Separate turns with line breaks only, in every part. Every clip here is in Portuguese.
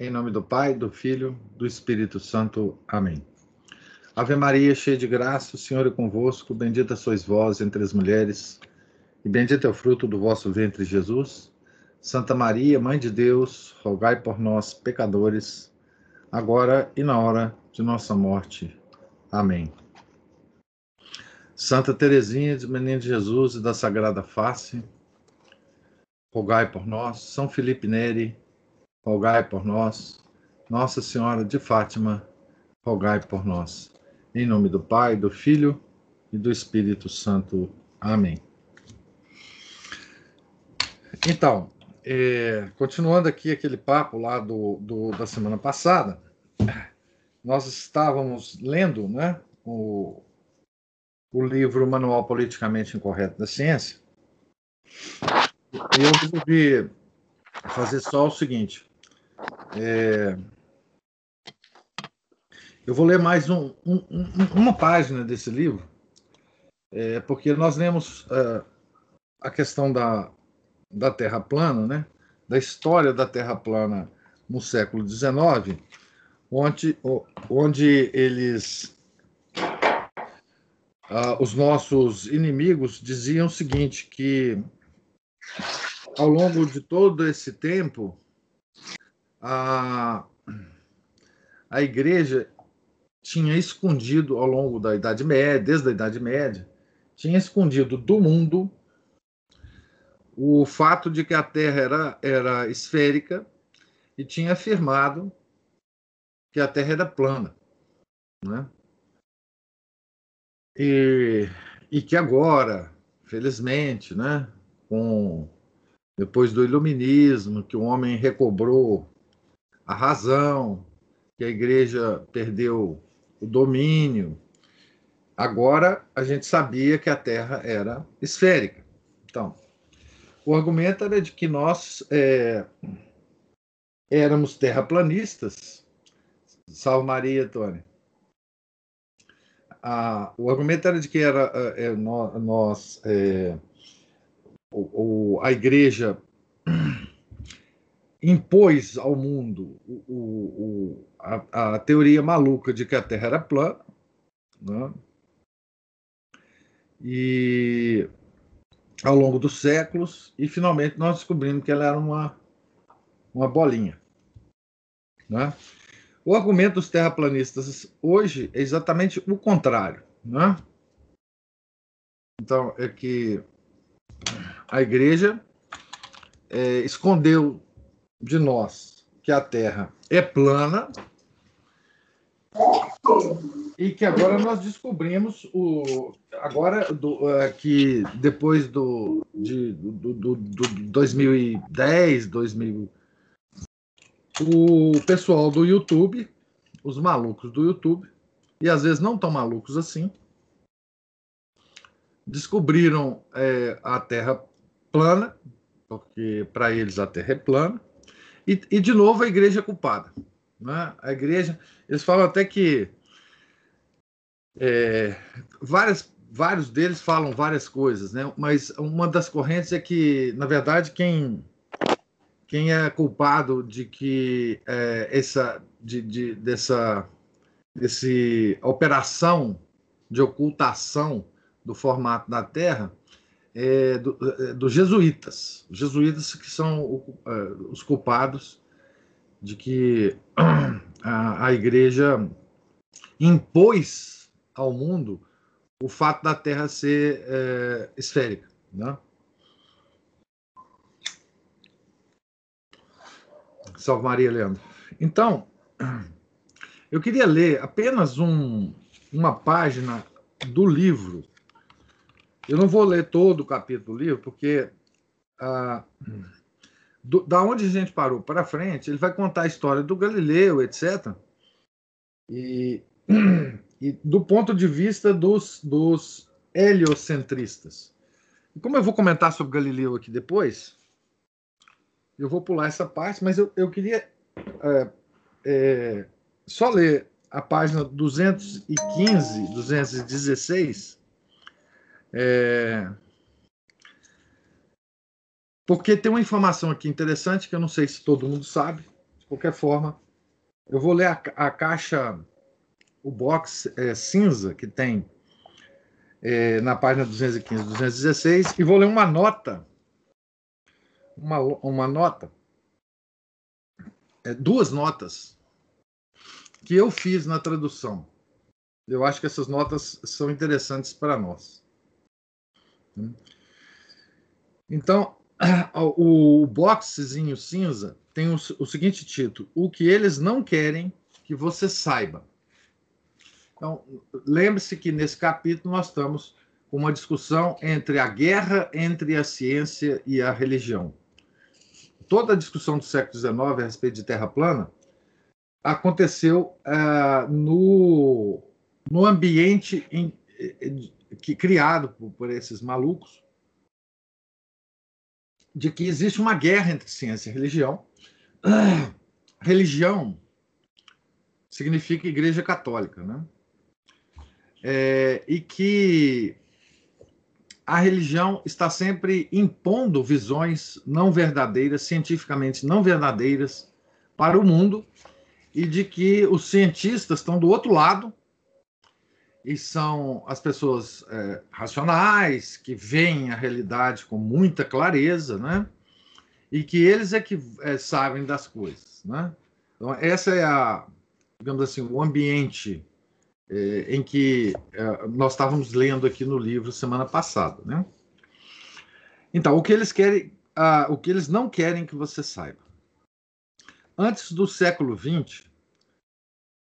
Em nome do Pai, do Filho, do Espírito Santo. Amém. Ave Maria, cheia de graça, o Senhor é convosco. Bendita sois vós entre as mulheres, e bendito é o fruto do vosso ventre, Jesus. Santa Maria, Mãe de Deus, rogai por nós, pecadores, agora e na hora de nossa morte. Amém. Santa Teresinha de Menino de Jesus e da Sagrada Face, rogai por nós. São Felipe Neri, rogai por nós. Nossa Senhora de Fátima, rogai por nós. Em nome do Pai, do Filho e do Espírito Santo. Amém. Então, é, continuando aqui aquele papo lá do, do, da semana passada, nós estávamos lendo né, o, o livro Manual Politicamente Incorreto da Ciência, e eu resolvi fazer só o seguinte: é... Eu vou ler mais um, um, uma página desse livro, é, porque nós lemos é, a questão da, da Terra plana, né? da história da Terra plana no século XIX, onde, onde eles, uh, os nossos inimigos diziam o seguinte, que ao longo de todo esse tempo, a, a igreja tinha escondido ao longo da Idade Média, desde a Idade Média, tinha escondido do mundo o fato de que a Terra era, era esférica e tinha afirmado que a Terra era plana. Né? E, e que agora, felizmente, né, com depois do iluminismo, que o homem recobrou a razão, que a igreja perdeu o domínio. Agora a gente sabia que a Terra era esférica. Então, o argumento era de que nós é, éramos terraplanistas. Salve Maria, Tony. Ah, o argumento era de que era é, é nós, é, o, o, a igreja impôs ao mundo o, o, a, a, teoria maluca de que a Terra era plana, né? e ao longo dos séculos, e finalmente nós descobrimos que ela era uma, uma bolinha. Né? O argumento dos terraplanistas hoje é exatamente o contrário. Né? Então, é que a igreja é, escondeu de nós que a Terra é plana e que agora nós descobrimos o agora do, uh, que depois do de do, do, do 2010 2000 o pessoal do YouTube os malucos do YouTube e às vezes não tão malucos assim descobriram é, a Terra plana porque para eles a Terra é plana e, e de novo a igreja é culpada. Né? A igreja, eles falam até que é, várias, vários deles falam várias coisas, né? mas uma das correntes é que, na verdade, quem, quem é culpado de que é, essa, de, de, dessa desse operação de ocultação do formato da Terra é, é, dos jesuítas. Os jesuítas que são é, os culpados de que a, a igreja impôs ao mundo o fato da Terra ser é, esférica. Né? Salve Maria, Leandro. Então, eu queria ler apenas um, uma página do livro eu não vou ler todo o capítulo do livro, porque ah, do, da onde a gente parou para frente, ele vai contar a história do Galileu, etc. E, e do ponto de vista dos, dos heliocentristas. E como eu vou comentar sobre Galileu aqui depois, eu vou pular essa parte, mas eu, eu queria é, é, só ler a página 215, 216 é... Porque tem uma informação aqui interessante que eu não sei se todo mundo sabe, qualquer forma, eu vou ler a, a caixa, o box é, cinza que tem é, na página 215, 216, e vou ler uma nota, uma, uma nota, é, duas notas que eu fiz na tradução. Eu acho que essas notas são interessantes para nós. Então, o boxezinho cinza tem o, seguinte título: O que eles não querem que você saiba. Então, lembre-se que nesse capítulo nós estamos com uma discussão entre a guerra entre a ciência e a religião. Toda a discussão do século XIX a respeito de terra plana aconteceu uh, no, no ambiente em, que, criado por, por esses malucos de que existe uma guerra entre ciência e religião. Religião significa Igreja Católica, né? é, e que a religião está sempre impondo visões não verdadeiras, cientificamente não verdadeiras, para o mundo, e de que os cientistas estão do outro lado e são as pessoas é, racionais, que veem a realidade com muita clareza, né? E que eles é que é, sabem das coisas, né? Então, essa é a, digamos assim, o ambiente é, em que é, nós estávamos lendo aqui no livro semana passada, né? Então, o que eles querem, ah, o que eles não querem que você saiba. Antes do século XX,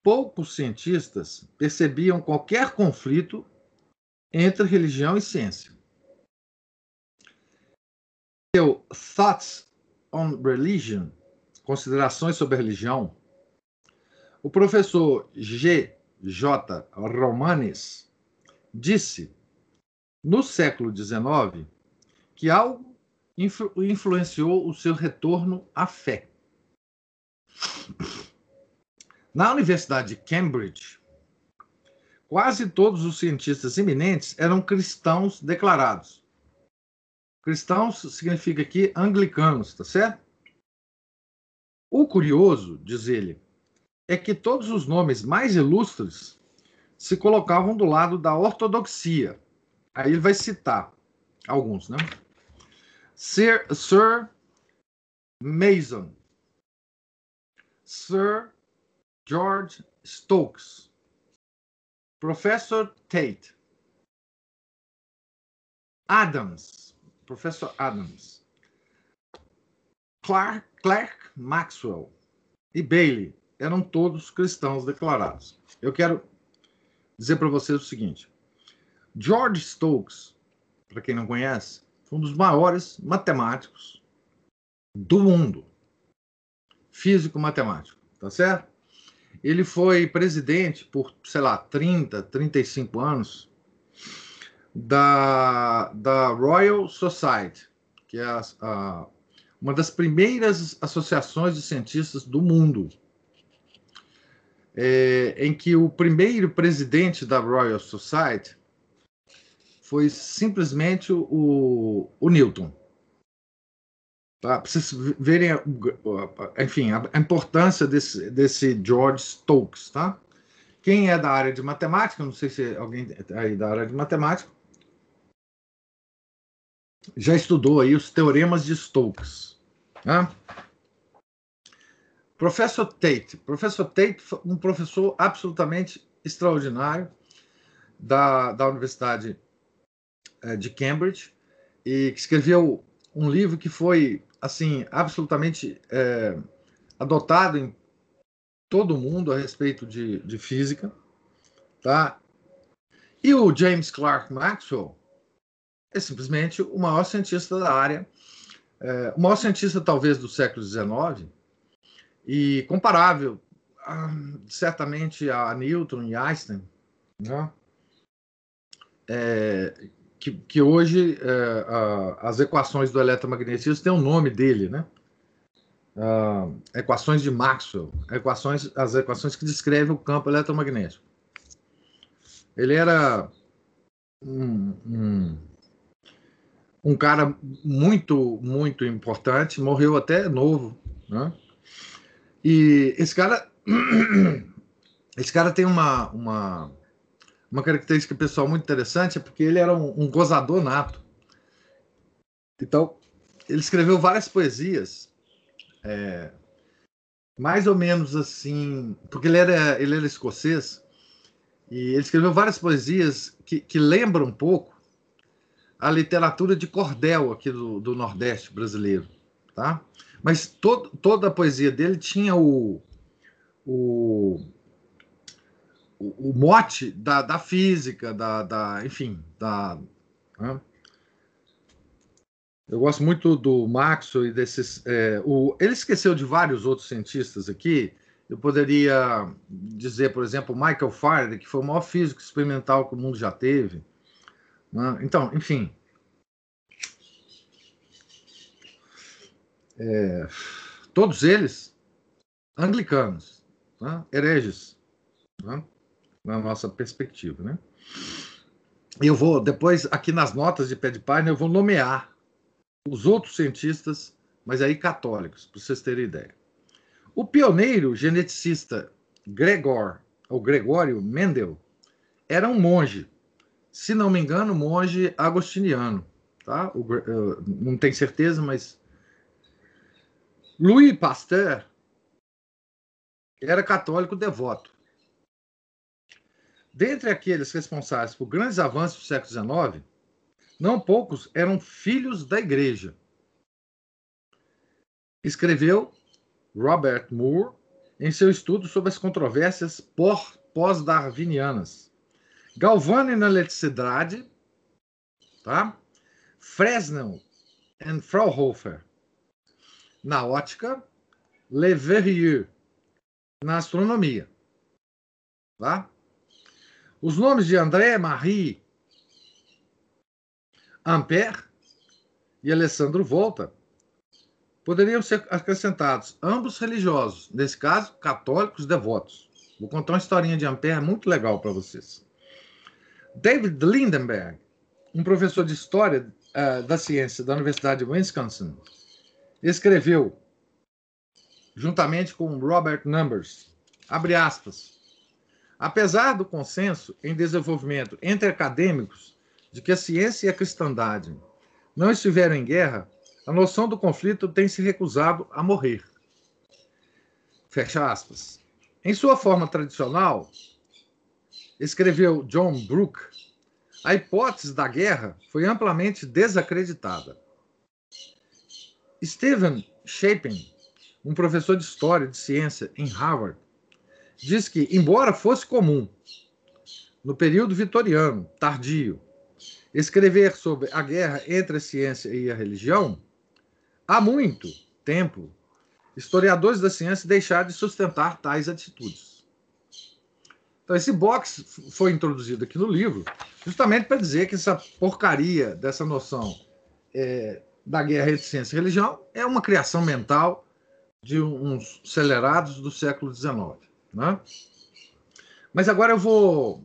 poucos cientistas percebiam qualquer conflito entre religião e ciência. Seu Thoughts on Religion, Considerações sobre a Religião, o professor G. J. Romanes, disse, no século XIX, que algo influ influenciou o seu retorno à fé. Na Universidade de Cambridge, quase todos os cientistas eminentes eram cristãos declarados. Cristãos significa aqui anglicanos, tá certo? O curioso, diz ele, é que todos os nomes mais ilustres se colocavam do lado da ortodoxia. Aí ele vai citar alguns, né? Sir, Sir Mason, Sir George Stokes, Professor Tate, Adams, Professor Adams, Clark, Clark Maxwell e Bailey eram todos cristãos declarados. Eu quero dizer para vocês o seguinte: George Stokes, para quem não conhece, foi um dos maiores matemáticos do mundo. Físico matemático, tá certo? Ele foi presidente por, sei lá, 30, 35 anos da, da Royal Society, que é a, a, uma das primeiras associações de cientistas do mundo é, em que o primeiro presidente da Royal Society foi simplesmente o, o Newton. Tá? Para vocês verem, enfim, a, importância desse, desse George Stokes. Tá? Quem é da área de matemática, não sei se alguém aí da área de matemática, já estudou aí os teoremas de Stokes. Tá? Professor Tate. Professor Tate, um professor absolutamente extraordinário da, da Universidade é, de Cambridge e que escreveu um livro que foi assim absolutamente é, adotado em todo mundo a respeito de, de física, tá? E o James Clerk Maxwell é simplesmente o maior cientista da área, é, o maior cientista talvez do século XIX, e comparável certamente a Newton e Einstein, né? É, que, que, hoje é, a, as equações do eletromagnetismo têm o nome dele, né? equações de Maxwell, equações, as equações que descrevem o campo eletromagnético. Ele era um, um, um cara muito, muito importante, morreu até novo, né? E esse cara, esse cara tem uma, uma, uma característica pessoal muito interessante, é porque ele era um, um gozador nato. Então, ele escreveu várias poesias, é, mais ou menos assim, porque ele era, ele era escocês, e ele escreveu várias poesias que, que lembram um pouco a literatura de cordel aqui do, do Nordeste brasileiro, tá? Mas todo, toda a poesia dele tinha o, o, o, mote da, da física, da, da enfim, da... Né? Eu gosto muito do Maxwell e desses. É, o, ele esqueceu de vários outros cientistas aqui. Eu poderia dizer, por exemplo, Michael Faraday, que foi o maior físico experimental que o mundo já teve. Né? Então, enfim. É, todos eles anglicanos, né? hereges, né? Na nossa perspectiva. Né? Eu vou, depois, aqui nas notas de pé de página, eu vou nomear os outros cientistas, mas aí católicos, para vocês terem ideia. O pioneiro geneticista Gregor, ou Gregório Mendel, era um monge, se não me engano, monge agostiniano, tá? O, uh, não tenho certeza, mas Louis Pasteur era católico devoto. Dentre aqueles responsáveis por grandes avanços do século XIX, não poucos eram filhos da igreja. Escreveu Robert Moore em seu estudo sobre as controvérsias pós-darwinianas. Galvani na eletricidade, tá? Fresnel e Fraunhofer na ótica, Le Verrier na astronomia, tá? Os nomes de André Marie Ampère e Alessandro Volta poderiam ser acrescentados, ambos religiosos, nesse caso, católicos devotos. Vou contar uma historinha de Ampère muito legal para vocês. David Lindenberg, um professor de História uh, da Ciência da Universidade de Wisconsin, escreveu, juntamente com Robert Numbers, abre aspas, apesar do consenso em desenvolvimento entre acadêmicos de que a ciência e a cristandade não estiveram em guerra, a noção do conflito tem se recusado a morrer. Fecha aspas. Em sua forma tradicional, escreveu John Brooke, a hipótese da guerra foi amplamente desacreditada. Stephen Shapin, um professor de história de ciência em Harvard, diz que, embora fosse comum no período vitoriano tardio escrever sobre a guerra entre a ciência e a religião, há muito tempo, historiadores da ciência deixaram de sustentar tais atitudes. Então, esse box foi introduzido aqui no livro justamente para dizer que essa porcaria dessa noção é, da guerra entre ciência e religião é uma criação mental de uns acelerados do século XIX. Né? Mas agora eu vou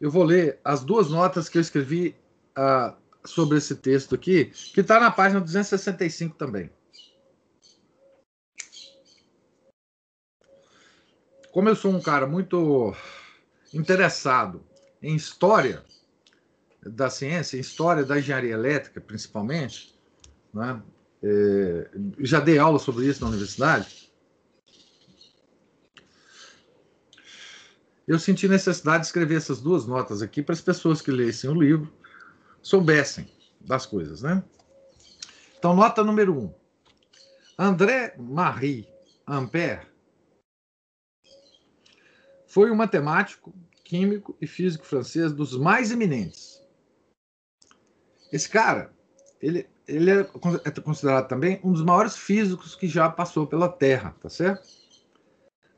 eu vou ler as duas notas que eu escrevi uh, sobre esse texto aqui, que está na página 265 também. Como eu sou um cara muito interessado em história da ciência, em história da engenharia elétrica, principalmente, né? É, já dei aula sobre isso na universidade. Eu senti necessidade de escrever essas duas notas aqui para as pessoas que lessem o livro soubessem das coisas, né? Então, nota número um. André Marie Ampère foi um matemático, químico e físico francês dos mais eminentes. Esse cara, ele, ele é, é considerado também um dos maiores físicos que já passou pela Terra, tá certo?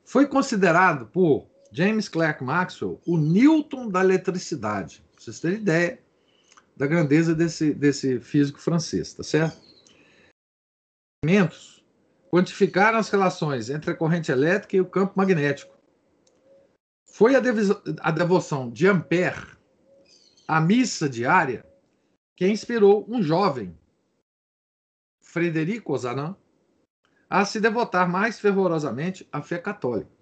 Foi considerado por James Clerk Maxwell, o Newton da eletricidade. Pra vocês terem ideia da grandeza desse, desse físico francês, tá certo? Quantificaram as relações entre a corrente elétrica e o campo magnético. Foi a, a devoção de Ampère à missa diária que inspirou um jovem, Frederico Ozanam, a se devotar mais fervorosamente à fé católica.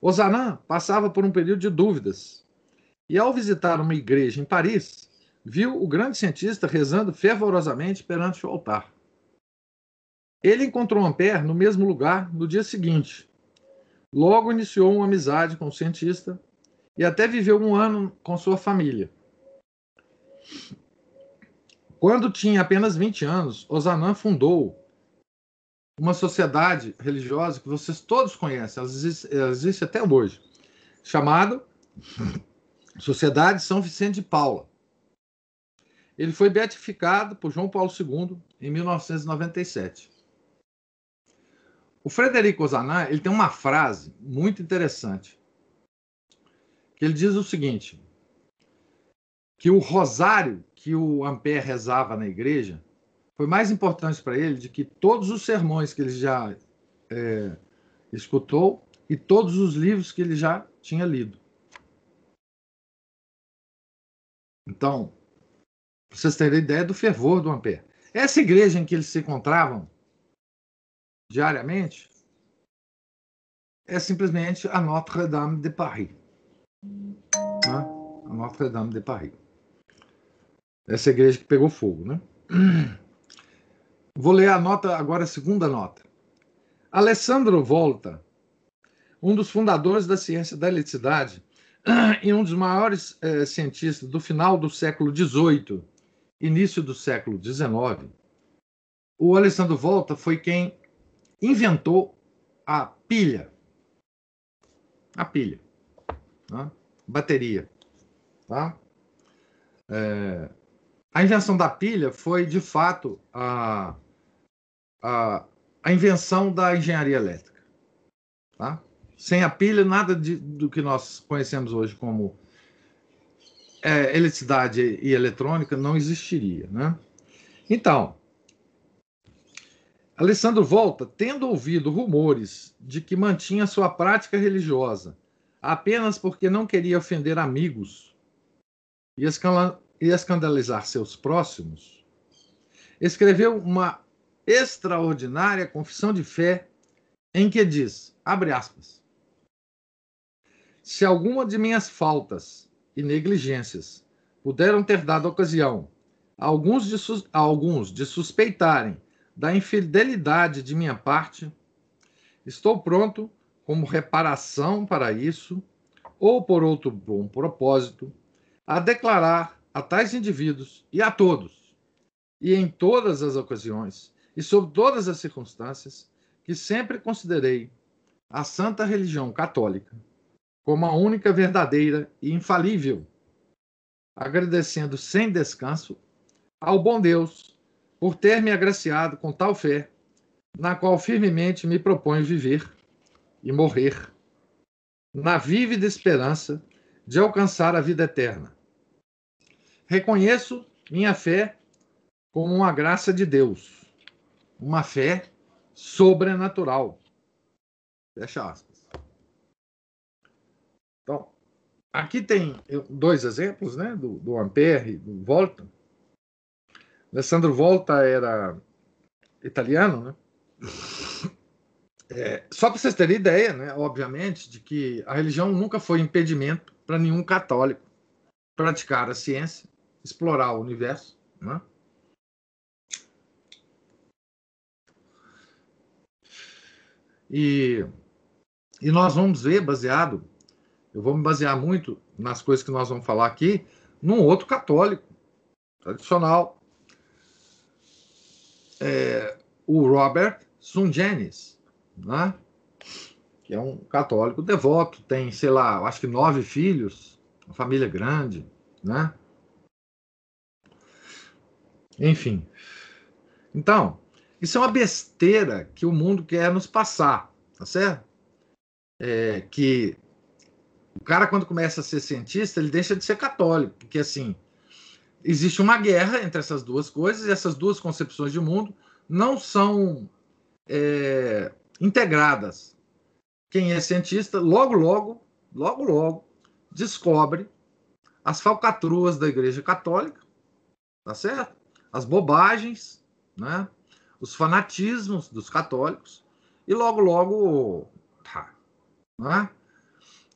Ozanam passava por um período de dúvidas e, ao visitar uma igreja em Paris, viu o grande cientista rezando fervorosamente perante o altar. Ele encontrou Ampère no mesmo lugar no dia seguinte. Logo iniciou uma amizade com o cientista e até viveu um ano com sua família. Quando tinha apenas 20 anos, Ozanam fundou uma sociedade religiosa que vocês todos conhecem, ela existe, ela existe até hoje, chamada Sociedade São Vicente de Paula. Ele foi beatificado por João Paulo II em 1997. O Frederico Ozanam ele tem uma frase muito interessante, que ele diz o seguinte, que o rosário que o Ampère rezava na igreja foi mais importante para ele do que todos os sermões que ele já é, escutou e todos os livros que ele já tinha lido. Então, vocês terem ideia do fervor do Ampère. Essa igreja em que eles se encontravam diariamente é simplesmente a Notre-Dame de Paris. Né? A Notre-Dame de Paris. Essa igreja que pegou fogo, né? Vou ler a nota agora, a segunda nota. Alessandro Volta, um dos fundadores da ciência da eletricidade e um dos maiores eh, cientistas do final do século XVIII, início do século XIX, o Alessandro Volta foi quem inventou a pilha. A pilha. Né? Bateria. Tá? É, a invenção da pilha foi, de fato, a, a, a invenção da engenharia elétrica. Tá? Sem a pilha, nada de, do que nós conhecemos hoje como é, eletricidade e eletrônica não existiria. Né? Então, Alessandro Volta, tendo ouvido rumores de que mantinha sua prática religiosa apenas porque não queria ofender amigos e, escandalizar seus próximos, escreveu uma extraordinária confissão de fé em que diz, abre aspas, se alguma de minhas faltas e negligências puderam ter dado ocasião a alguns de, a alguns de suspeitarem da infidelidade de minha parte, estou pronto, como reparação para isso, ou por outro bom propósito, a declarar a tais indivíduos e a todos, e em todas as ocasiões, e sob todas as circunstâncias, que sempre considerei a santa religião católica como a única verdadeira e infalível, agradecendo sem descanso ao bom Deus por ter me agraciado com tal fé, na qual firmemente me proponho viver e morrer, na vívida esperança de alcançar a vida eterna. Reconheço minha fé como uma graça de Deus, uma fé sobrenatural. Fecha aspas. Então, aqui tem dois exemplos, né, do, do e do Volta. Alessandro Volta era italiano, né? É, só para vocês terem ideia, né, obviamente, de que a religião nunca foi impedimento para nenhum católico praticar a ciência, explorar o universo. Né? E, e nós vamos ver, baseado, eu vou me basear muito nas coisas que nós vamos falar aqui, num outro católico tradicional, é, o Robert Sungenis né? que é um católico devoto, tem, sei lá, acho que nove filhos, uma família grande, né? Enfim. Então, isso é uma besteira que o mundo quer nos passar, tá certo? É, que o cara, quando começa a ser cientista, ele deixa de ser católico, porque assim, existe uma guerra entre essas duas coisas, e essas duas concepções de mundo não são é, integradas. Quem é cientista, logo, logo, logo, logo, descobre as falcatruas da Igreja Católica, tá certo? As bobagens, né? Os fanatismos dos católicos e logo, logo tá, né?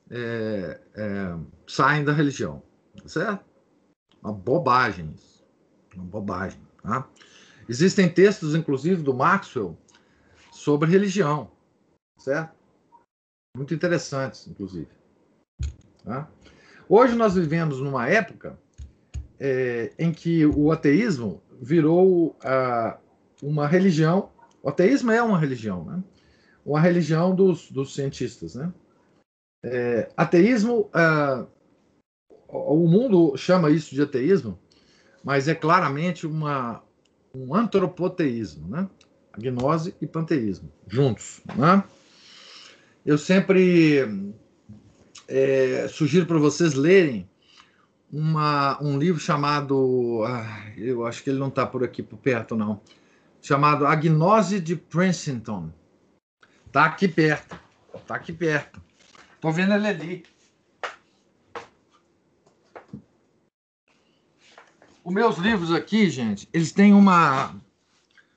é, é, saem da religião, tá certo? Uma bobagem isso, uma bobagem. Tá? Existem textos, inclusive, do Maxwell sobre religião, certo? Muito interessantes, inclusive. Tá? Hoje nós vivemos numa época é, em que o ateísmo virou uh, uma religião. O ateísmo é uma religião, né? Uma religião dos, dos cientistas, né? É, ateísmo, uh, o mundo chama isso de ateísmo, mas é claramente uma, um antropoteísmo, né? Agnose e panteísmo, juntos, né? Eu sempre é, sugiro para vocês lerem uma, um livro chamado. Ah, eu acho que ele não está por aqui, por perto, não. Chamado Agnose de Princeton. Está aqui perto. Está aqui perto. Estou vendo ele ali. Os meus livros aqui, gente, eles têm uma,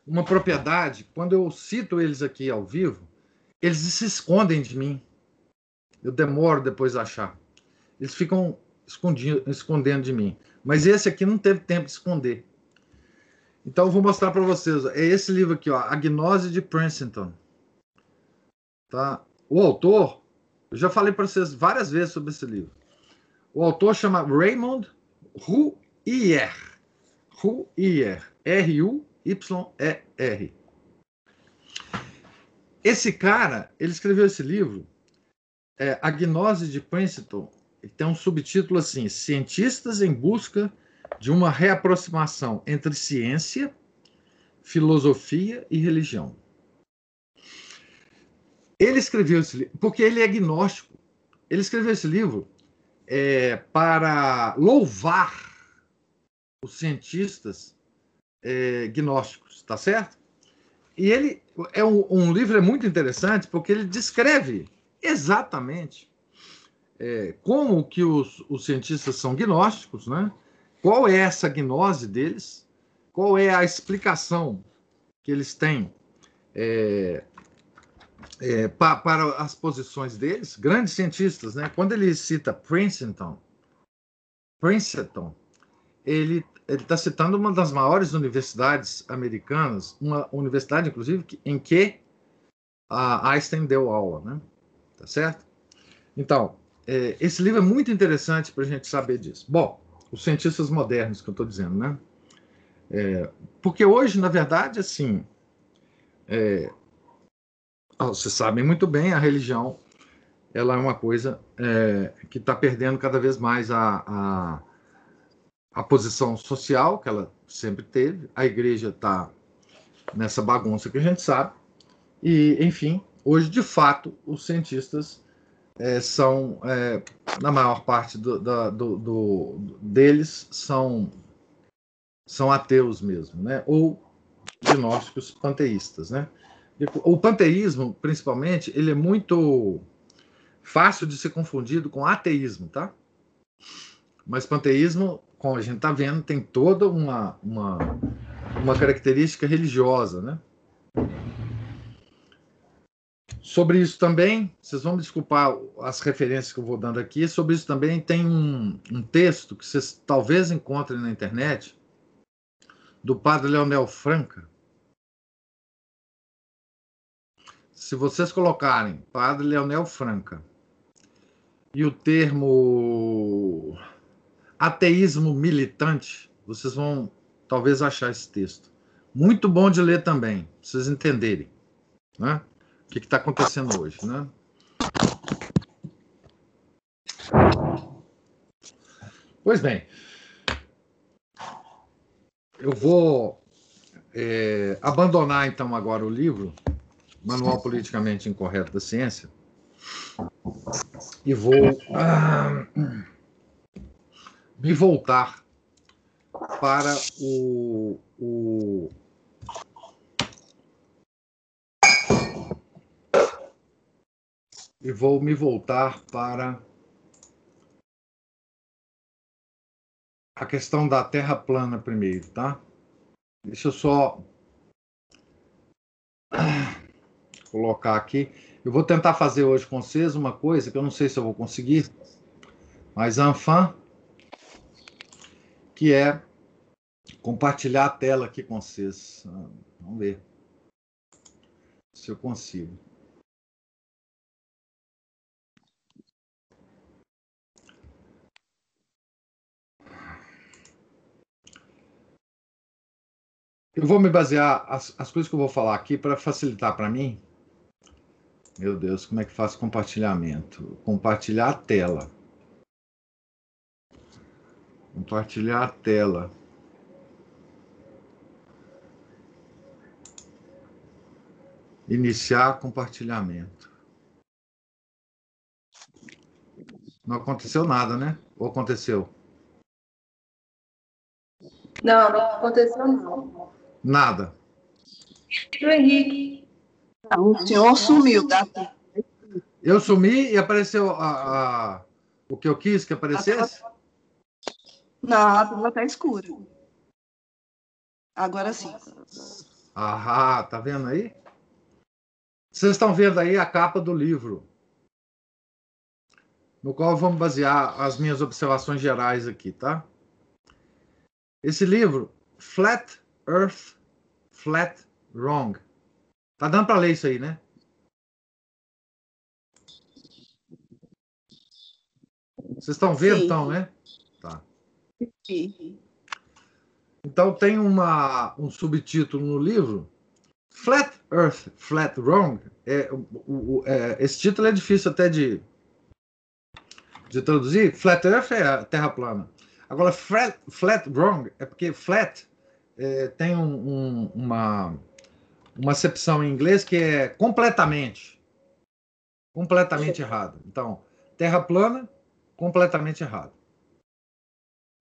uma propriedade. Quando eu cito eles aqui ao vivo, eles se escondem de mim. Eu demoro depois a achar. Eles ficam escondendo de mim. Mas esse aqui não teve tempo de esconder. Então eu vou mostrar para vocês. É esse livro aqui, ó, A Gnose de Princeton. Tá? O autor, eu já falei para vocês várias vezes sobre esse livro. O autor chama Raymond Ruyer. Ruyer. R-U-Y-E-R. Esse cara, ele escreveu esse livro é, a gnose de Princeton tem um subtítulo assim: Cientistas em busca de uma reaproximação entre ciência, filosofia e religião. Ele escreveu esse livro, porque ele é agnóstico. Ele escreveu esse livro é, para louvar os cientistas é, gnósticos, tá certo? E ele é um, um livro é muito interessante porque ele descreve exatamente é, como que os, os cientistas são gnósticos, né? Qual é essa gnose deles, qual é a explicação que eles têm é, é, pa, para as posições deles, grandes cientistas, né? Quando ele cita Princeton, Princeton, ele está citando uma das maiores universidades americanas, uma universidade, inclusive, em que a Einstein deu aula, né? Tá certo? Então, é, esse livro é muito interessante para a gente saber disso. Bom, os cientistas modernos que eu estou dizendo, né? É, porque hoje, na verdade, assim, é, vocês sabem muito bem, a religião ela é uma coisa é, que está perdendo cada vez mais a, a, a, posição social que ela sempre teve. A igreja está nessa bagunça que a gente sabe. E, enfim, Hoje, de fato, os cientistas é, são, é, na maior parte do, do, do, deles, são, são ateus mesmo, né? ou gnósticos panteístas. Né? O panteísmo, principalmente, ele é muito fácil de ser confundido com ateísmo, tá? Mas panteísmo, como a gente está vendo, tem toda uma, uma, uma característica religiosa, né? Sobre isso também, vocês vão me desculpar as referências que eu vou dando aqui, sobre isso também tem um, um texto que vocês talvez encontrem na internet, do padre Leonel Franca. Se vocês colocarem padre Leonel Franca e o termo ateísmo militante, vocês vão talvez achar esse texto. Muito bom de ler também, pra vocês entenderem. Né? O que está acontecendo hoje, né? Pois bem, eu vou é, abandonar então agora o livro Manual Politicamente Incorreto da Ciência e vou ah, me voltar para o, o e vou me voltar para a questão da Terra plana primeiro, tá? Deixa eu só colocar aqui. Eu vou tentar fazer hoje com vocês uma coisa que eu não sei se eu vou conseguir, mas Anfan, que é compartilhar a tela aqui com vocês. Ah, vamos ver se eu consigo. Eu vou me basear as, as coisas que eu vou falar aqui para facilitar para mim. Meu Deus, como é que faz compartilhamento? Compartilhar a tela. Compartilhar a tela. Iniciar compartilhamento. Não aconteceu nada, né? Ou aconteceu?
Não, não aconteceu não.
Nada.
O Henrique.
o senhor sumiu, tá?
Eu sumi e apareceu a, a, o que eu quis que aparecesse?
Não, a tela tá escura. Agora sim.
Ah, tá vendo aí? Vocês estão vendo aí a capa do livro, no qual vamos basear as minhas observações gerais aqui, tá? Esse livro, Flat Earth flat wrong. Tá dando para ler isso aí, né? Vocês estão vendo, então, né? Tá.
Sim.
Então tem uma, um subtítulo no livro, Flat Earth, Flat Wrong. É, o, o, é, esse título é difícil até de, de traduzir. Flat Earth é a Terra plana. Agora, flat, flat Wrong é porque flat é, tem um, um, uma, uma acepção em inglês que é completamente. Completamente errado. Então, terra plana, completamente errado.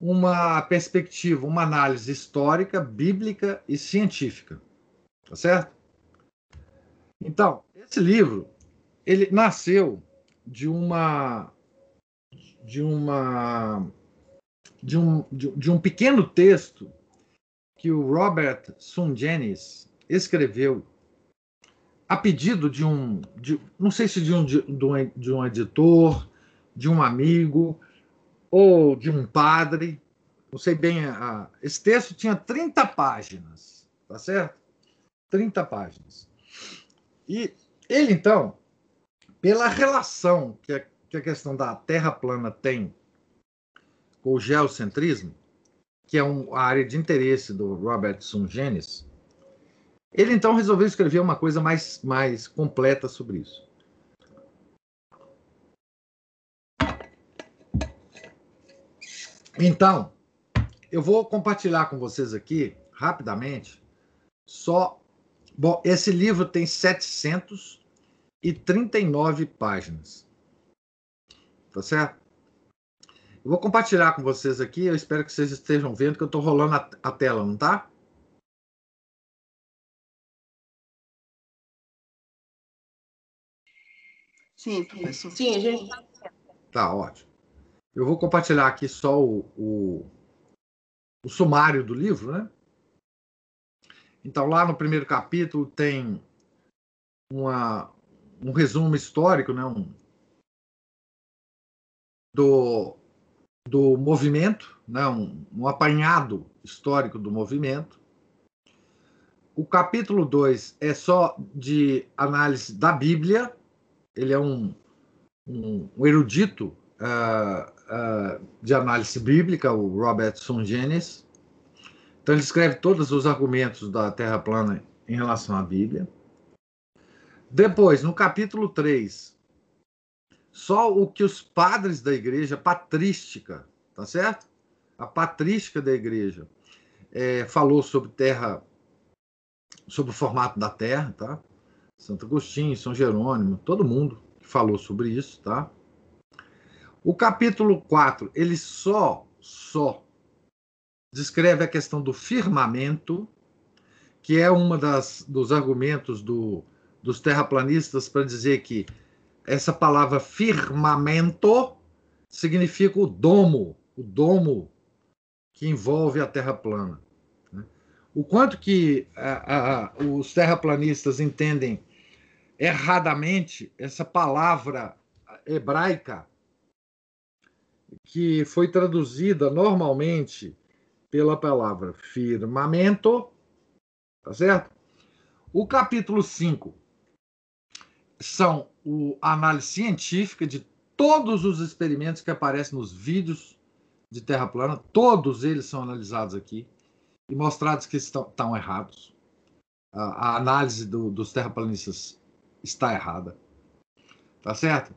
Uma perspectiva, uma análise histórica, bíblica e científica. Tá certo? Então, esse livro, ele nasceu de uma de uma de um, de, de um pequeno texto que o Robert Sungenis escreveu a pedido de um, de, não sei se de um, de, de um editor, de um amigo ou de um padre, não sei bem. A, esse texto tinha 30 páginas, tá certo? 30 páginas. E ele, então, pela relação que a, que a questão da Terra plana tem com o geocentrismo, que é um, a área de interesse do Robert Sungenis, ele então resolveu escrever uma coisa mais, mais completa sobre isso. Então, eu vou compartilhar com vocês aqui, rapidamente, só. Bom, esse livro tem 739 páginas. Tá certo? Eu vou compartilhar com vocês aqui. Eu espero que vocês estejam vendo que eu estou rolando a, a, tela, não tá?
Sim, professor.
Sim, a gente.
Tá ótimo. Eu vou compartilhar aqui só o, o, o sumário do livro, né? Então, lá no primeiro capítulo tem uma, um resumo histórico, né? Um, do, do movimento, né, um, um apanhado histórico do movimento. O capítulo 2 é só de análise da Bíblia, ele é um, um, um erudito uh, uh, de análise bíblica, o Robert Sungenis. Então, ele escreve todos os argumentos da Terra plana em relação à Bíblia. Depois, no capítulo 3, só o que os padres da igreja patrística, tá certo? A patrística da igreja é, falou sobre terra, sobre o formato da terra, tá? Santo Agostinho, São Jerônimo, todo mundo falou sobre isso, tá? O capítulo 4, ele só, só descreve a questão do firmamento, que é uma das dos argumentos do, dos terraplanistas para dizer que essa palavra firmamento significa o domo, o domo que envolve a Terra plana. Né? O quanto que a, a, os terraplanistas entendem erradamente essa palavra hebraica que foi traduzida normalmente pela palavra firmamento, tá certo? O capítulo 5 são o, a análise científica de todos os experimentos que aparecem nos vídeos de Terra plana, todos eles são analisados aqui e mostrados que estão, estão errados. A, a análise do, dos terraplanistas está errada. Tá certo?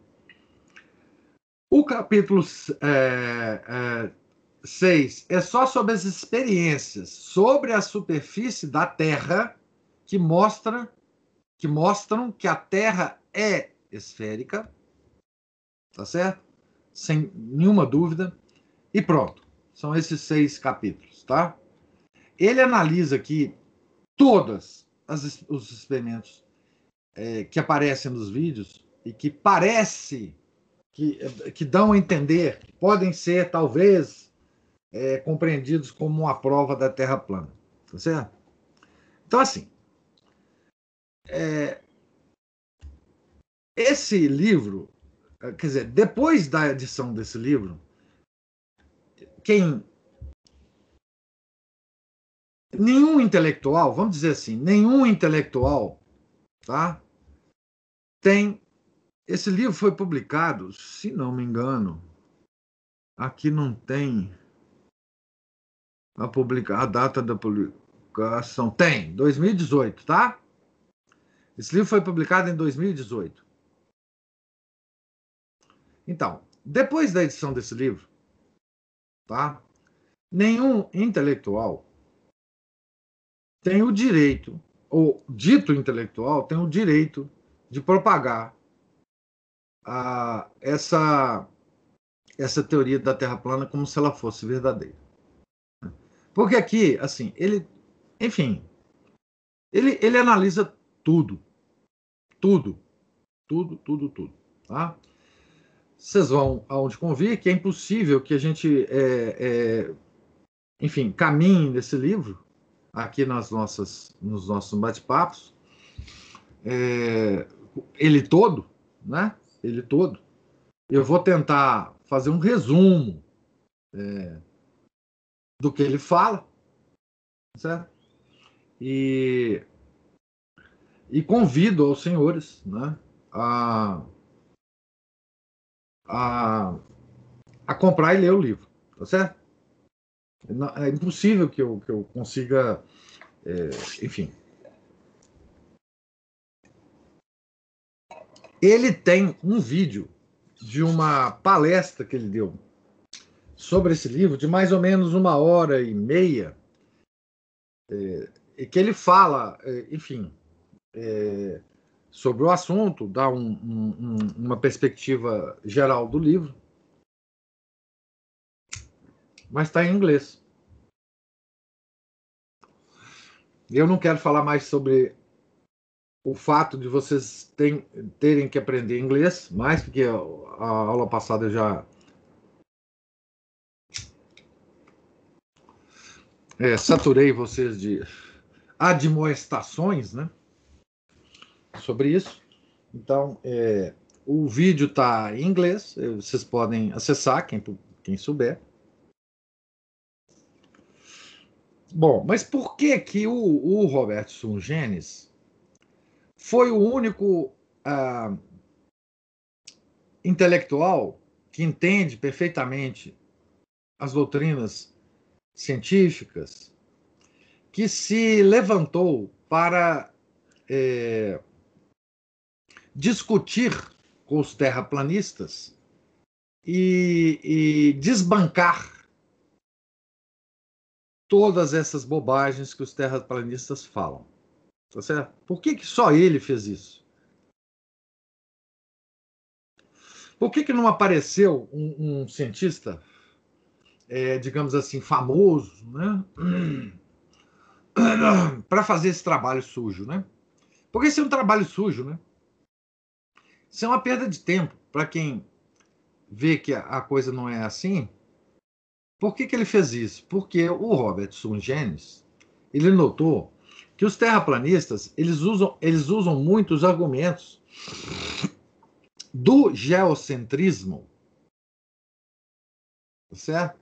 O capítulo 6 é, é, é só sobre as experiências sobre a superfície da Terra que mostra que mostram que a Terra é esférica, tá certo? Sem nenhuma dúvida. E pronto. São esses seis capítulos, tá? Ele analisa aqui todas as, os experimentos é, que aparecem nos vídeos e que parece que, que dão a entender, que podem ser talvez é, compreendidos como uma prova da Terra plana, tá certo? Então assim, é, esse livro, quer dizer, depois da edição desse livro, quem nenhum intelectual, vamos dizer assim, nenhum intelectual, tá? Tem esse livro foi publicado, se não me engano, aqui não tem a publicar a data da publicação. Tem, 2018, tá? Esse livro foi publicado em 2018. Então, depois da edição desse livro, tá? Nenhum intelectual tem o direito, ou dito intelectual tem o direito de propagar a, essa, essa teoria da Terra plana como se ela fosse verdadeira. Porque aqui, assim, ele, enfim, ele, ele analisa tudo, tudo, tudo, tudo, tudo, tá? Vocês vão aonde convir que é impossível que a gente, é, é, enfim, caminhe nesse livro aqui nas nossas, nos nossos bate-papos, é, ele todo, né? Ele todo. Eu vou tentar fazer um resumo é, do que ele fala, certo? E, e convido aos senhores, né, a, a, a comprar e ler o livro, tá certo? É impossível que eu, que eu consiga, é, enfim. Ele tem um vídeo de uma palestra que ele deu sobre esse livro, de mais ou menos uma hora e meia, é, e que ele fala, é, enfim, é, sobre o assunto, dá um, um, uma perspectiva geral do livro mas está em inglês. Eu não quero falar mais sobre o fato de vocês tem, terem que aprender inglês, mais porque a, aula passada eu já é, saturei vocês de admoestações, né? Sobre isso. Então, é, o vídeo está em inglês, vocês podem acessar, quem, quem souber. Bom, mas por que que o, o Roberto Sungenes foi o único ah, intelectual que entende perfeitamente as doutrinas científicas, que se levantou para é, discutir com os terraplanistas e, e desbancar todas essas bobagens que os terraplanistas falam. Tá certo? Por que, que só ele fez isso? Por que, que não apareceu um, um cientista, é, digamos assim, famoso, né? para fazer esse trabalho sujo, né? Porque isso é um trabalho sujo, né? Isso é uma perda de tempo para quem vê que a coisa não é assim por que, que ele fez isso? Porque o Robert Sungenes, ele notou que os terraplanistas eles usam, eles usam muitos argumentos do geocentrismo, tá certo?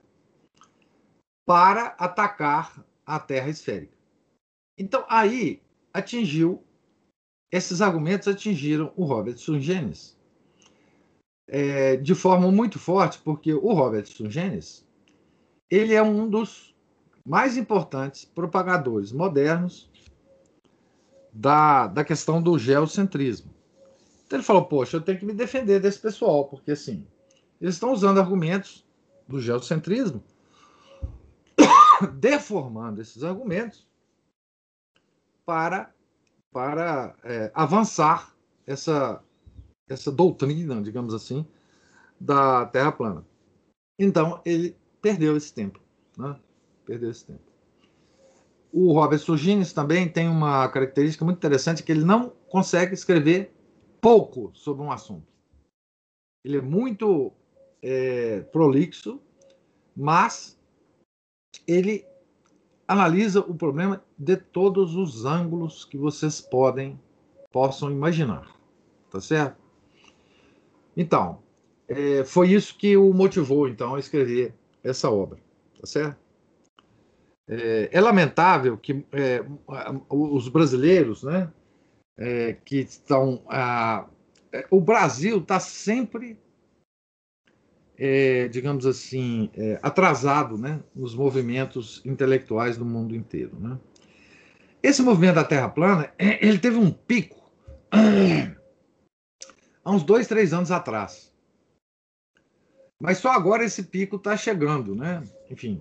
Para atacar a Terra esférica. Então, aí atingiu, esses argumentos atingiram o Robert Sungenis é, de forma muito forte, porque o Robert Sungenis ele é um dos mais importantes propagadores modernos da, da questão do geocentrismo. Então ele falou, poxa, eu tenho que me defender desse pessoal, porque assim, eles estão usando argumentos do geocentrismo, deformando esses argumentos para, para é, avançar essa, essa doutrina, digamos assim, da Terra plana. Então, ele perdeu esse tempo. Né? Perdeu esse tempo. O Robert Sugines também tem uma característica muito interessante, que ele não consegue escrever pouco sobre um assunto. Ele é muito é, prolixo, mas ele analisa o problema de todos os ângulos que vocês podem possam imaginar, tá certo? Então, é, foi isso que o motivou então a escrever essa obra, tá certo? É, é lamentável que é, os brasileiros, né, é, que estão. A, é, o Brasil está sempre, é, digamos assim, é, atrasado né, nos movimentos intelectuais do mundo inteiro. Né? Esse movimento da Terra plana, é, ele teve um pico há uns dois, três anos atrás. Mas só agora esse pico está chegando, né? Enfim,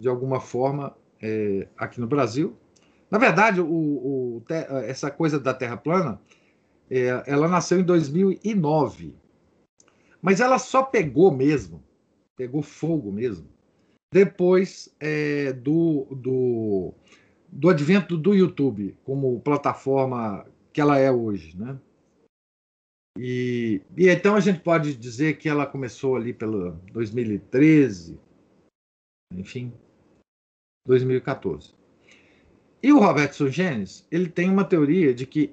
de alguma forma, é, aqui no Brasil. Na verdade, o, o, essa coisa da Terra plana, é, ela nasceu em 2009. Mas ela só pegou mesmo, pegou fogo mesmo, depois é, do, do, do advento do YouTube como plataforma que ela é hoje, né? E, e então a gente pode dizer que ela começou ali pelo 2013, enfim, 2014. E o Roberto Sugenes, ele tem uma teoria de que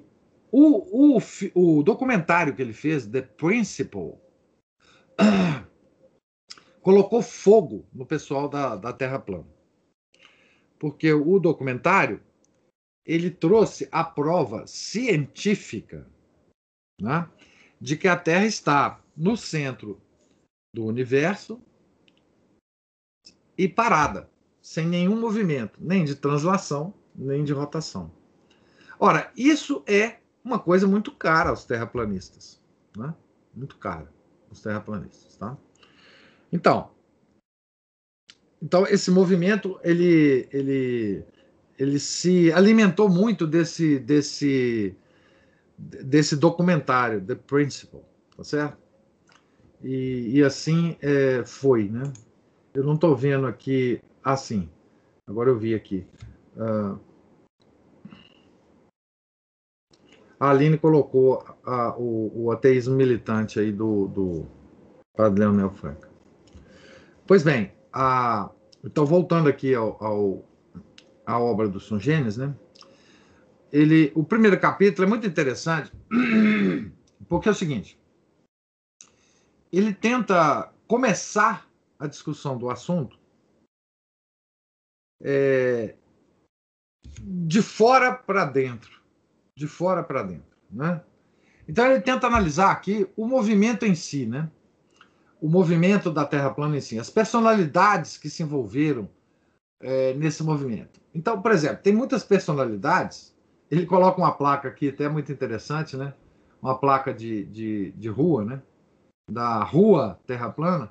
o, o, o documentário que ele fez, The Principle, colocou fogo no pessoal da, da Terra plana. Porque o documentário ele trouxe a prova científica né, de que a Terra está no centro do universo e parada, sem nenhum movimento, nem de translação, nem de rotação. Ora, isso é uma coisa muito cara aos terraplanistas, né? Muito cara aos terraplanistas, tá? Então, então esse movimento ele ele ele se alimentou muito desse desse desse documentário The Principle, tá certo? E, e assim é, foi, né? Eu não estou vendo aqui assim. Agora eu vi aqui. Uh, a Aline colocou a, o, o, ateísmo militante aí do, do padre Leonel Franca. Pois bem, a, então voltando aqui ao, ao, à obra do São Gênesis, né? Ele, o primeiro capítulo é muito interessante, porque é o seguinte: ele tenta começar a discussão do assunto é, de fora para dentro, de fora para dentro, né? Então ele tenta analisar aqui o movimento em si, né? O movimento da Terra plana em si, as personalidades que se envolveram é, nesse movimento. Então, por exemplo, tem muitas personalidades. Ele coloca uma placa aqui, até muito interessante, né? Uma placa de, de, de rua, né? Da rua Terra plana.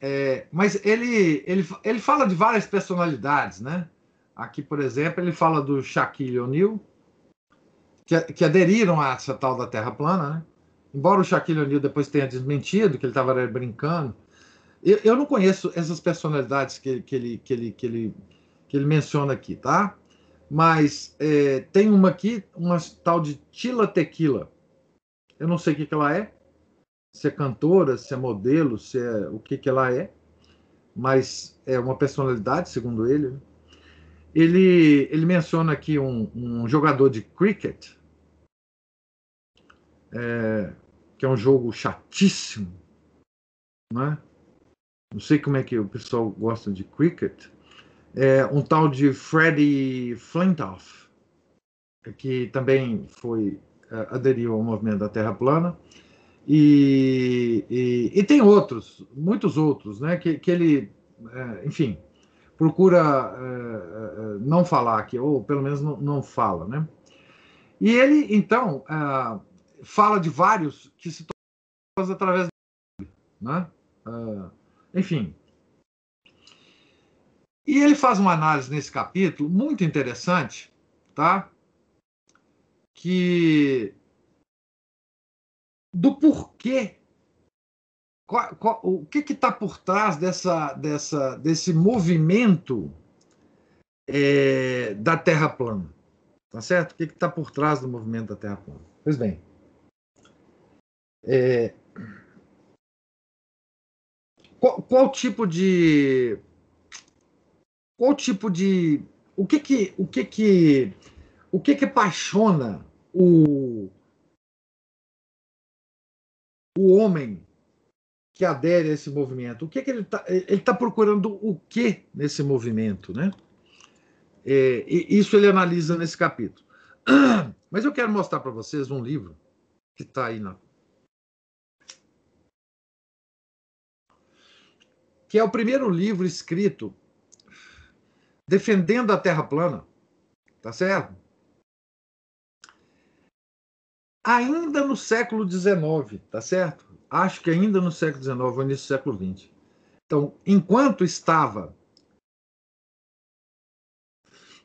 É, mas ele, ele, ele fala de várias personalidades, né? Aqui, por exemplo, ele fala do Shaquille O'Neal, que, que aderiram a essa tal da Terra plana, né? Embora o Shaquille O'Neal depois tenha desmentido que ele estava brincando. Eu, eu, não conheço essas personalidades que, que, ele, que, ele, que, ele, que ele menciona aqui, tá? Mas é, tem uma aqui, uma tal de Tila Tequila. Eu não sei o que, que ela é, se é cantora, se é modelo, se é o que, que ela é, mas é uma personalidade, segundo ele. Ele, ele menciona aqui um, um jogador de cricket, é, que é um jogo chatíssimo, né? não sei como é que o pessoal gosta de cricket, é um tal de Freddie Flintoff, que também foi uh, aderiu ao movimento da Terra plana, e, e, e tem outros, muitos outros, né, que, que ele, é, enfim, procura é, não falar aqui, ou pelo menos não, não, fala, né? E ele, então, fala de vários que se tornam através né? enfim. E ele faz uma análise nesse capítulo muito interessante, tá? Que do porquê qual, qual, o que está por trás dessa, dessa, desse movimento é, da Terra plana? Tá certo? O que está por trás do movimento da Terra plana? Pois bem, é, qual, qual tipo de qual tipo de o que que o que que o que que apaixona o o homem que adere a esse movimento? O que que ele está ele tá procurando o que nesse movimento, né? É, isso ele analisa nesse capítulo. Mas eu quero mostrar para vocês um livro que está aí na que é o primeiro livro escrito defendendo a Terra plana, tá certo? Ainda no século XIX, tá certo? Acho que ainda no século XIX ou início do século XX. Então, enquanto estava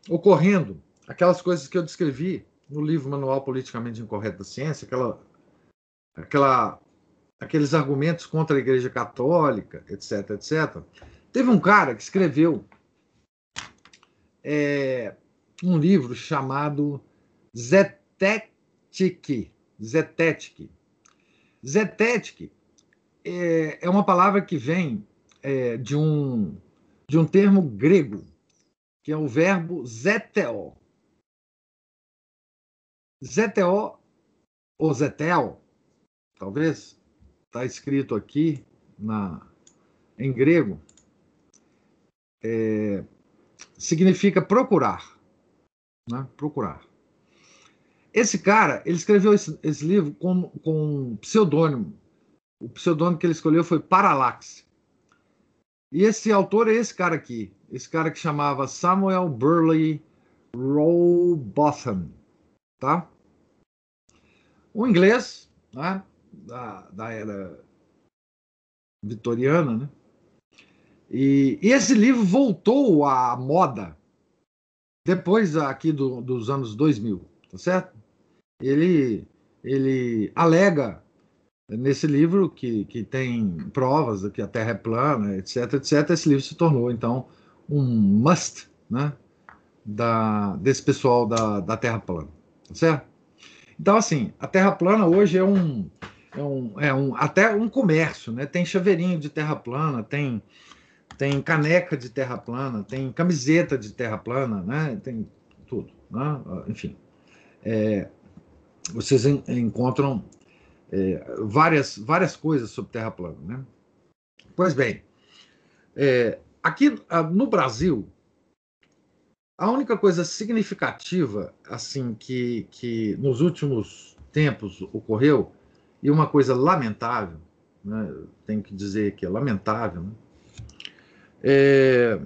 ocorrendo aquelas coisas que eu descrevi no livro Manual Politicamente Incorreto da Ciência, aquela, aquela aqueles argumentos contra a Igreja Católica, etc, etc. Teve um cara que escreveu é, um livro chamado Zetetic. Zetetic. Zetetic é, é uma palavra que vem é, de, um, de um termo grego, que é o verbo zeteo. Zeteo ou zetel, talvez, está escrito aqui na, em grego, é, significa procurar. Né? Procurar. Esse cara, ele escreveu esse, esse livro com, com um pseudônimo. O pseudônimo que ele escolheu foi Parallax. E esse autor é esse cara aqui. Esse cara que chamava Samuel Burley Rowbotham. Tá? O inglês, né? da, da era vitoriana, né? E, e, esse livro voltou à moda depois aqui do, dos anos 2000, tá certo? Ele, ele alega nesse livro que, que tem provas de que a Terra é plana, etc, etc. Esse livro se tornou, então, um must, né? Da, desse pessoal da, da Terra plana, tá certo? Então, assim, a Terra plana hoje é um, é um, é um, até um comércio, né? Tem chaveirinho de terra plana, tem, tem caneca de terra plana, tem camiseta de terra plana, né? Tem tudo, né? Enfim, é, vocês en, encontram é, várias, várias coisas sobre terra plana, né? Pois bem, é, aqui no Brasil, a única coisa significativa, assim, que, que nos últimos tempos ocorreu e uma coisa lamentável, né, tenho que dizer que é lamentável, né, é,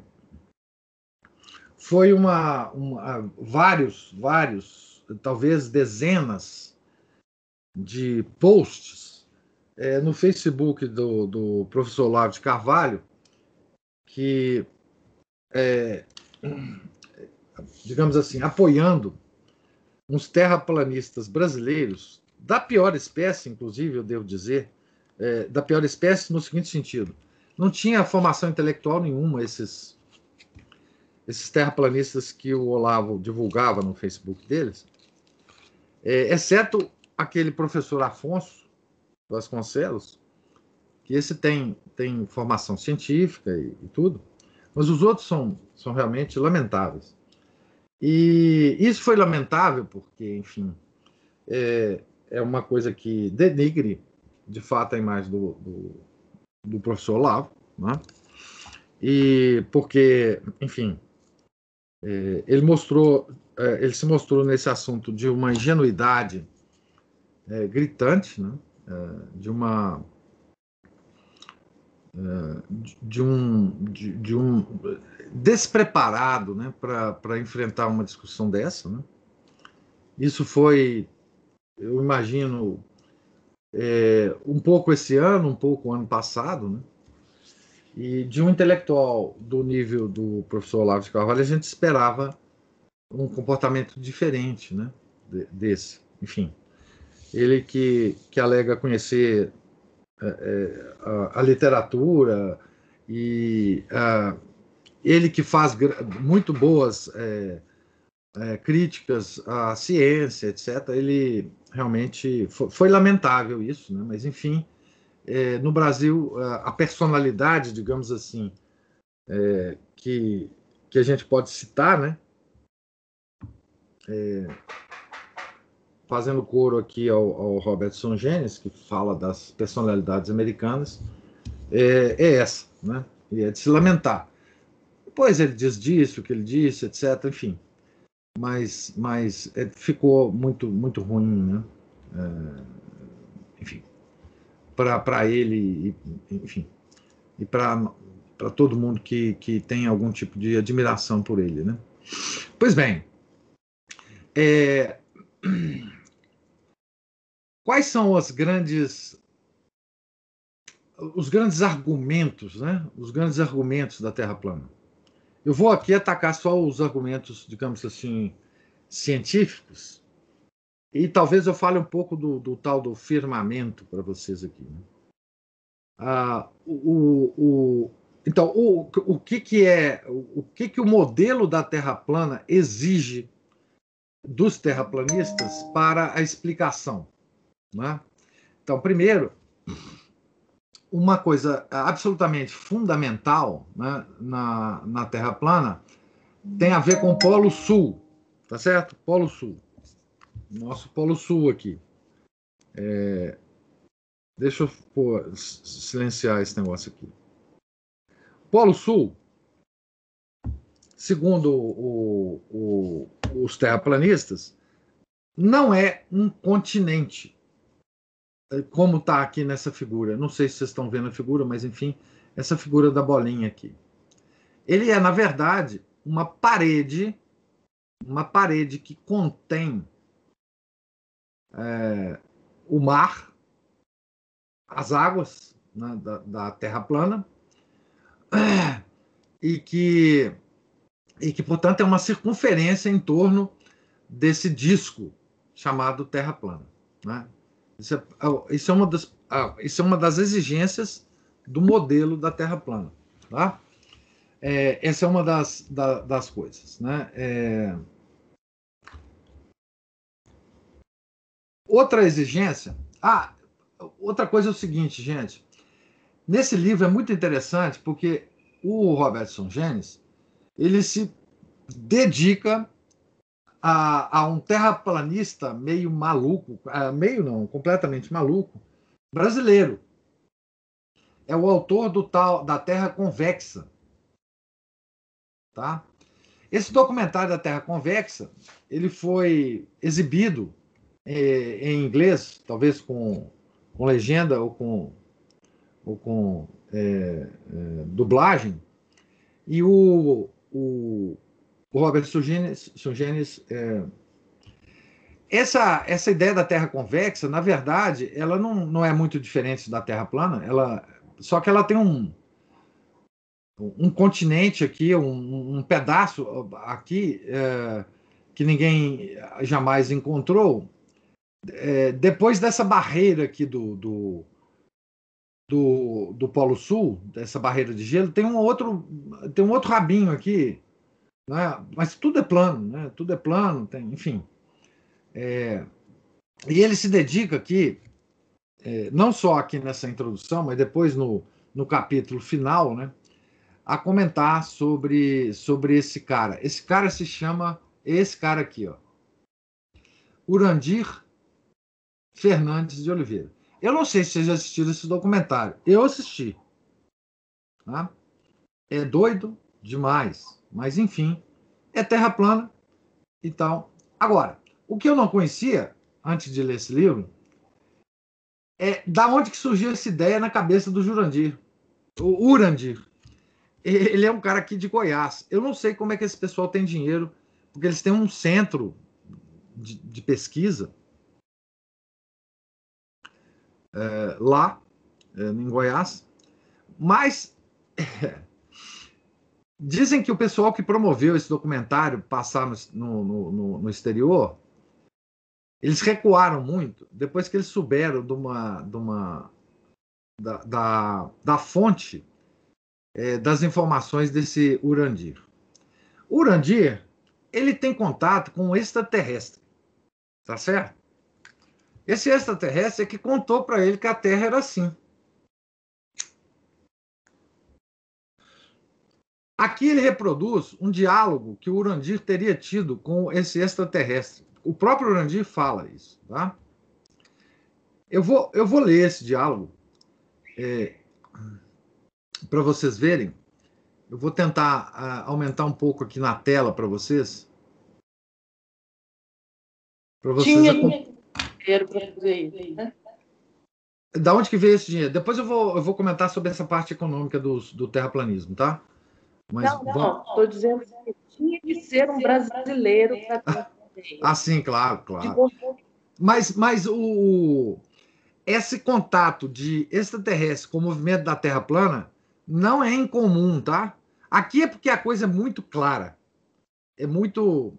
foi uma, uma, vários, vários, talvez dezenas de posts é, no Facebook do, do professor Lavo de Carvalho, que, é, digamos assim, apoiando uns terraplanistas brasileiros da pior espécie, inclusive, eu devo dizer, é, da pior espécie no seguinte sentido: não tinha formação intelectual nenhuma esses esses terraplanistas que o Olavo divulgava no Facebook deles, é, exceto aquele professor Afonso Vasconcelos, que esse tem, tem formação científica e, e tudo, mas os outros são, são realmente lamentáveis. E isso foi lamentável porque, enfim, é, é uma coisa que denigre, de fato, a imagem do, do, do professor Olavo, né? e porque, enfim, é, ele mostrou, ele se mostrou nesse assunto de uma ingenuidade é, gritante, né? É, de uma é, de um, de, de um despreparado né, para enfrentar uma discussão dessa. Né? Isso foi, eu imagino, é, um pouco esse ano, um pouco ano passado, né? e de um intelectual do nível do professor Olavo de Carvalho, a gente esperava um comportamento diferente né? desse. Enfim, ele que, que alega conhecer é, é, a, a, literatura e a, ele que faz muito boas é, é, críticas à ciência, etc. Ele realmente foi, foi lamentável isso, né? mas enfim, é, no Brasil a personalidade, digamos assim, é, que que a gente pode citar, né? Fazendo coro aqui ao, ao Robertson Genes, que fala das personalidades americanas, é, é, essa, né? E é de se lamentar. Depois ele diz disso, que ele disse, etc. Enfim, mas, mas é, ficou muito, muito ruim, né? É, enfim, para ele, enfim, e para todo mundo que, que tem algum tipo de admiração por ele, né? Pois bem, é, Quais são as grandes os grandes argumentos, né? Os grandes argumentos da Terra plana. Eu vou aqui atacar só os argumentos, digamos assim, científicos, e talvez eu fale um pouco do, do tal do firmamento para vocês aqui. Né? Ah, o, o, então, o, o que, que é o que, que o modelo da Terra plana exige dos terraplanistas para a explicação? Né? Então, primeiro, uma coisa absolutamente fundamental né, na, na Terra plana tem a ver com o Polo Sul, tá certo? Polo Sul. Nosso Polo Sul aqui. É... Deixa eu pôr, silenciar esse negócio aqui. Polo Sul, segundo o, o, os terraplanistas, não é um continente. É, como está aqui nessa figura. Não sei se vocês estão vendo a figura, mas enfim, essa figura da bolinha aqui. Ele é, na verdade, uma parede, uma parede que contém é, o mar, as águas né, da, da, Terra plana, e que, e que, portanto, é uma circunferência em torno desse disco chamado Terra plana. Né? Isso é, é isso é, uma, das, ah, isso é uma das exigências do modelo da Terra plana. Tá? É, essa é uma das, da, das coisas. Né? É... Outra exigência. Ah, outra coisa é o seguinte, gente. Nesse livro é muito interessante porque o Robertson Genes ele se dedica a, a um terraplanista meio maluco, meio não, completamente maluco, brasileiro. É o autor do tal da Terra Convexa. Tá? Esse documentário da Terra Convexa, ele foi exibido eh, em inglês, talvez com, com legenda ou com, ou com é, é, dublagem, e o, o, o Robert Sungenes, é, essa, essa ideia da Terra convexa, na verdade, ela não, não é muito diferente da Terra plana, ela, só que ela tem um, um continente aqui, um, um pedaço aqui é, que ninguém jamais encontrou. É, depois dessa barreira aqui do, do, do, do Polo Sul, dessa barreira de gelo, tem um outro, tem um outro rabinho aqui né? Mas tudo é plano, né? tudo é plano, tem, enfim. É, e ele se dedica aqui, é, não só aqui nessa introdução, mas depois no, no capítulo final, né, a comentar sobre, sobre esse cara. Esse cara se chama, esse cara aqui, ó, Urandir Fernandes de Oliveira. Eu não sei se vocês assistiram esse documentário. Eu assisti. Tá? É doido demais. Mas, enfim, é terra plana e tal. Agora, o que eu não conhecia, antes de ler esse livro, é da onde que surgiu essa ideia na cabeça do Jurandir. O Urandir. Ele é um cara aqui de Goiás. Eu não sei como é que esse pessoal tem dinheiro, porque eles têm um centro de, de pesquisa é, lá, é, em Goiás. Mas dizem que o pessoal que promoveu esse documentário passar no, no, no, no exterior, eles recuaram muito depois que eles souberam de uma, de uma da, da, da fonte é, das informações desse Urandir. Urandir ele tem contato com um extraterrestre, tá certo? Esse extraterrestre é que contou para ele que a Terra era assim. Aqui ele reproduz um diálogo que o Urandir teria tido com esse extraterrestre. O próprio Urandir fala isso, tá? Eu vou, eu vou ler esse diálogo é, para vocês verem. Eu vou tentar aumentar um pouco aqui na tela para vocês.
Para vocês Tinha para fazer isso, né?
Da onde que veio esse dinheiro? Depois eu vou, eu vou comentar sobre essa parte econômica do, do terraplanismo, tá?
Mas, não, não, estou dizendo que tinha que ser um brasileiro para
Ah, sim, claro, claro. Mas, mas o, esse contato de extraterrestre com o movimento da Terra plana não é incomum, tá? Aqui é porque a coisa é muito clara. É muito.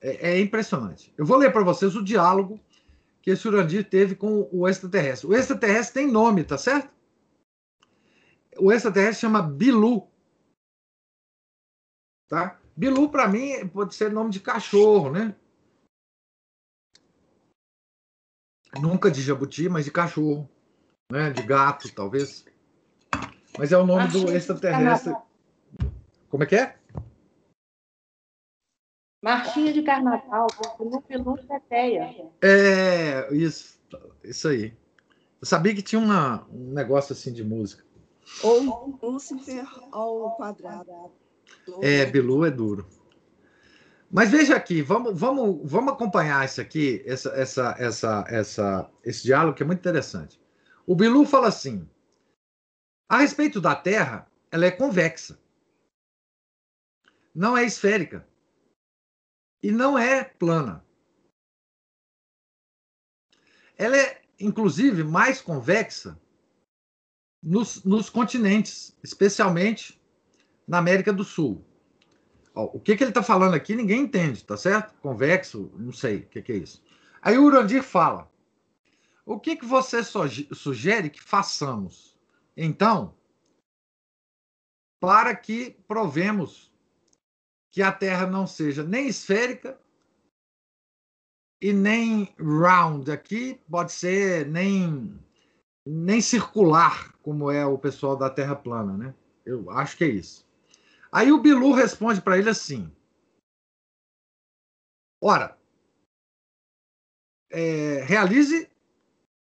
É, é impressionante. Eu vou ler para vocês o diálogo que esse Urandir teve com o extraterrestre. O extraterrestre tem nome, tá certo? O extraterrestre chama Bilu. Tá? Bilu, para mim, pode ser nome de cachorro, né? Nunca de jabuti, mas de cachorro, né? De gato, talvez. Mas é o nome do extraterrestre. Como é que é?
Marchinha de carnaval, no Pilu Teteia.
É, isso, isso aí. Eu sabia que tinha uma, um negócio assim de música.
Ou Lúcifer ao quadrado.
É, Bilu é duro. Mas veja aqui, vamos, vamos, vamos acompanhar isso aqui, essa, essa, essa, essa, esse diálogo que é muito interessante. O Bilu fala assim: a respeito da Terra, ela é convexa, não é esférica e não é plana. Ela é, inclusive, mais convexa nos, nos continentes, especialmente na América do Sul. Ó, o que, que ele está falando aqui, ninguém entende, tá certo? Convexo, não sei o que, que é isso. Aí o Urandir fala: o que, que você sugere que façamos, então, para que provemos que a Terra não seja nem esférica e nem round aqui, pode ser nem nem circular, como é o pessoal da Terra plana, né? Eu acho que é isso. Aí o Bilu responde para ele assim: Ora, é, realize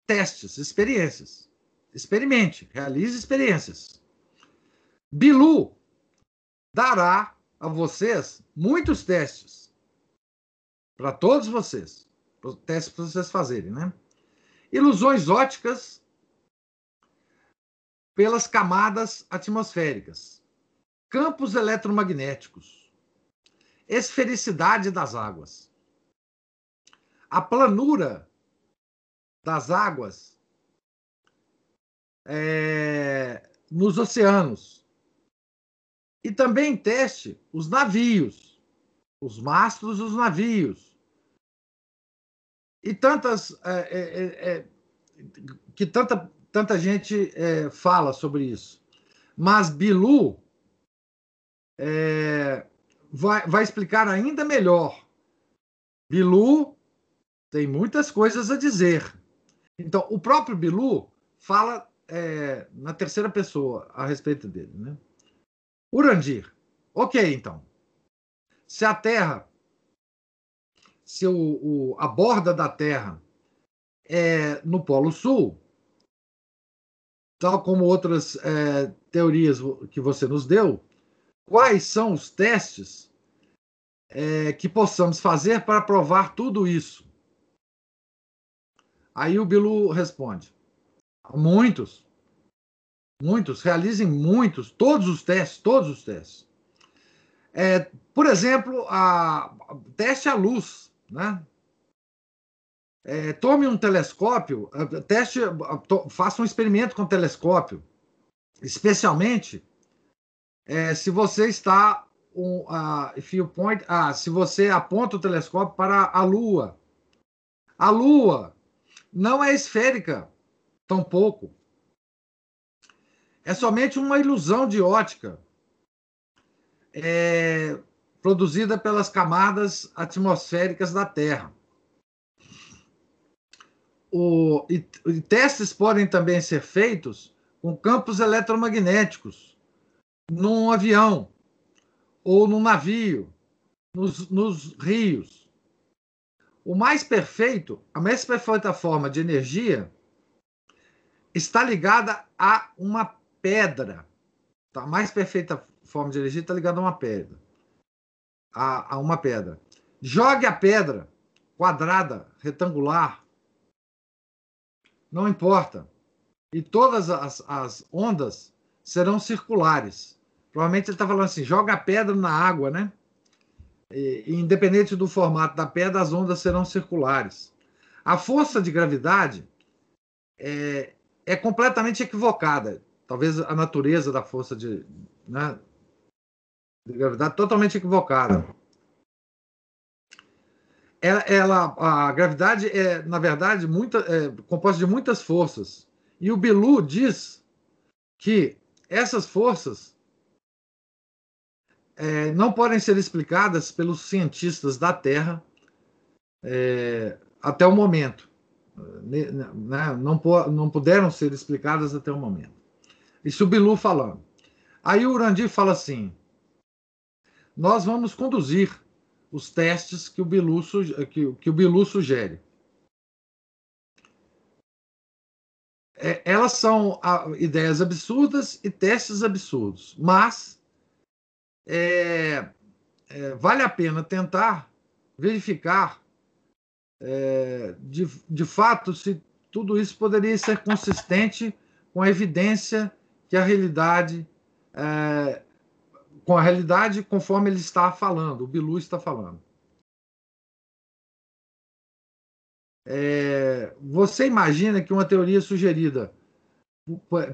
testes, experiências. Experimente, realize experiências. Bilu dará a vocês muitos testes. Para todos vocês. Testes para vocês fazerem, né? Ilusões óticas pelas camadas atmosféricas campos eletromagnéticos, esfericidade das águas, a planura das águas é, nos oceanos. E também teste os navios, os mastros dos navios. E tantas. É, é, é, que tanta, tanta gente é, fala sobre isso. Mas Bilu é, vai, vai explicar ainda melhor. Bilu tem muitas coisas a dizer. Então, o próprio Bilu fala é, na terceira pessoa a respeito dele. Né? Urandir. Ok, então. Se a Terra, se o, o, a borda da Terra é no Polo Sul, tal como outras é, teorias que você nos deu, quais são os testes é, que possamos fazer para provar tudo isso? Aí o Bilu responde: muitos, muitos, realizem muitos, todos os testes, todos os testes. É, por exemplo, a, a teste à luz, né? É, tome um telescópio, teste, to, faça um experimento com telescópio, especialmente é, se você está um, uh, if point, ah, se você aponta o telescópio para a Lua. A Lua não é esférica, tampouco. É somente uma ilusão de ótica é, produzida pelas camadas atmosféricas da Terra. O, e, e testes podem também ser feitos com campos eletromagnéticos num avião ou num navio, nos, nos rios. O mais perfeito, a mais perfeita forma de energia está ligada a uma pedra. Tá? A mais perfeita forma de energia está ligada a uma pedra. A, a uma pedra. Jogue a pedra quadrada, retangular, não importa. E todas as, as ondas serão circulares. Provavelmente ele está falando assim: joga a pedra na água, né? E, independente do formato da pedra, as ondas serão circulares. A força de gravidade é, é completamente equivocada. Talvez a natureza da força de, né, de gravidade totalmente equivocada. Ela, ela, a gravidade é, na verdade, muita, é, composta de muitas forças. E o Bilu diz que essas forças é, não podem ser explicadas pelos cientistas da Terra é, até o momento. Né? Não, não puderam ser explicadas até o momento. Isso o Bilu falando. Aí o Urandir fala assim: nós vamos conduzir os testes que o Bilu, que, que o Bilu sugere. É, elas são a, ideias absurdas e testes absurdos, mas é, é, vale a pena tentar verificar é, de, de fato se tudo isso poderia ser consistente com a evidência que a realidade é, com a realidade conforme ele está falando, o Bilu está falando. É, você imagina que uma teoria sugerida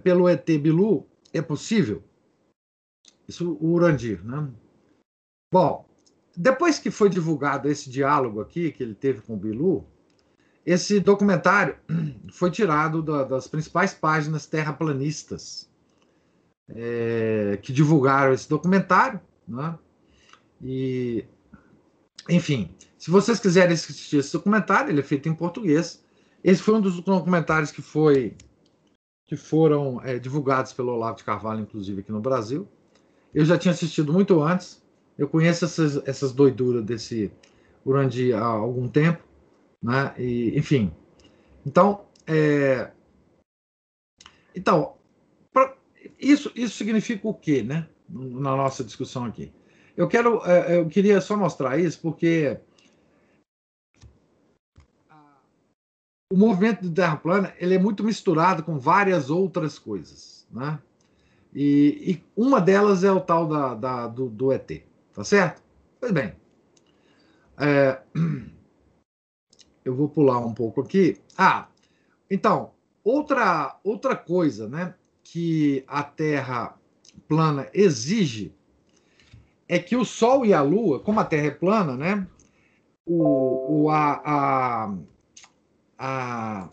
pelo ET Bilu é possível? Isso o Urandir, né? Bom, depois que foi divulgado esse diálogo aqui que ele teve com o Bilu, esse documentário foi tirado da, das principais páginas terraplanistas é, que divulgaram esse documentário, né? E, enfim, se vocês quiserem assistir esse documentário, ele é feito em português. Esse foi um dos documentários que foi que foram é, divulgados pelo Olavo de Carvalho, inclusive aqui no Brasil. Eu já tinha assistido muito antes. Eu conheço essas, essas doiduras desse Urandi há algum tempo, né? E, enfim. Então, é... então. Isso isso significa o quê, né? Na nossa discussão aqui. Eu quero, é, eu queria só mostrar isso porque o movimento de terra plana ele é muito misturado com várias outras coisas, né? E, e uma delas é o tal da, da do, do, ET, tá certo? Pois bem, é, eu vou pular um pouco aqui. Ah, então outra outra coisa, né, que a Terra plana exige é que o Sol e a Lua, como a Terra é plana, né, o, o a, a a,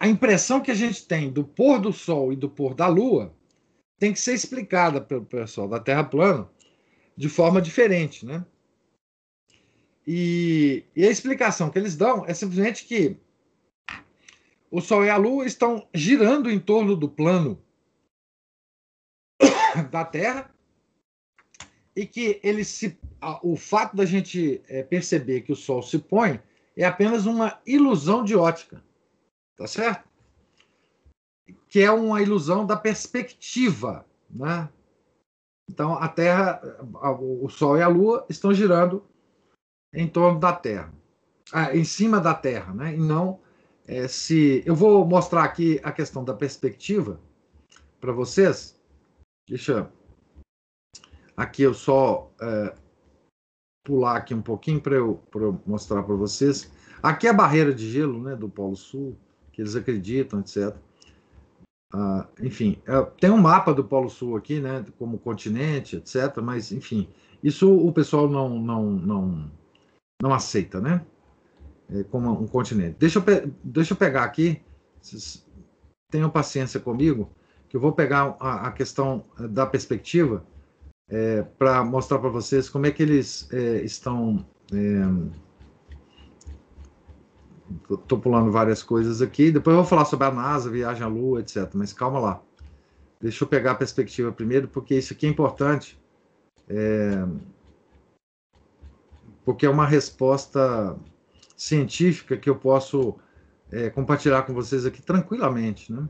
a impressão que a gente tem do pôr do Sol e do pôr da Lua tem que ser explicada pelo pessoal da Terra plana de forma diferente, né? E, e, a explicação que eles dão é simplesmente que o Sol e a Lua estão girando em torno do plano da Terra e que eles se, o fato da gente é, perceber que o Sol se põe é apenas uma ilusão de ótica. Tá certo? Que é uma ilusão da perspectiva, né? Então, a Terra, o Sol e a Lua estão girando em torno da Terra, ah, em cima da Terra, né? E não é, se. Eu vou mostrar aqui a questão da perspectiva para vocês. Deixa. Aqui eu só é, pular aqui um pouquinho para eu, eu mostrar para vocês. Aqui é a barreira de gelo né, do Polo Sul, que eles acreditam, etc. Ah, enfim, é, tem um mapa do Polo Sul aqui, né, como continente, etc. Mas, enfim, isso o pessoal não, não, não, não aceita, né? É, como um continente. Deixa eu, deixa eu pegar aqui, tenham paciência comigo, que eu vou pegar a, a questão da perspectiva é, para mostrar para vocês como é que eles é, estão. Estou pulando várias coisas aqui. Depois eu vou falar sobre a NASA, viagem à Lua, etc. Mas calma lá. Deixa eu pegar a perspectiva primeiro, porque isso aqui é importante. Porque é uma resposta científica que eu posso é, compartilhar com vocês aqui tranquilamente, né?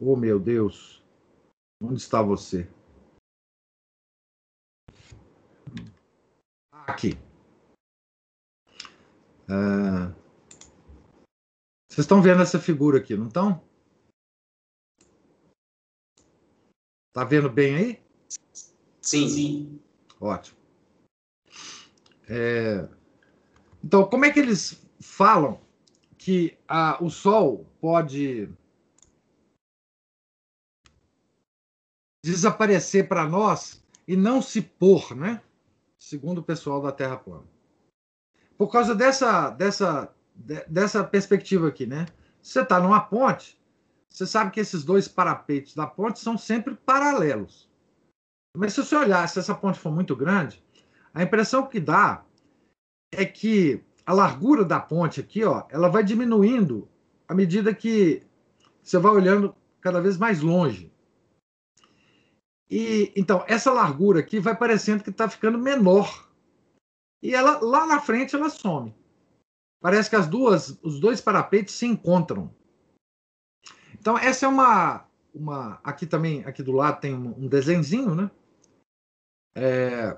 Oh, meu Deus. Onde está você? Aqui. Ah, vocês estão vendo essa figura aqui, não estão? Tá vendo bem aí?
Sim, sim.
Ótimo. É... Então, como é que eles falam que a, o Sol pode desaparecer para nós e não se pôr, né? Segundo o pessoal da Terra plana. Por causa dessa, dessa, dessa perspectiva aqui, né? Você está numa ponte, você sabe que esses dois parapetes da ponte são sempre paralelos. Mas se você olhar, se essa ponte for muito grande, a impressão que dá é que a largura da ponte aqui, ó, ela vai diminuindo à medida que você vai olhando cada vez mais longe. E então essa largura aqui vai parecendo que está ficando menor. E ela lá na frente ela some. Parece que as duas, os dois parapetes se encontram. Então essa é uma, uma aqui também aqui do lado tem um, um né? É,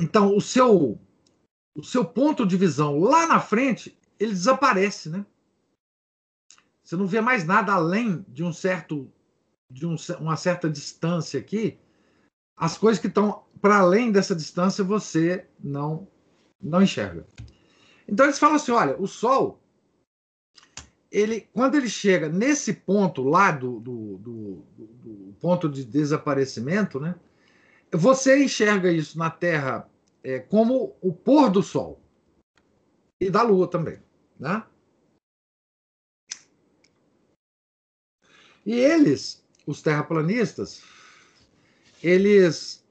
então o seu o seu ponto de visão lá na frente ele desaparece, né? Você não vê mais nada além de um certo de um, uma certa distância aqui, as coisas que estão para além dessa distância você não não enxerga. Então eles falam assim, olha, o Sol, ele quando ele chega nesse ponto lá do, do, do, do ponto de desaparecimento, né? Você enxerga isso na Terra é, como o pôr do Sol e da Lua também, né? E eles os terraplanistas, eles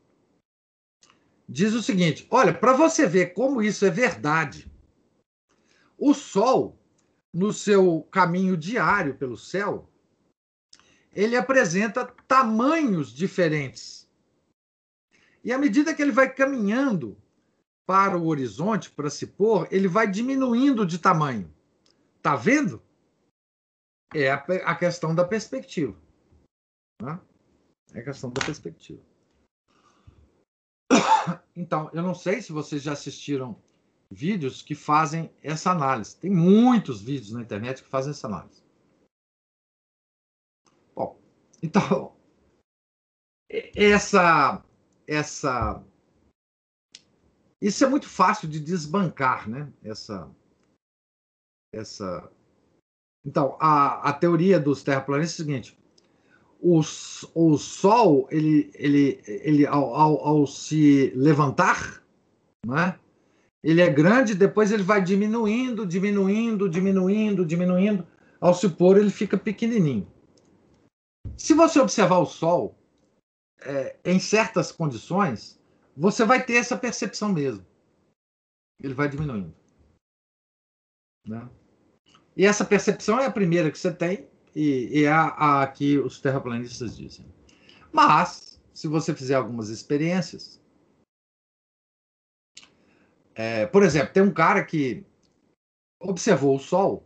diz o seguinte: olha, para você ver como isso é verdade, o Sol, no seu caminho diário pelo céu, ele apresenta tamanhos diferentes. E à medida que ele vai caminhando para o horizonte para se pôr, ele vai diminuindo de tamanho. Tá vendo? É a, a questão da perspectiva. Né? É questão da perspectiva. Então, eu não sei se vocês já assistiram vídeos que fazem essa análise. Tem muitos vídeos na internet que fazem essa análise. Bom, então, essa, essa, isso é muito fácil de desbancar, né? Essa, essa. Então, a, a teoria dos terraplanistas é o seguinte: o, o Sol, ele, ele, ele ao, ao, ao se levantar, né, ele é grande, depois ele vai diminuindo, diminuindo, diminuindo, diminuindo. Ao se pôr, ele fica pequenininho. Se você observar o Sol é, em certas condições, você vai ter essa percepção mesmo. Ele vai diminuindo. Né? E essa percepção é a primeira que você tem, e, é a, a que os terraplanistas dizem. Mas, se você fizer algumas experiências, É, por exemplo, tem um cara que observou o Sol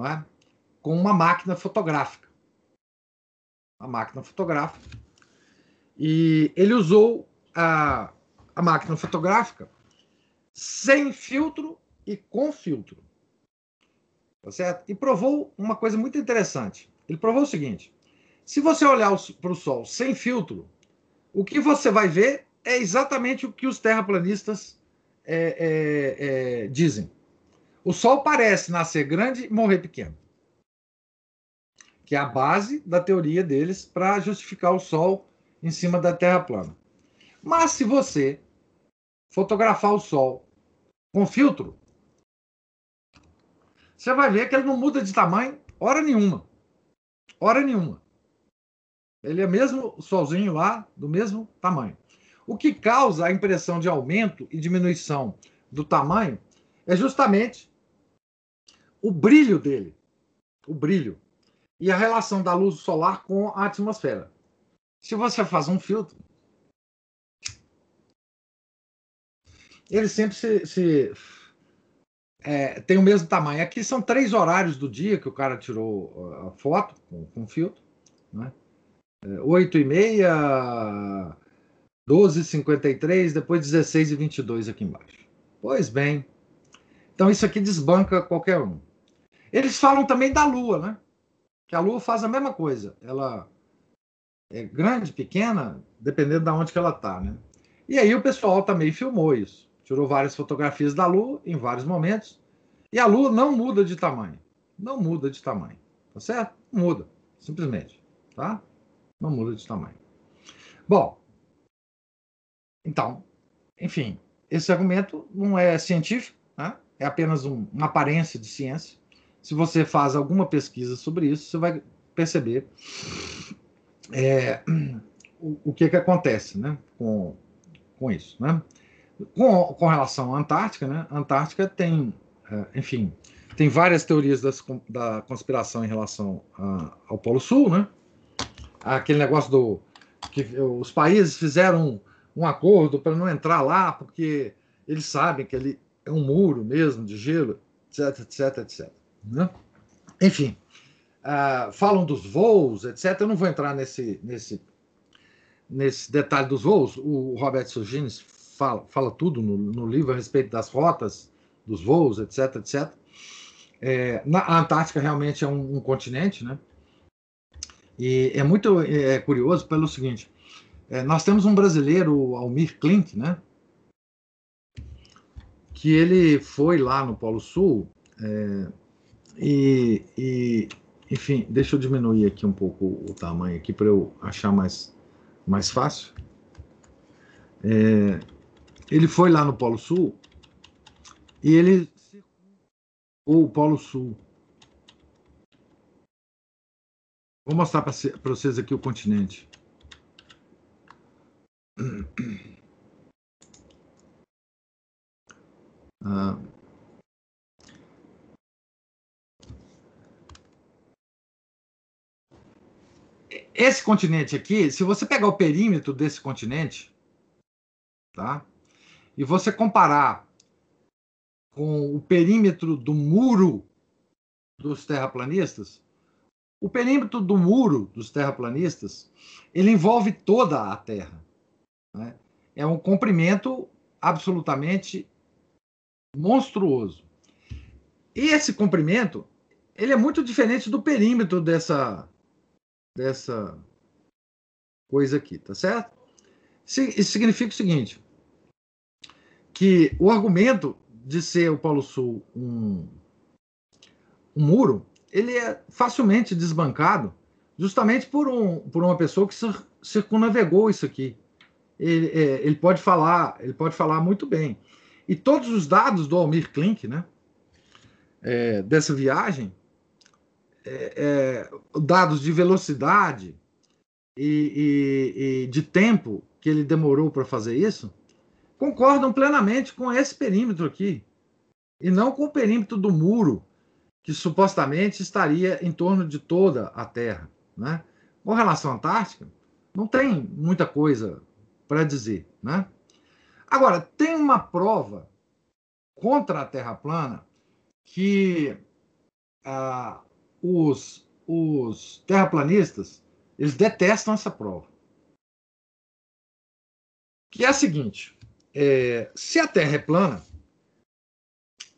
é? com uma máquina fotográfica. Uma máquina fotográfica. E ele usou a, a máquina fotográfica sem filtro e com filtro. Tá certo? E provou uma coisa muito interessante. Ele provou o seguinte: se você olhar para o Sol sem filtro, o que você vai ver é exatamente o que os terraplanistas é, é, é, dizem. O Sol parece nascer grande e morrer pequeno. Que é a base da teoria deles para justificar o Sol em cima da Terra plana. Mas se você fotografar o Sol com filtro, você vai ver que ele não muda de tamanho hora nenhuma. Hora nenhuma. Ele é mesmo solzinho lá, do mesmo tamanho. O que causa a impressão de aumento e diminuição do tamanho é justamente o brilho dele. O brilho. E a relação da luz solar com a atmosfera. Se você faz um filtro, ele sempre se, se é, tem o mesmo tamanho. Aqui são três horários do dia que o cara tirou a foto com, com filtro. Né? É, 8 e meia, 12 e 53, depois 16 e 22 aqui embaixo. Pois bem. Então isso aqui desbanca qualquer um. Eles falam também da Lua, né? Que a Lua faz a mesma coisa. Ela é grande, pequena, dependendo de onde que ela está, né? E aí o pessoal também filmou isso. Tirou várias fotografias da Lua em vários momentos. E a Lua não muda de tamanho. Não muda de tamanho. Tá certo? Não muda. Simplesmente. Tá? Não muda de tamanho. Bom, então, enfim, esse argumento não é científico, né? é apenas um, uma aparência de ciência. Se você faz alguma pesquisa sobre isso, você vai perceber é, o, o, que, que acontece né, com, com isso. Né? Com, com relação à Antártica, né, a Antártica tem, é, enfim, tem várias teorias das, da conspiração em relação a, ao Polo Sul, né? Aquele negócio do que os países fizeram um, um acordo para não entrar lá porque eles sabem que ele é um muro mesmo de gelo, etc, etc, etc. Né? Enfim, uh, falam dos voos, etc. Eu não vou entrar nesse, nesse, nesse detalhe dos voos. O Robert Sugines fala, fala tudo no, no, livro a respeito das rotas, dos voos, etc, etc. É, na, a Antártica realmente é um, um, continente, né? E é muito é, curioso pelo seguinte: é, nós temos um brasileiro, Almir Klink, né? Que ele foi lá no Polo Sul é, e, e enfim, deixa eu diminuir aqui um pouco o tamanho aqui para eu achar mais, mais fácil. É, ele foi lá no Polo Sul e ele ou o Polo Sul. Vou mostrar para vocês aqui o continente. Ah, Esse continente aqui, se você pegar o perímetro desse continente, tá? E você comparar com o perímetro do muro dos terraplanistas, o perímetro do muro dos terraplanistas, ele envolve toda a Terra. Né? É um comprimento absolutamente monstruoso. E esse comprimento, ele é muito diferente do perímetro dessa dessa coisa aqui, tá certo? Isso significa o seguinte, que o argumento de ser o Polo Sul um, um muro, ele é facilmente desbancado justamente por, um, por uma pessoa que circunavegou isso aqui. Ele, é, ele, pode falar, ele pode falar muito bem. E todos os dados do Almir Klink, né, é, dessa viagem, é, é, dados de velocidade e, e, e de tempo que ele demorou para fazer isso, concordam plenamente com esse perímetro aqui, e não com o perímetro do muro, que supostamente estaria em torno de toda a Terra. Né? Com relação à Antártica, não tem muita coisa para dizer. Né? Agora, tem uma prova contra a Terra plana que ah, os, os terraplanistas eles detestam essa prova. Que é a seguinte: é, se a Terra é plana,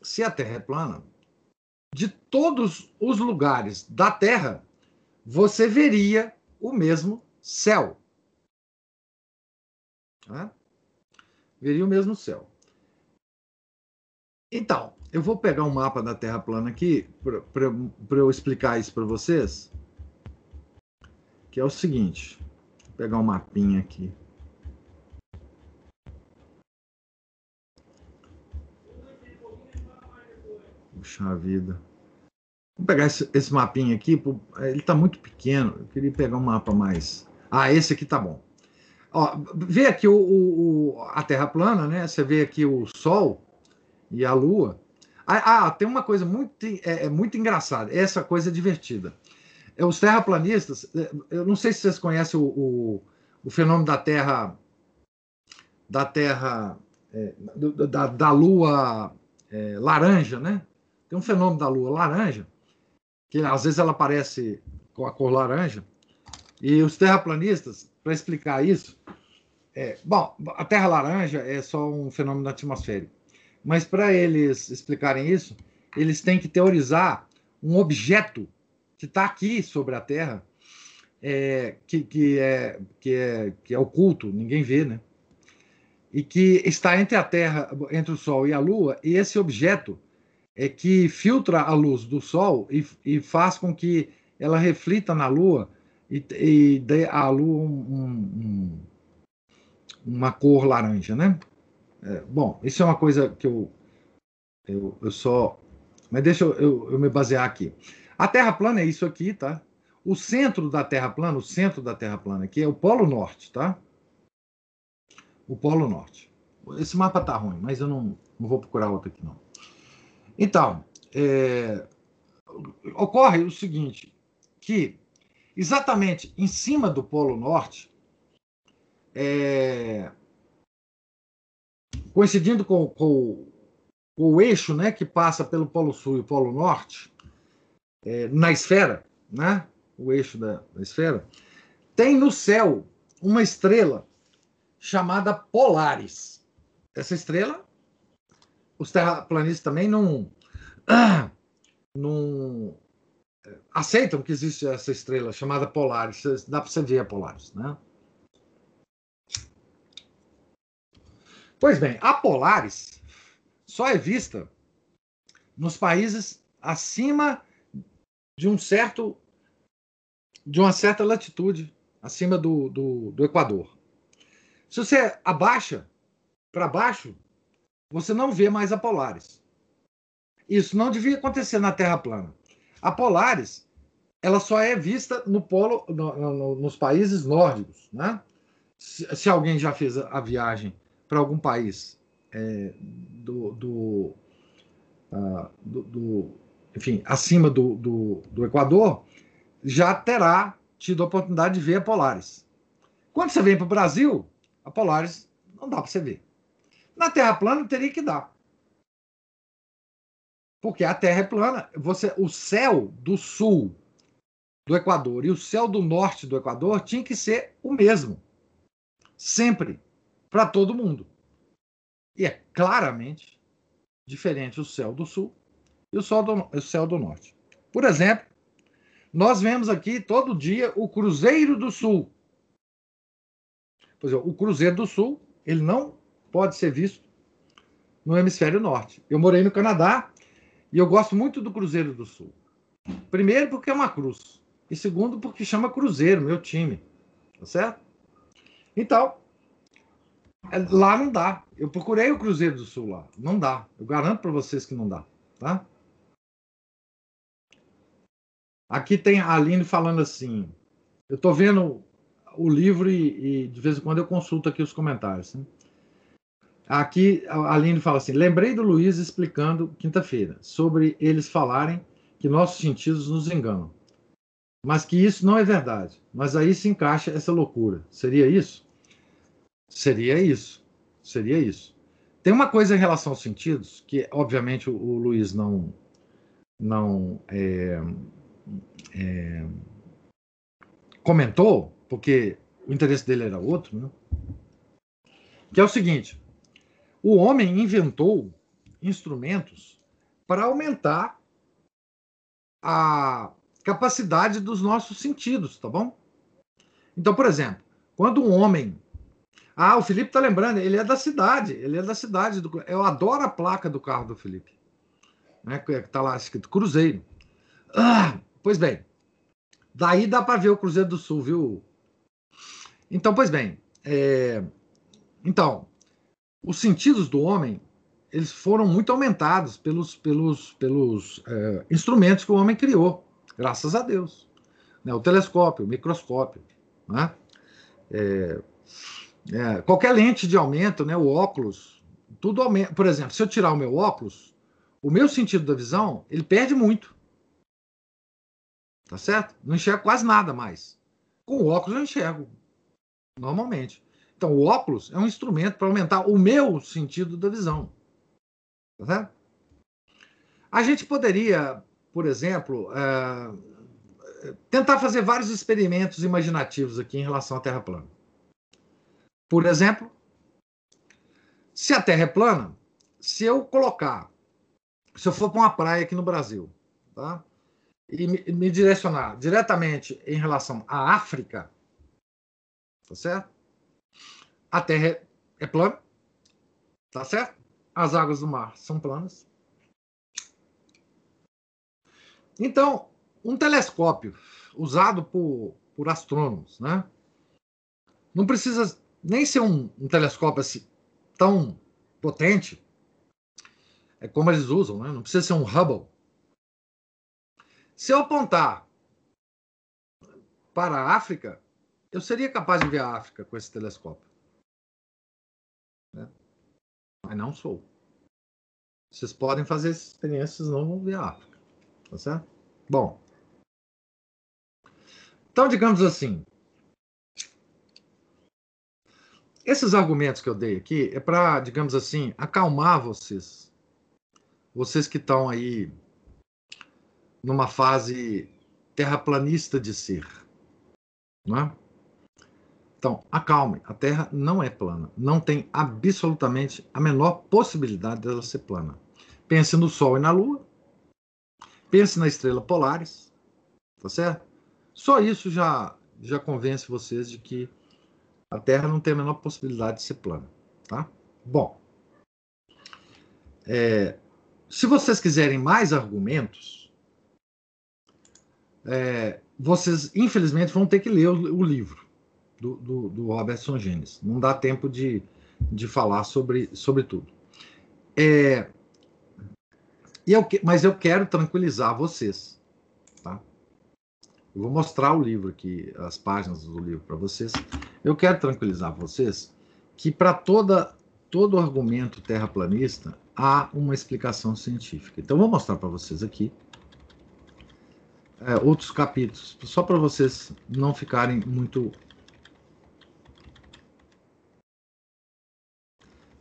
se a Terra é plana, de todos os lugares da Terra, você veria o mesmo céu. Né? Veria o mesmo céu. Então, eu vou pegar um mapa da Terra plana aqui para eu explicar isso para vocês. Que é o seguinte. Vou pegar um mapinha aqui. Puxa vida. Vou pegar esse, esse mapinha aqui. Ele está muito pequeno. Eu queria pegar um mapa mais. Ah, esse aqui tá bom. Ó, vê aqui o, o, a Terra plana, né? Você vê aqui o Sol e a Lua. Ah, ah tem uma coisa muito, é, é, muito engraçada. Essa coisa é divertida. É, os terraplanistas, é, eu não sei se vocês conhecem o, o, o fenômeno da Terra, da Terra, é, da, da Lua é, laranja, né? Tem um fenômeno da Lua laranja que às vezes ela aparece com a cor laranja. E os terraplanistas para explicar isso, é, bom, a Terra laranja é só um fenômeno atmosférico, mas para eles explicarem isso, eles têm que teorizar um objeto que está aqui sobre a Terra, é, que, que, é, que, é, que é oculto, ninguém vê, né? E que está entre a Terra, entre o Sol e a Lua, e esse objeto é que filtra a luz do Sol e, e faz com que ela reflita na Lua e, e dê à lua um, um, uma cor laranja, né? É, bom, isso é uma coisa que eu, eu, eu só. Mas deixa eu, eu, eu me basear aqui. A Terra plana é isso aqui, tá? O centro da Terra plana, o centro da Terra plana aqui é o Polo Norte, tá? O Polo Norte. Esse mapa tá ruim, mas eu não, não vou procurar outro aqui, não. Então, é, ocorre o seguinte, que exatamente em cima do Polo Norte, é, coincidindo com, com, com, o eixo né, que passa pelo Polo Sul e o Polo Norte, é, na esfera, né, o eixo da, da esfera, tem no céu uma estrela chamada Polaris. Essa estrela, os terraplanistas também não, não aceitam que existe essa estrela chamada Polaris. Dá para você ver a Polaris, né? Pois bem, a Polaris só é vista nos países acima de um certo de uma certa latitude acima do, do, do Equador. Se você abaixa para baixo, você não vê mais a Polaris. Isso não devia acontecer na Terra plana. A Polaris, ela só é vista no polo, no, no, nos países nórdicos, né? Se, se, alguém já fez a viagem para algum país é, do, do, uh, do, do, enfim, acima do, do, do Equador, já terá tido a oportunidade de ver a Polaris. Quando você vem para o Brasil, a Polaris não dá para você ver. Na Terra plana teria que dar. Porque a Terra é plana. Você, o céu do sul do Equador e o céu do norte do Equador tinha que ser o mesmo. Sempre. Para todo mundo. E é claramente diferente o céu do sul e o, do, o céu do norte. Por exemplo, nós vemos aqui todo dia o Cruzeiro do Sul. Pois é, o Cruzeiro do Sul, ele não pode ser visto no hemisfério norte. Eu morei no Canadá e eu gosto muito do Cruzeiro do Sul. Primeiro, porque é uma cruz. E segundo, porque chama Cruzeiro, meu time. Tá certo? Então, lá não dá. Eu procurei o Cruzeiro do Sul lá. Não dá. Eu garanto para vocês que não dá. Tá? Aqui tem a Aline falando assim. Eu estou vendo o livro e, e, de vez em quando eu consulto aqui os comentários. Né? Aqui a Aline fala assim: lembrei do Luiz explicando quinta-feira sobre eles falarem que nossos sentidos nos enganam, mas que isso não é verdade. Mas aí se encaixa essa loucura. Seria isso? Seria isso. Seria isso. Tem uma coisa em relação aos sentidos que, obviamente, o, o Luiz não não é, é, comentou, porque o interesse dele era outro, né? que é o seguinte: o homem inventou instrumentos para aumentar a capacidade dos nossos sentidos, tá bom? Então, por exemplo, quando um homem. Ah, o Felipe tá lembrando, ele é da cidade, ele é da cidade. Do... Eu adoro a placa do carro do Felipe. Né, que tá lá escrito Cruzeiro. Ah, pois bem, daí dá para ver o Cruzeiro do Sul, viu? Então, pois bem, é... então, os sentidos do homem eles foram muito aumentados pelos, pelos, pelos é, instrumentos que o homem criou, graças a Deus. Né? O telescópio, o microscópio. Né? É, é, qualquer lente de aumento, né? o óculos, tudo aumenta. Por exemplo, se eu tirar o meu óculos, o meu sentido da visão ele perde muito. Tá certo? Não enxergo quase nada mais. Com o óculos eu enxergo, normalmente. Então, o óculos é um instrumento para aumentar o meu sentido da visão. Tá certo? A gente poderia, por exemplo, é, tentar fazer vários experimentos imaginativos aqui em relação à Terra plana. Por exemplo, se a Terra é plana, se eu colocar, se eu for para uma praia aqui no Brasil, tá? e me, direcionar diretamente em relação à África, tá certo? A Terra é, é plana, tá certo? As águas do mar são planas. Então, um telescópio usado por, por astrônomos, né? Não precisa nem ser um, um telescópio assim, tão potente, é como eles usam, né? Não precisa ser um Hubble, se eu apontar para a África, eu seria capaz de ver a África com esse telescópio. Né? Mas não sou. Vocês podem fazer experiências, não vão ver a África. Tá certo? Bom. Então, digamos assim. Esses argumentos que eu dei aqui é para, digamos assim, acalmar vocês. Vocês que estão aí numa fase terraplanista de ser. Não é? Então, acalme, a Terra não é plana. Não tem absolutamente a menor possibilidade dela ser plana. Pense no Sol e na Lua. Pense na estrela polares. Tá certo? Só isso já, já convence vocês de que a Terra não tem a menor possibilidade de ser plana. Tá? Bom. É, se vocês quiserem mais argumentos, é, vocês, infelizmente, vão ter que ler o, o livro do, do, do, Robertson Genes. Não dá tempo de, de falar sobre, sobre tudo. É, eu, mas eu quero tranquilizar vocês. Eu vou mostrar o livro aqui, as páginas do livro para vocês. Eu quero tranquilizar vocês que para toda todo argumento terraplanista há uma explicação científica. Então, vou mostrar para vocês aqui é, outros capítulos, só para vocês não ficarem muito.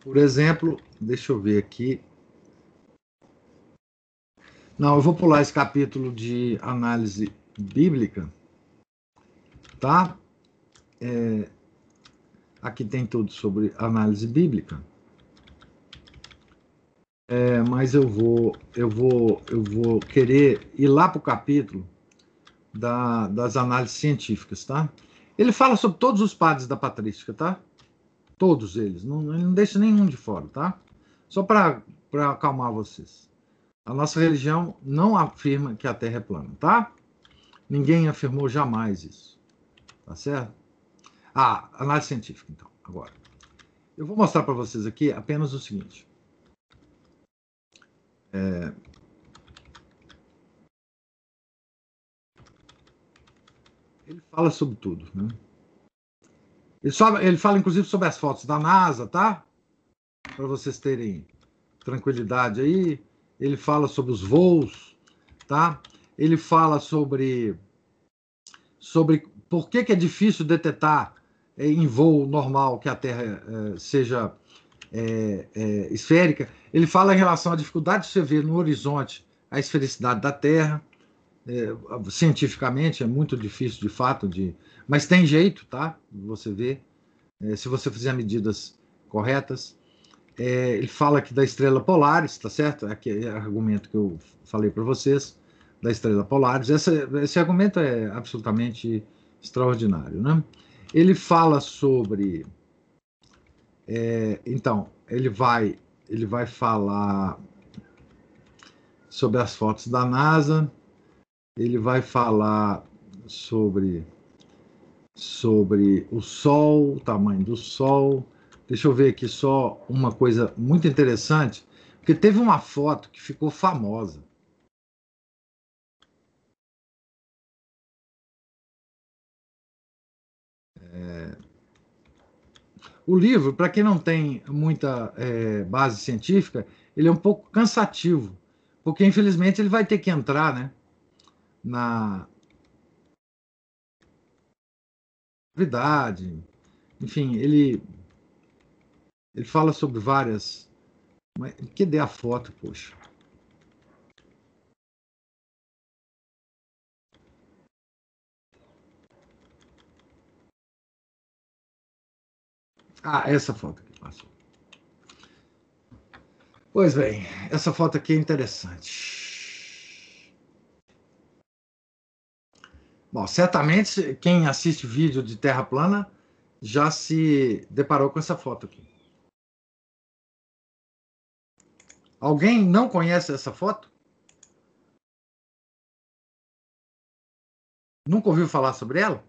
Por exemplo, deixa eu ver aqui. Não, eu vou pular esse capítulo de análise bíblica, tá? É, aqui tem tudo sobre análise bíblica. É, mas eu vou, eu vou, eu vou querer ir lá para o capítulo da, das análises científicas, tá? Ele fala sobre todos os padres da patrística, tá? Todos eles, não, não deixa nenhum de fora, tá? Só para acalmar vocês. A nossa religião não afirma que a Terra é plana, tá? Ninguém afirmou jamais isso, tá certo? Ah, análise científica, então, agora. Eu vou mostrar para vocês aqui apenas o seguinte. É... Ele fala sobre tudo, né? Ele, só, ele fala, inclusive, sobre as fotos da NASA, tá? Para vocês terem tranquilidade aí. Ele fala sobre os voos, tá? Ele fala sobre, sobre por que, que é difícil detectar é, em voo normal que a Terra é, seja é, é, esférica. Ele fala em relação à dificuldade de você ver no horizonte a esfericidade da Terra. É, cientificamente é muito difícil de fato de, mas tem jeito, tá? Você vê é, se você fizer medidas corretas. É, ele fala aqui da estrela Polaris, tá certo? Aquele argumento que eu falei para vocês da estrela Polaris. Essa, esse argumento é absolutamente extraordinário, né? Ele fala sobre, é, então, ele vai, ele vai falar sobre as fotos da NASA. Ele vai falar sobre sobre o Sol, o tamanho do Sol. Deixa eu ver aqui só uma coisa muito interessante, porque teve uma foto que ficou famosa. É... O livro, para quem não tem muita é, base científica, ele é um pouco cansativo, porque infelizmente ele vai ter que entrar né, na, gravidade. Enfim, ele ele fala sobre várias. Mas, que dê a foto, poxa. Ah, essa foto aqui passou. Pois bem, essa foto aqui é interessante. Bom, certamente quem assiste vídeo de Terra plana já se deparou com essa foto aqui. Alguém não conhece essa foto? Nunca ouviu falar sobre ela?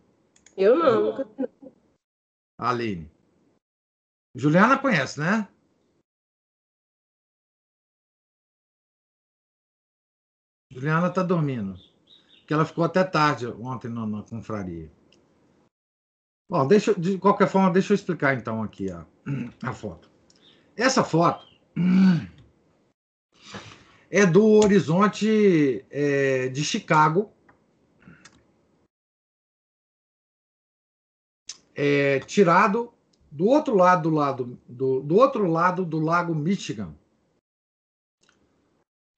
Eu não, nunca.
Aline. Juliana conhece, né? Juliana está dormindo que ela ficou até tarde ontem na confraria. Bom, deixa, de qualquer forma, deixa eu explicar então aqui a, a foto. Essa foto é do horizonte é, de Chicago, é, tirado do outro lado do lado do, do outro lado do lago Michigan,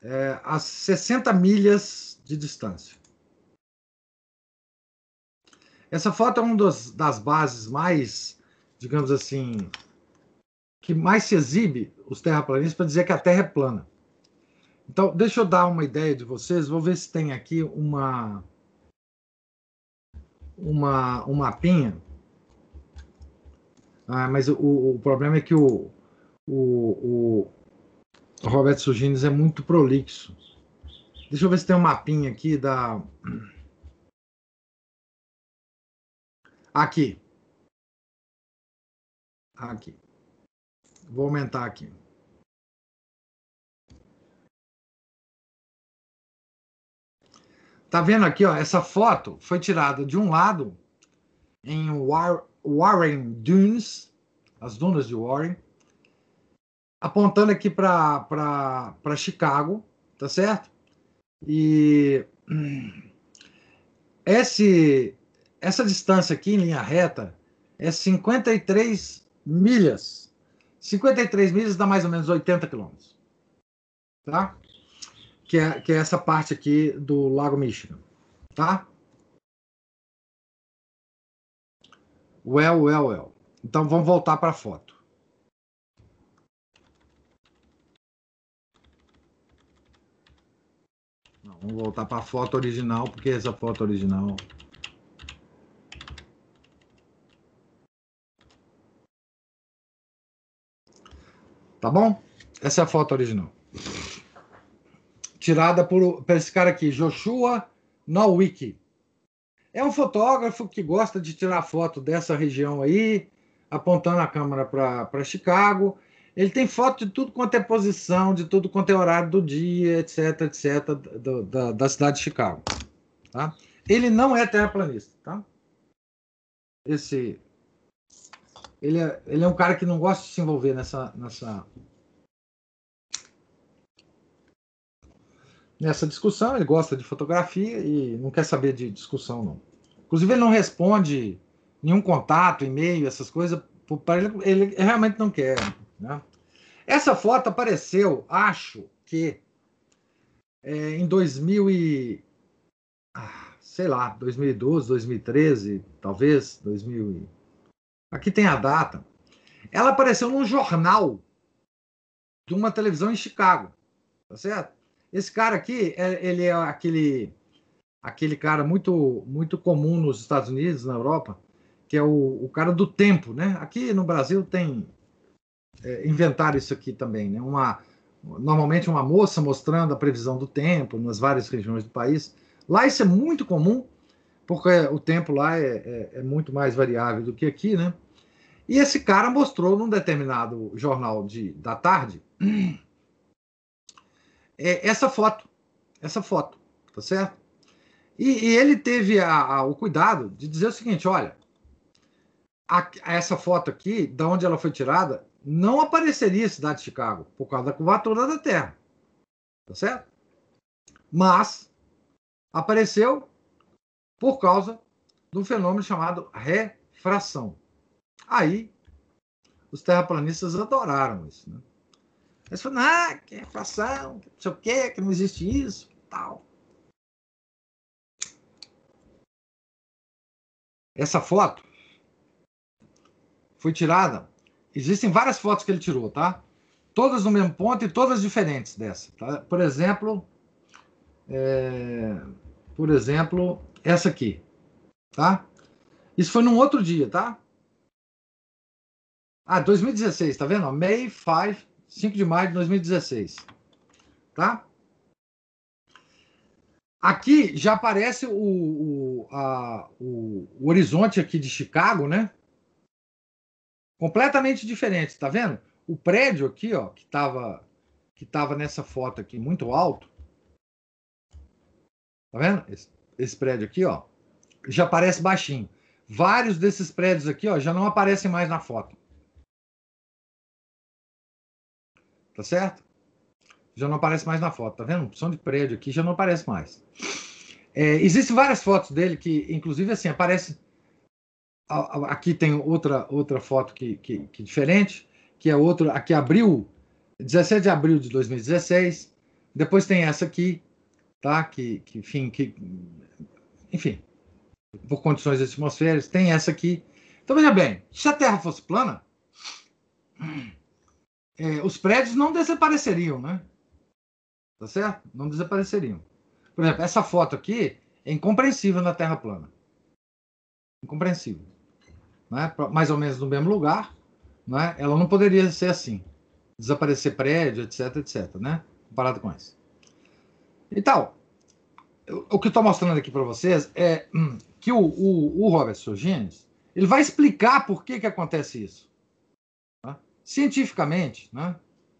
é, a 60 milhas de distância. Essa foto é uma das, das bases mais, digamos assim, que mais se exibe os terraplanistas para dizer que a Terra é plana. Então, deixa eu dar uma ideia de vocês. Vou ver se tem aqui uma uma um mapinha. Ah, mas o, o problema é que o, o, o Roberto Sugines é muito prolixo. Deixa eu ver se tem um mapinha aqui da Aqui. Aqui. Vou aumentar aqui. Tá vendo aqui, ó? Essa foto foi tirada de um lado em Warren Dunes, as dunas de Warren, apontando aqui para Chicago, tá certo? E esse essa distância aqui em linha reta é 53 milhas. 53 milhas dá mais ou menos 80 quilômetros. Tá? Que é, que é essa parte aqui do Lago Michigan. Tá? Well, well, well. Então vamos voltar para a foto. Não, vamos voltar para a foto original, porque essa foto original Tá bom? Essa é a foto original. Tirada por, por esse cara aqui, Joshua Nowicki. É um fotógrafo que gosta de tirar foto dessa região aí, apontando a câmera para Chicago. Ele tem foto de tudo quanto é posição, de tudo quanto é horário do dia, etc, etc, do, da, da cidade de Chicago. Tá? Ele não é terraplanista, tá? Esse ele é, ele é um cara que não gosta de se envolver nessa, nessa, nessa discussão. Ele gosta de fotografia e não quer saber de discussão, não. Inclusive, ele não responde nenhum contato, e-mail, essas coisas. Ele, ele realmente não quer. Né? Essa foto apareceu, acho que é, em 2000 e ah, sei lá, 2012, 2013, talvez 2000. Aqui tem a data. Ela apareceu num jornal de uma televisão em Chicago, tá certo? Esse cara aqui, é, ele é aquele aquele cara muito muito comum nos Estados Unidos, na Europa, que é o, o cara do tempo, né? Aqui no Brasil tem é, isso aqui também, né? Uma normalmente uma moça mostrando a previsão do tempo nas várias regiões do país. Lá isso é muito comum, porque o tempo lá é, é, é muito mais variável do que aqui, né? E esse cara mostrou num determinado jornal de, da tarde é, essa foto, essa foto, tá certo? E, e ele teve a, a, o cuidado de dizer o seguinte: olha, a, essa foto aqui, da onde ela foi tirada, não apareceria a cidade de Chicago por causa da curvatura da Terra, tá certo? Mas apareceu por causa do fenômeno chamado refração. Aí, os terraplanistas adoraram isso. Né? Eles falaram, ah, que refração, que não sei o quê, que não existe isso, tal. Essa foto foi tirada. Existem várias fotos que ele tirou, tá? Todas no mesmo ponto e todas diferentes dessa. Tá? Por exemplo, é, por exemplo, essa aqui, tá? Isso foi num outro dia, tá? Ah, 2016, tá vendo? May 5, 5 de maio de 2016. Tá? Aqui já aparece o, o, a, o, o horizonte aqui de Chicago, né? Completamente diferente, tá vendo? O prédio aqui, ó, que estava que tava nessa foto aqui muito alto, Tá vendo? Esse, esse prédio aqui, ó, já aparece baixinho. Vários desses prédios aqui, ó, já não aparecem mais na foto. Tá certo? Já não aparece mais na foto, tá vendo? Opção de prédio aqui já não aparece mais. É, Existem várias fotos dele que, inclusive, assim, aparece. Aqui tem outra, outra foto que, que, que diferente, que é outra, aqui abril, 17 de abril de 2016. Depois tem essa aqui, tá? Que, que, enfim, que, enfim, por condições atmosféricas, tem essa aqui. Então, veja bem, se a Terra fosse plana, é, os prédios não desapareceriam, né? Tá certo? Não desapareceriam. Por exemplo, essa foto aqui é incompreensível na Terra plana. Incompreensível. Né? Mais ou menos no mesmo lugar, né? ela não poderia ser assim. Desaparecer prédio, etc, etc, né? Comparado com isso. Então, o que eu estou mostrando aqui para vocês é hum, que o, o, o Robert Sogenes ele vai explicar por que, que acontece isso. Cientificamente, né?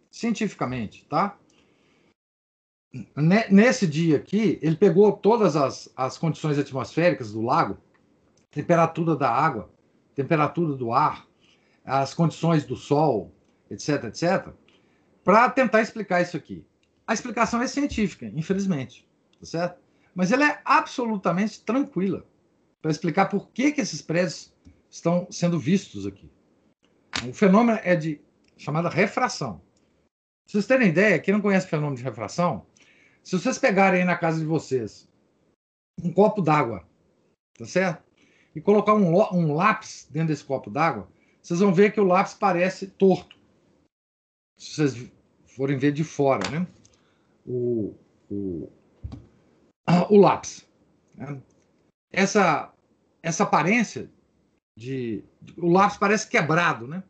Cientificamente, tá? Nesse dia aqui, ele pegou todas as, as condições atmosféricas do lago, temperatura da água, temperatura do ar, as condições do sol, etc, etc, para tentar explicar isso aqui. A explicação é científica, infelizmente, tá certo? Mas ela é absolutamente tranquila para explicar por que, que esses prédios estão sendo vistos aqui. O fenômeno é de chamada refração. Se vocês terem ideia, quem não conhece o fenômeno de refração, se vocês pegarem aí na casa de vocês um copo d'água, tá certo? E colocar um, um lápis dentro desse copo d'água, vocês vão ver que o lápis parece torto. Se vocês forem ver de fora, né? o, o, o lápis. Né? Essa, essa aparência de, de, O lápis parece quebrado, né?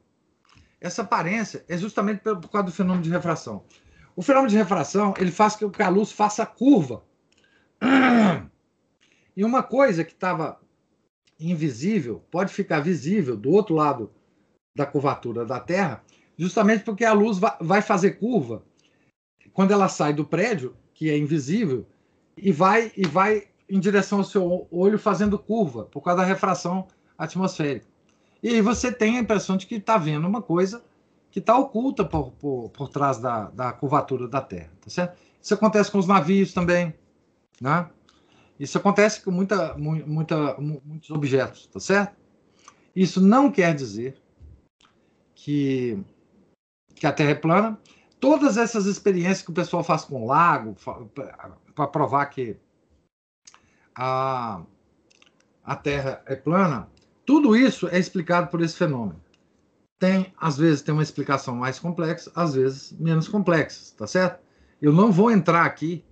Essa aparência é justamente por, por causa do fenômeno de refração. O fenômeno de refração ele faz com que a luz faça curva. E uma coisa que estava invisível pode ficar visível do outro lado da curvatura da Terra, justamente porque a luz vai fazer curva quando ela sai do prédio, que é invisível, e vai e vai em direção ao seu olho fazendo curva por causa da refração atmosférica. E aí você tem a impressão de que está vendo uma coisa que está oculta por, por, por trás da, da curvatura da Terra, tá certo? Isso acontece com os navios também, né? Isso acontece com muita, muita, muitos objetos, tá certo? Isso não quer dizer que que a Terra é plana. Todas essas experiências que o pessoal faz com lago, para provar que a, a Terra é plana, tudo isso é explicado por esse fenômeno. Tem, às vezes, tem uma explicação mais complexa, às vezes menos complexa, tá certo? Eu não vou entrar aqui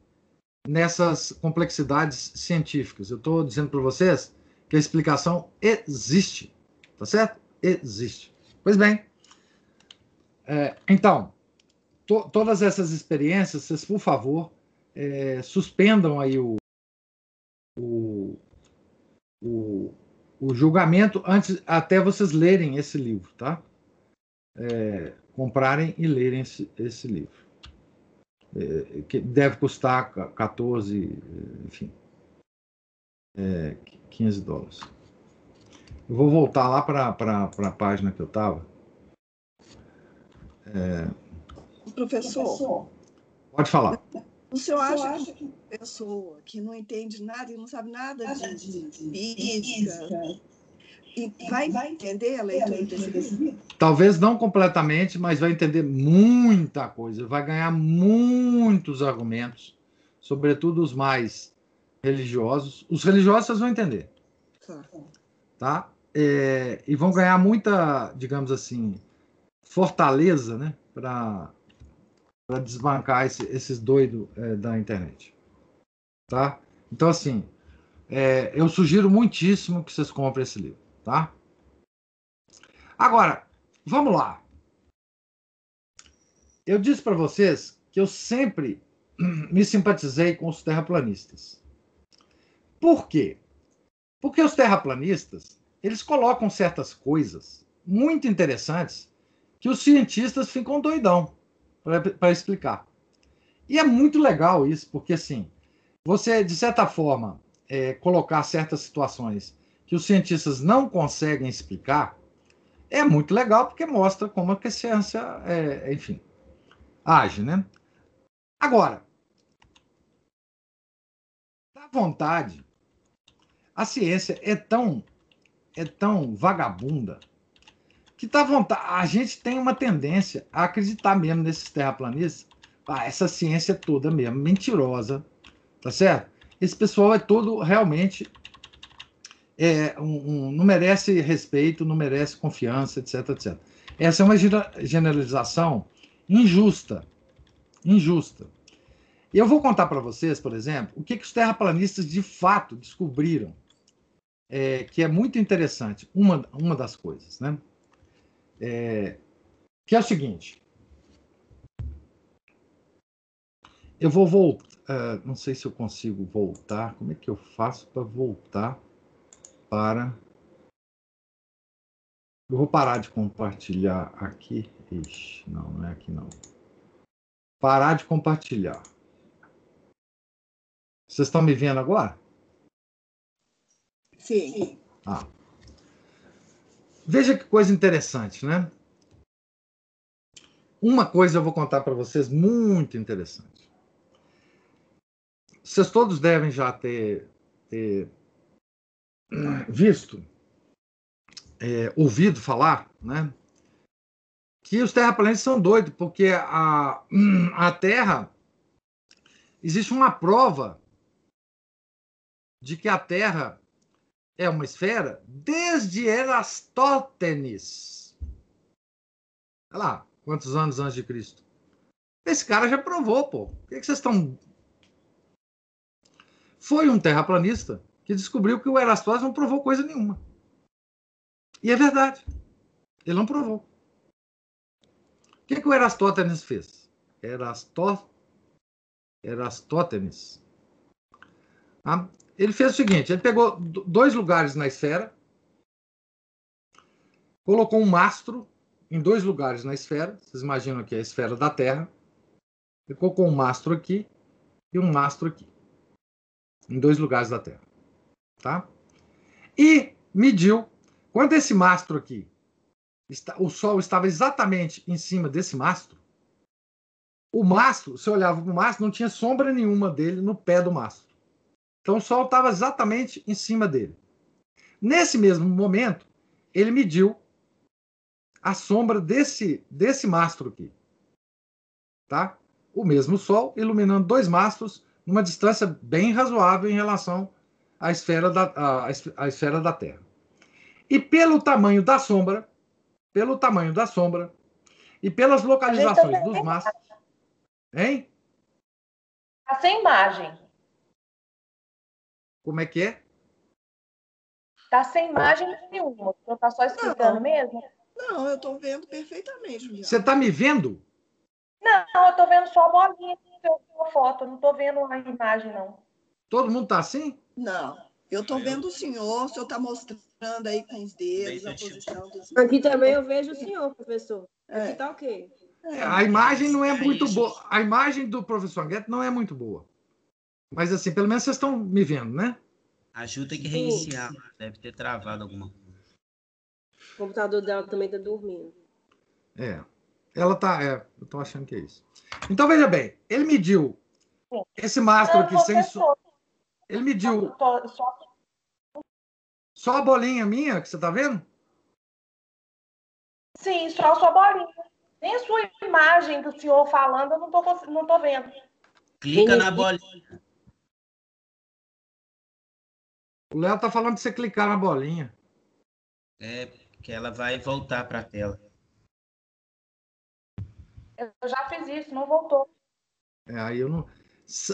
nessas complexidades científicas. Eu estou dizendo para vocês que a explicação existe, tá certo? Existe. Pois bem, é, então, to, todas essas experiências, vocês, por favor, é, suspendam aí o, o, o, o, julgamento antes até vocês lerem esse livro, tá? É, comprarem e lerem esse, esse livro. É, que deve custar 14, enfim, é, 15 dólares. Eu vou voltar lá para a página que eu estava.
É... Professor,
pode falar.
O senhor acha que uma pessoa que não entende nada e não sabe nada de física e vai, vai entender a leitura desse livro?
Talvez não completamente, mas vai entender muita coisa, vai ganhar muitos argumentos, sobretudo os mais religiosos. Os religiosos vocês vão entender. Tá? tá? É, e vão ganhar muita, digamos assim, fortaleza né, para desbancar esse, esses doidos é, da internet. Tá? Então, assim, é, eu sugiro muitíssimo que vocês comprem esse livro. Tá? Agora, vamos lá. Eu disse para vocês que eu sempre me simpatizei com os terraplanistas. Por quê? Porque os terraplanistas, eles colocam certas coisas muito interessantes que os cientistas ficam doidão para explicar. E é muito legal isso, porque assim, você, de certa forma, é, colocar certas situações que os cientistas não conseguem explicar, é muito legal, porque mostra como a ciência, é, enfim, age, né? Agora, da vontade, a ciência é tão, é tão vagabunda que tá vontade. A gente tem uma tendência a acreditar mesmo nesses terraplanistas. Ah, essa ciência toda mesmo, mentirosa, tá certo? Esse pessoal é todo realmente é, um, um, não merece respeito, não merece confiança, etc, etc. Essa é uma generalização injusta, injusta. Eu vou contar para vocês, por exemplo, o que, que os terraplanistas de fato descobriram, é, que é muito interessante. Uma, uma das coisas, né? É, que é o seguinte. Eu vou voltar. Uh, não sei se eu consigo voltar. Como é que eu faço para voltar para. Eu vou parar de compartilhar aqui. Ixi, não, não é aqui não. Parar de compartilhar. Vocês estão me vendo agora?
Sim.
Ah. Veja que coisa interessante, né? Uma coisa eu vou contar para vocês muito interessante. Vocês todos devem já ter, ter visto, é, ouvido falar, né? Que os terraplanistas são doidos, porque a, a Terra. Existe uma prova de que a Terra é uma esfera desde Erastótenes. Olha lá, quantos anos antes de Cristo. Esse cara já provou, pô. Por que, vocês estão. Foi um terraplanista que descobriu que o Erastótenes não provou coisa nenhuma. E é verdade. Ele não provou. O que, que o Erastótenes fez? Erastó... Erastótenes. Ah, ele fez o seguinte: ele pegou dois lugares na esfera, colocou um mastro em dois lugares na esfera. Vocês imaginam que é a esfera da Terra. Ele colocou um mastro aqui e um mastro aqui, em dois lugares da Terra, tá? E mediu quando esse mastro aqui, o Sol estava exatamente em cima desse mastro. O mastro, se olhava para o mastro, não tinha sombra nenhuma dele no pé do mastro. Então o Sol estava exatamente em cima dele. Nesse mesmo momento, ele mediu a sombra desse, desse mastro aqui. Tá? O mesmo Sol iluminando dois mastros numa distância bem razoável em relação à esfera da, à, esfera da Terra. E pelo tamanho da sombra, pelo tamanho da sombra e pelas localizações dos mastros. Hein?
Tá sem imagem.
Como é que é?
Tá sem imagem nenhuma. Você tá só explicando
Não.
mesmo?
Não, eu estou vendo perfeitamente, Juliana.
Você está me vendo?
Não, eu tô vendo só a bolinha sua foto. Eu não tô vendo a imagem, não.
Todo mundo está assim?
Não, eu estou vendo o senhor, o senhor está mostrando aí com os dedos a posição dos.
Aqui também eu vejo o senhor, professor. Aqui
É.
tá ok.
É.
A imagem não é
É
muito boa. A imagem do professor Guedes não é muito boa. Mas assim, pelo menos vocês estão me vendo, né?
A Ju tem que reiniciar. Deve ter travado alguma coisa.
O computador dela também tá dormindo.
É. Ela tá. É, eu tô achando que é isso. Então, veja bem, ele mediu
Sim.
esse mastro aqui sem. so-
professor,
Ele mediu
tô- só
só a bolinha minha que você tá vendo?
Sim, só a sua bolinha. Nem a sua imagem do senhor falando, eu não tô, não tô vendo.
Clica na bolinha.
O Léo tá falando de você clicar na bolinha.
É, que ela vai voltar para a tela.
Eu já fiz isso, não voltou.
É, aí eu não.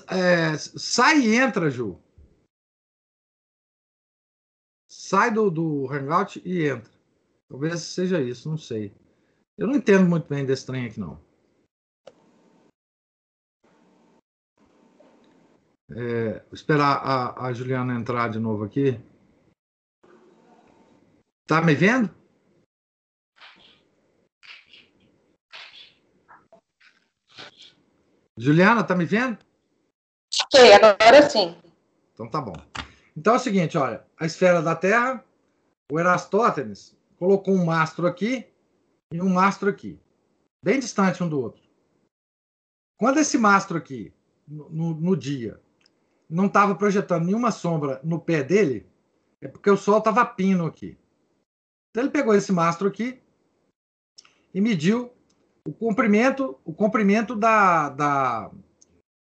É, sai e entra, Ju. Sai do, do Hangout e entra. Talvez seja isso, não sei. Eu não entendo muito bem desse trem aqui, não. É, vou esperar a, a Juliana entrar de novo aqui. Tá me vendo? Juliana, tá me vendo?
Ok, agora sim.
Então tá bom. Então é o seguinte, olha, a esfera da Terra, o Erastótenes colocou um mastro aqui e um mastro aqui, bem distante um do outro. Quando esse mastro aqui, no- no dia, não estava projetando nenhuma sombra no pé dele, é porque o Sol estava pino aqui. Então ele pegou esse mastro aqui e mediu o comprimento, o comprimento da, da,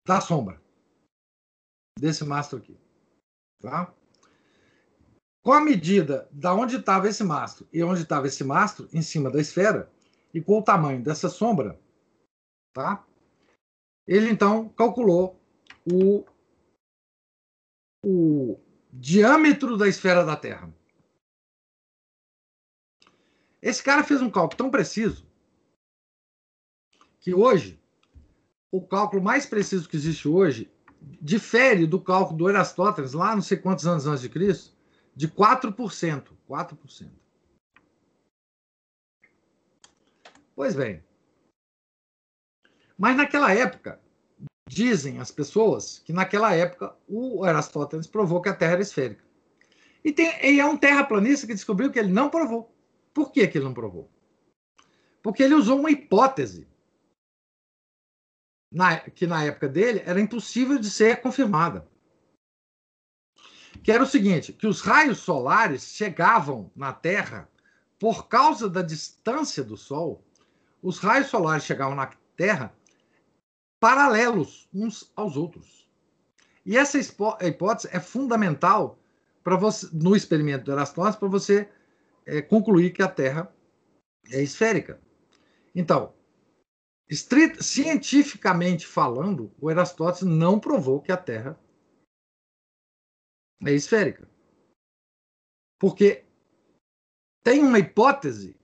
da sombra desse mastro aqui. Tá? Com a medida da onde estava esse mastro e onde estava esse mastro em cima da esfera e com o tamanho dessa sombra, tá? Ele então calculou o, o diâmetro da esfera da Terra. Esse cara fez um cálculo tão preciso que hoje o cálculo mais preciso que existe hoje difere do cálculo do Erastótenes, lá não sei quantos anos antes de Cristo, de 4%. 4%. Pois bem. Mas naquela época, dizem as pessoas que naquela época o Erastótenes provou que a Terra era esférica. E, tem, e é um terraplanista que descobriu que ele não provou. Por que, que ele não provou? Porque ele usou uma hipótese na, que na época dele era impossível de ser confirmada. Que era o seguinte, que os raios solares chegavam na Terra por causa da distância do Sol, os raios solares chegavam na Terra paralelos uns aos outros. E essa hipó- hipótese é fundamental para você no experimento do Erastótenes para você é, concluir que a Terra é esférica. Então, Estrit- cientificamente falando, o Erastótenes não provou que a Terra é esférica. Porque tem uma hipótese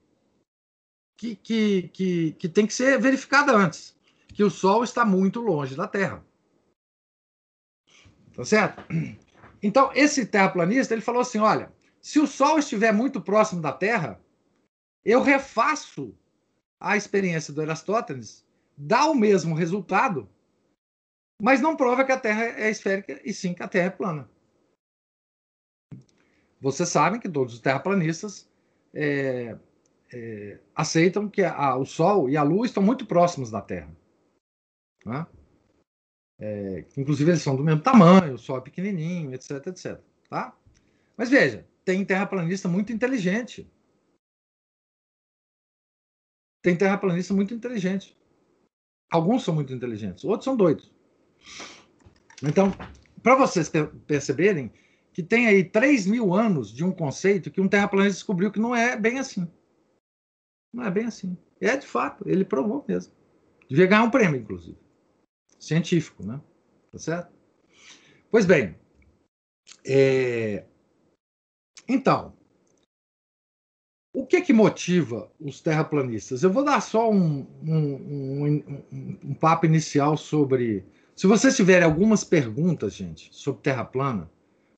que, que, que, que tem que ser verificada antes, que o Sol está muito longe da Terra. Tá certo? Então, esse terraplanista, ele falou assim, olha, se o Sol estiver muito próximo da Terra, eu refaço a experiência do Erastótenes dá o mesmo resultado, mas não prova que a Terra é esférica e sim que a Terra é plana. Vocês sabem que todos os terraplanistas é, é, aceitam que a- o Sol e a Lua estão muito próximos da Terra. Né? É, inclusive, eles são do mesmo tamanho, é pequenininho, etc, etc. Tá? Mas veja, tem terraplanista muito inteligente tem terraplanistas muito inteligentes. Alguns são muito inteligentes, outros são doidos. Então, para vocês perceberem que tem aí 3 mil anos de um conceito que um terraplanista descobriu que não é bem assim. Não é bem assim. É de fato, ele provou mesmo. Devia ganhar um prêmio, inclusive. Científico, né? Tá certo? Pois bem. É... Então, o que que motiva os terraplanistas? Eu vou dar só um, um, um, um papo inicial sobre. Se vocês tiverem algumas perguntas, gente, sobre terra plana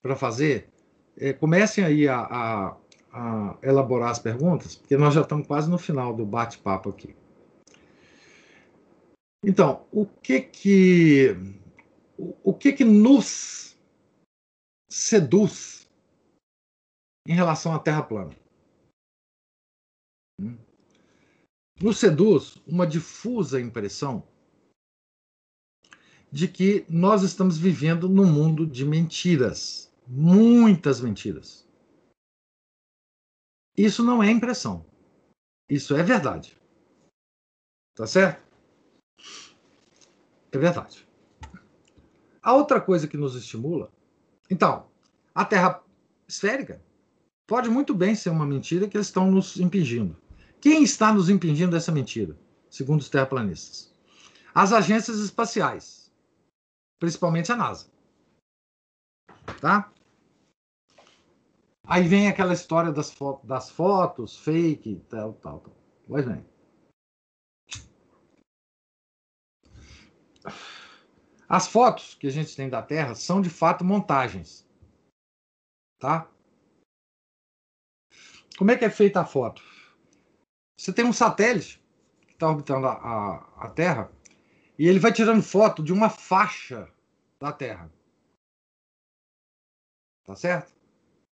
para fazer, é, comecem aí a, a, a, elaborar as perguntas, porque nós já estamos quase no final do bate-papo aqui. Então, o que que o, que que nos seduz em relação à Terra plana? Nos seduz uma difusa impressão de que nós estamos vivendo num mundo de mentiras, muitas mentiras. Isso não é impressão. Isso é verdade. Tá certo? É verdade. A outra coisa que nos estimula. Então, a Terra esférica pode muito bem ser uma mentira que eles estão nos impingindo. Quem está nos impedindo dessa mentira, segundo os terraplanistas? As agências espaciais, principalmente a NASA. Tá? Aí vem aquela história das, fo das fotos fake, tal, tal, tal. Pois bem. As fotos que a gente tem da Terra são de fato montagens. Tá? Como é que é feita a foto? Você tem um satélite que está orbitando a, a, a Terra e ele vai tirando foto de uma faixa da Terra. Tá certo?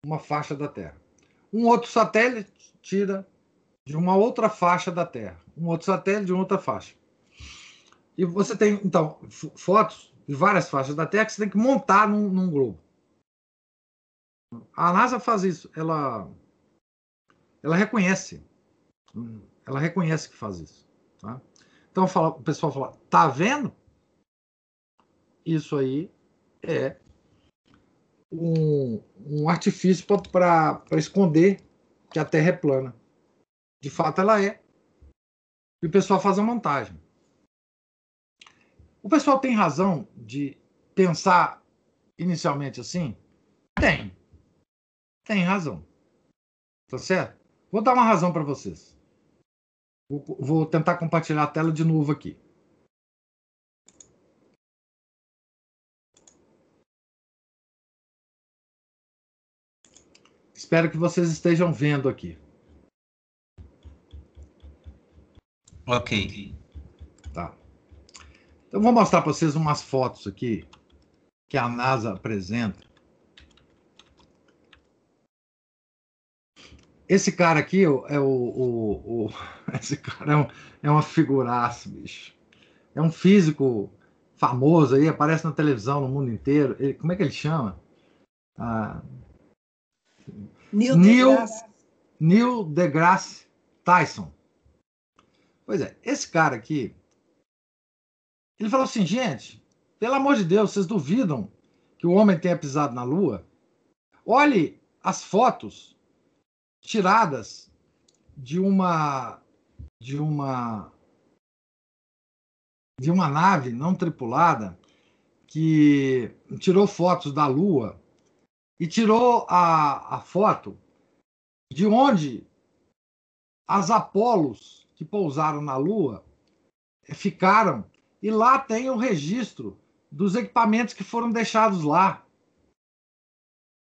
Uma faixa da Terra. Um outro satélite tira de uma outra faixa da Terra. Um outro satélite de outra faixa. E você tem, então, fotos de várias faixas da Terra que você tem que montar num, num globo. A NASA faz isso. Ela, ela reconhece ela reconhece que faz isso. Tá? Então fala, o pessoal fala, tá vendo? Isso aí é um, um artifício para esconder que a Terra é plana. De fato, ela é. E o pessoal faz a montagem. O pessoal tem razão de pensar inicialmente assim? Tem. Tem razão. Tá certo? Vou dar uma razão para vocês. Vou tentar compartilhar a tela de novo aqui. Espero que vocês estejam vendo aqui.
Ok.
Então, vou mostrar para vocês umas fotos aqui que a NASA apresenta Esse cara aqui é o. o, o, o esse cara é, um, é uma figuraça, bicho. É um físico famoso aí, aparece na televisão no mundo inteiro. Ele, como é que ele chama? Ah,
Neil, Neil deGrasse.
Neil deGrasse Tyson. Pois é, esse cara aqui, ele falou assim, gente, pelo amor de Deus, vocês duvidam que o homem tenha pisado na Lua? Olhe as fotos tiradas de uma de uma de uma nave não tripulada que tirou fotos da Lua e tirou a, a foto de onde as Apolos que pousaram na Lua ficaram e lá tem o registro dos equipamentos que foram deixados lá.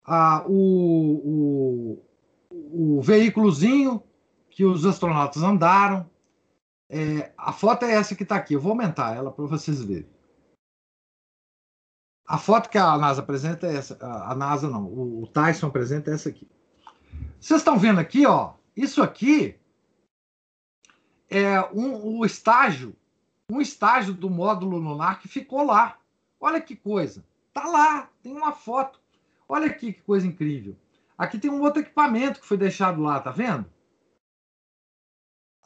Ah, o, o, o veículozinho que os astronautas andaram. É, a foto é essa que está aqui. Eu vou aumentar ela para vocês verem. A foto que a NASA apresenta é essa. A NASA não, o Tyson apresenta é essa aqui. Vocês estão vendo aqui, ó. Isso aqui é um, o estágio, um estágio do módulo lunar que ficou lá. Olha que coisa. Tá lá, tem uma foto. Olha aqui que coisa incrível. Aqui tem um outro equipamento que foi deixado lá, tá vendo?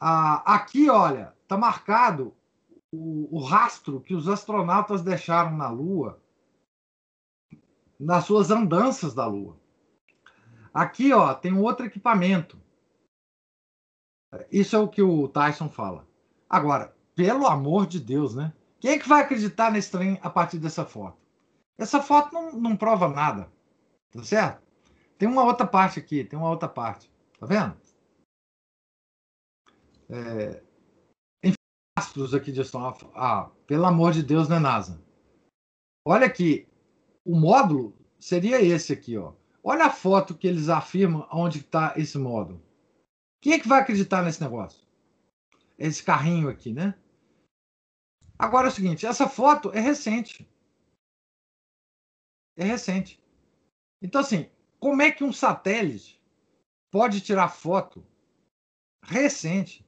Ah, aqui, olha, está marcado o, o rastro que os astronautas deixaram na Lua nas suas andanças da Lua. Aqui, ó, tem um outro equipamento. Isso é o que o Tyson fala. Agora, pelo amor de Deus, né? Quem é que vai acreditar nesse trem a partir dessa foto? Essa foto não, não prova nada. Tá certo? Tem uma outra parte aqui, tem uma outra parte. Tá vendo? É, astros aqui de astronauta. Ah, pelo amor de Deus, né, NASA? Olha aqui, o módulo seria esse aqui, ó. Olha a foto que eles afirmam onde está esse módulo. Quem é que vai acreditar nesse negócio? Esse carrinho aqui, né? Agora é o seguinte, essa foto é recente. É recente. Então, assim, como é que um satélite pode tirar foto recente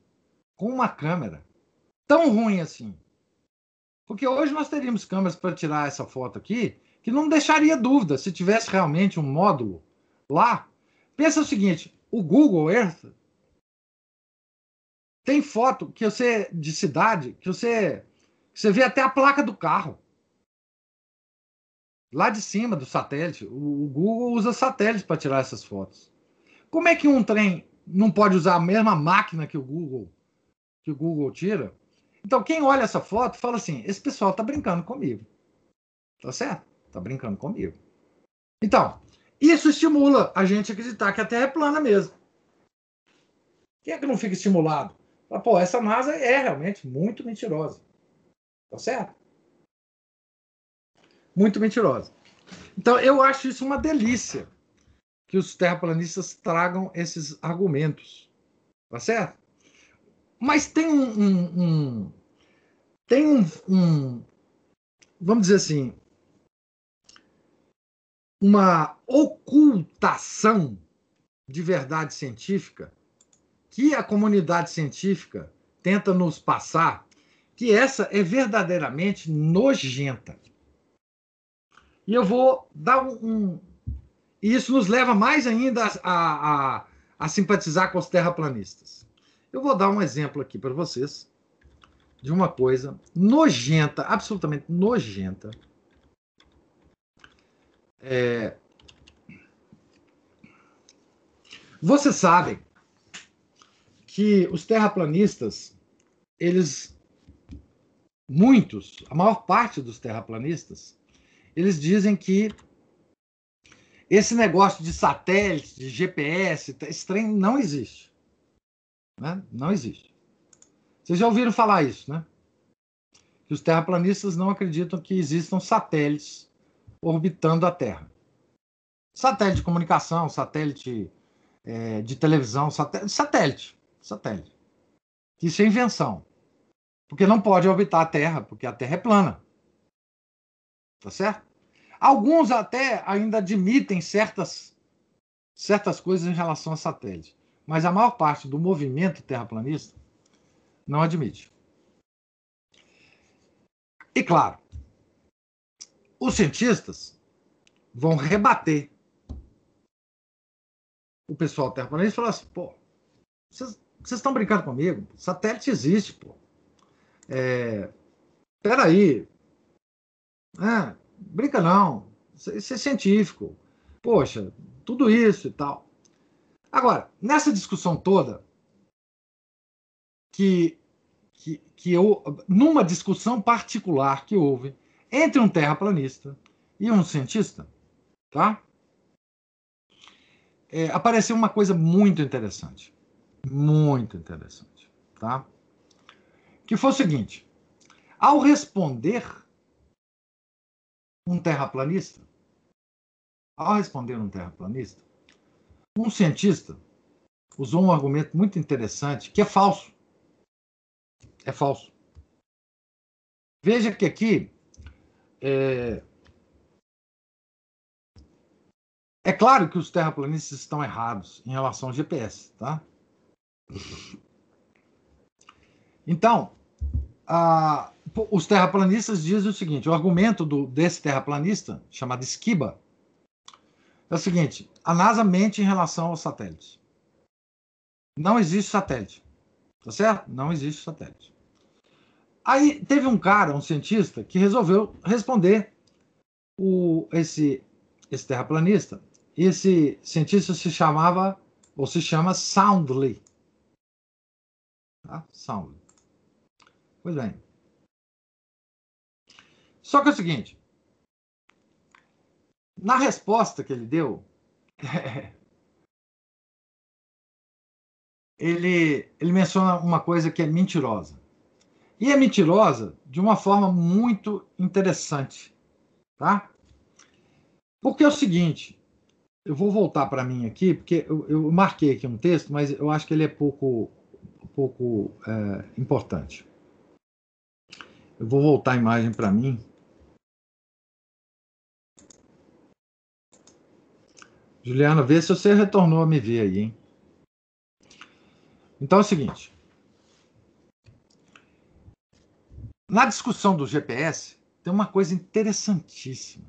com uma câmera tão ruim assim? Porque hoje nós teríamos câmeras para tirar essa foto aqui que não deixaria dúvida se tivesse realmente um módulo lá. Pensa o seguinte: o Google Earth tem foto que você de cidade que você você vê até a placa do carro lá de cima do satélite. O, Google usa satélite para tirar essas fotos. Como é que um trem não pode usar a mesma máquina que o Google que o Google tira? Então quem olha essa foto fala assim: esse pessoal está brincando comigo, tá certo? Tá brincando comigo. Então, isso estimula a gente a acreditar que a Terra é plana mesmo. Quem é que não fica estimulado? Pô, essa NASA é realmente muito mentirosa. Tá certo? Muito mentirosa. Então, eu acho isso uma delícia que os terraplanistas tragam esses argumentos. Tá certo? Mas tem um. um, um tem um, um. Vamos dizer assim uma ocultação de verdade científica que a comunidade científica tenta nos passar, que essa é verdadeiramente nojenta. E eu vou dar um. um e isso nos leva mais ainda a, a, a simpatizar com os terraplanistas. Eu vou dar um exemplo aqui para vocês de uma coisa nojenta, absolutamente nojenta, é... Vocês sabem que os terraplanistas, eles, muitos, a maior parte dos terraplanistas, eles dizem que esse negócio de satélite, de GPS, esse trem não existe. Né? Não existe. Vocês já ouviram falar isso, né? Que os terraplanistas não acreditam que existam satélites orbitando a Terra. Satélite de comunicação, satélite é, de televisão, satélite, satélite. Isso é invenção. Porque não pode orbitar a Terra, porque a Terra é plana. Tá certo? Alguns até ainda admitem certas, certas coisas em relação a satélite. Mas a maior parte do movimento terraplanista não admite. E claro, os cientistas vão rebater o pessoal terraplanista e falar assim, pô, vocês estão brincando comigo? Satélite existe, pô. É, peraí. É, brinca não. Isso é científico. Poxa, tudo isso e tal. Agora, nessa discussão toda, que, que, que eu, numa discussão particular que houve entre um terraplanista e um cientista, tá? É, apareceu uma coisa muito interessante, muito interessante, tá? Que foi o seguinte: ao responder um terraplanista, ao responder um terraplanista, um cientista usou um argumento muito interessante que é falso. É falso. Veja que aqui é... é claro que os terraplanistas estão errados em relação ao GPS, tá? Então, a, os terraplanistas dizem o seguinte: o argumento do, desse terraplanista, chamado Esquiba, é o seguinte: a NASA mente em relação aos satélites. Não existe satélite. Tá certo? Não existe satélite. Aí teve um cara, um cientista, que resolveu responder o, esse, esse terraplanista. E esse cientista se chamava, ou se chama Soundly. Tá? Soundly. Pois bem. Só que é o seguinte: na resposta que ele deu, ele, ele menciona uma coisa que é mentirosa. E é mentirosa de uma forma muito interessante. Tá? Porque é o seguinte, eu vou voltar para mim aqui, porque eu, eu, marquei aqui um texto, mas eu acho que ele é pouco, pouco é, importante. Eu vou voltar a imagem para mim. Juliana, vê se você retornou a me ver aí, hein? Então é o seguinte. Na discussão do GPS, tem uma coisa interessantíssima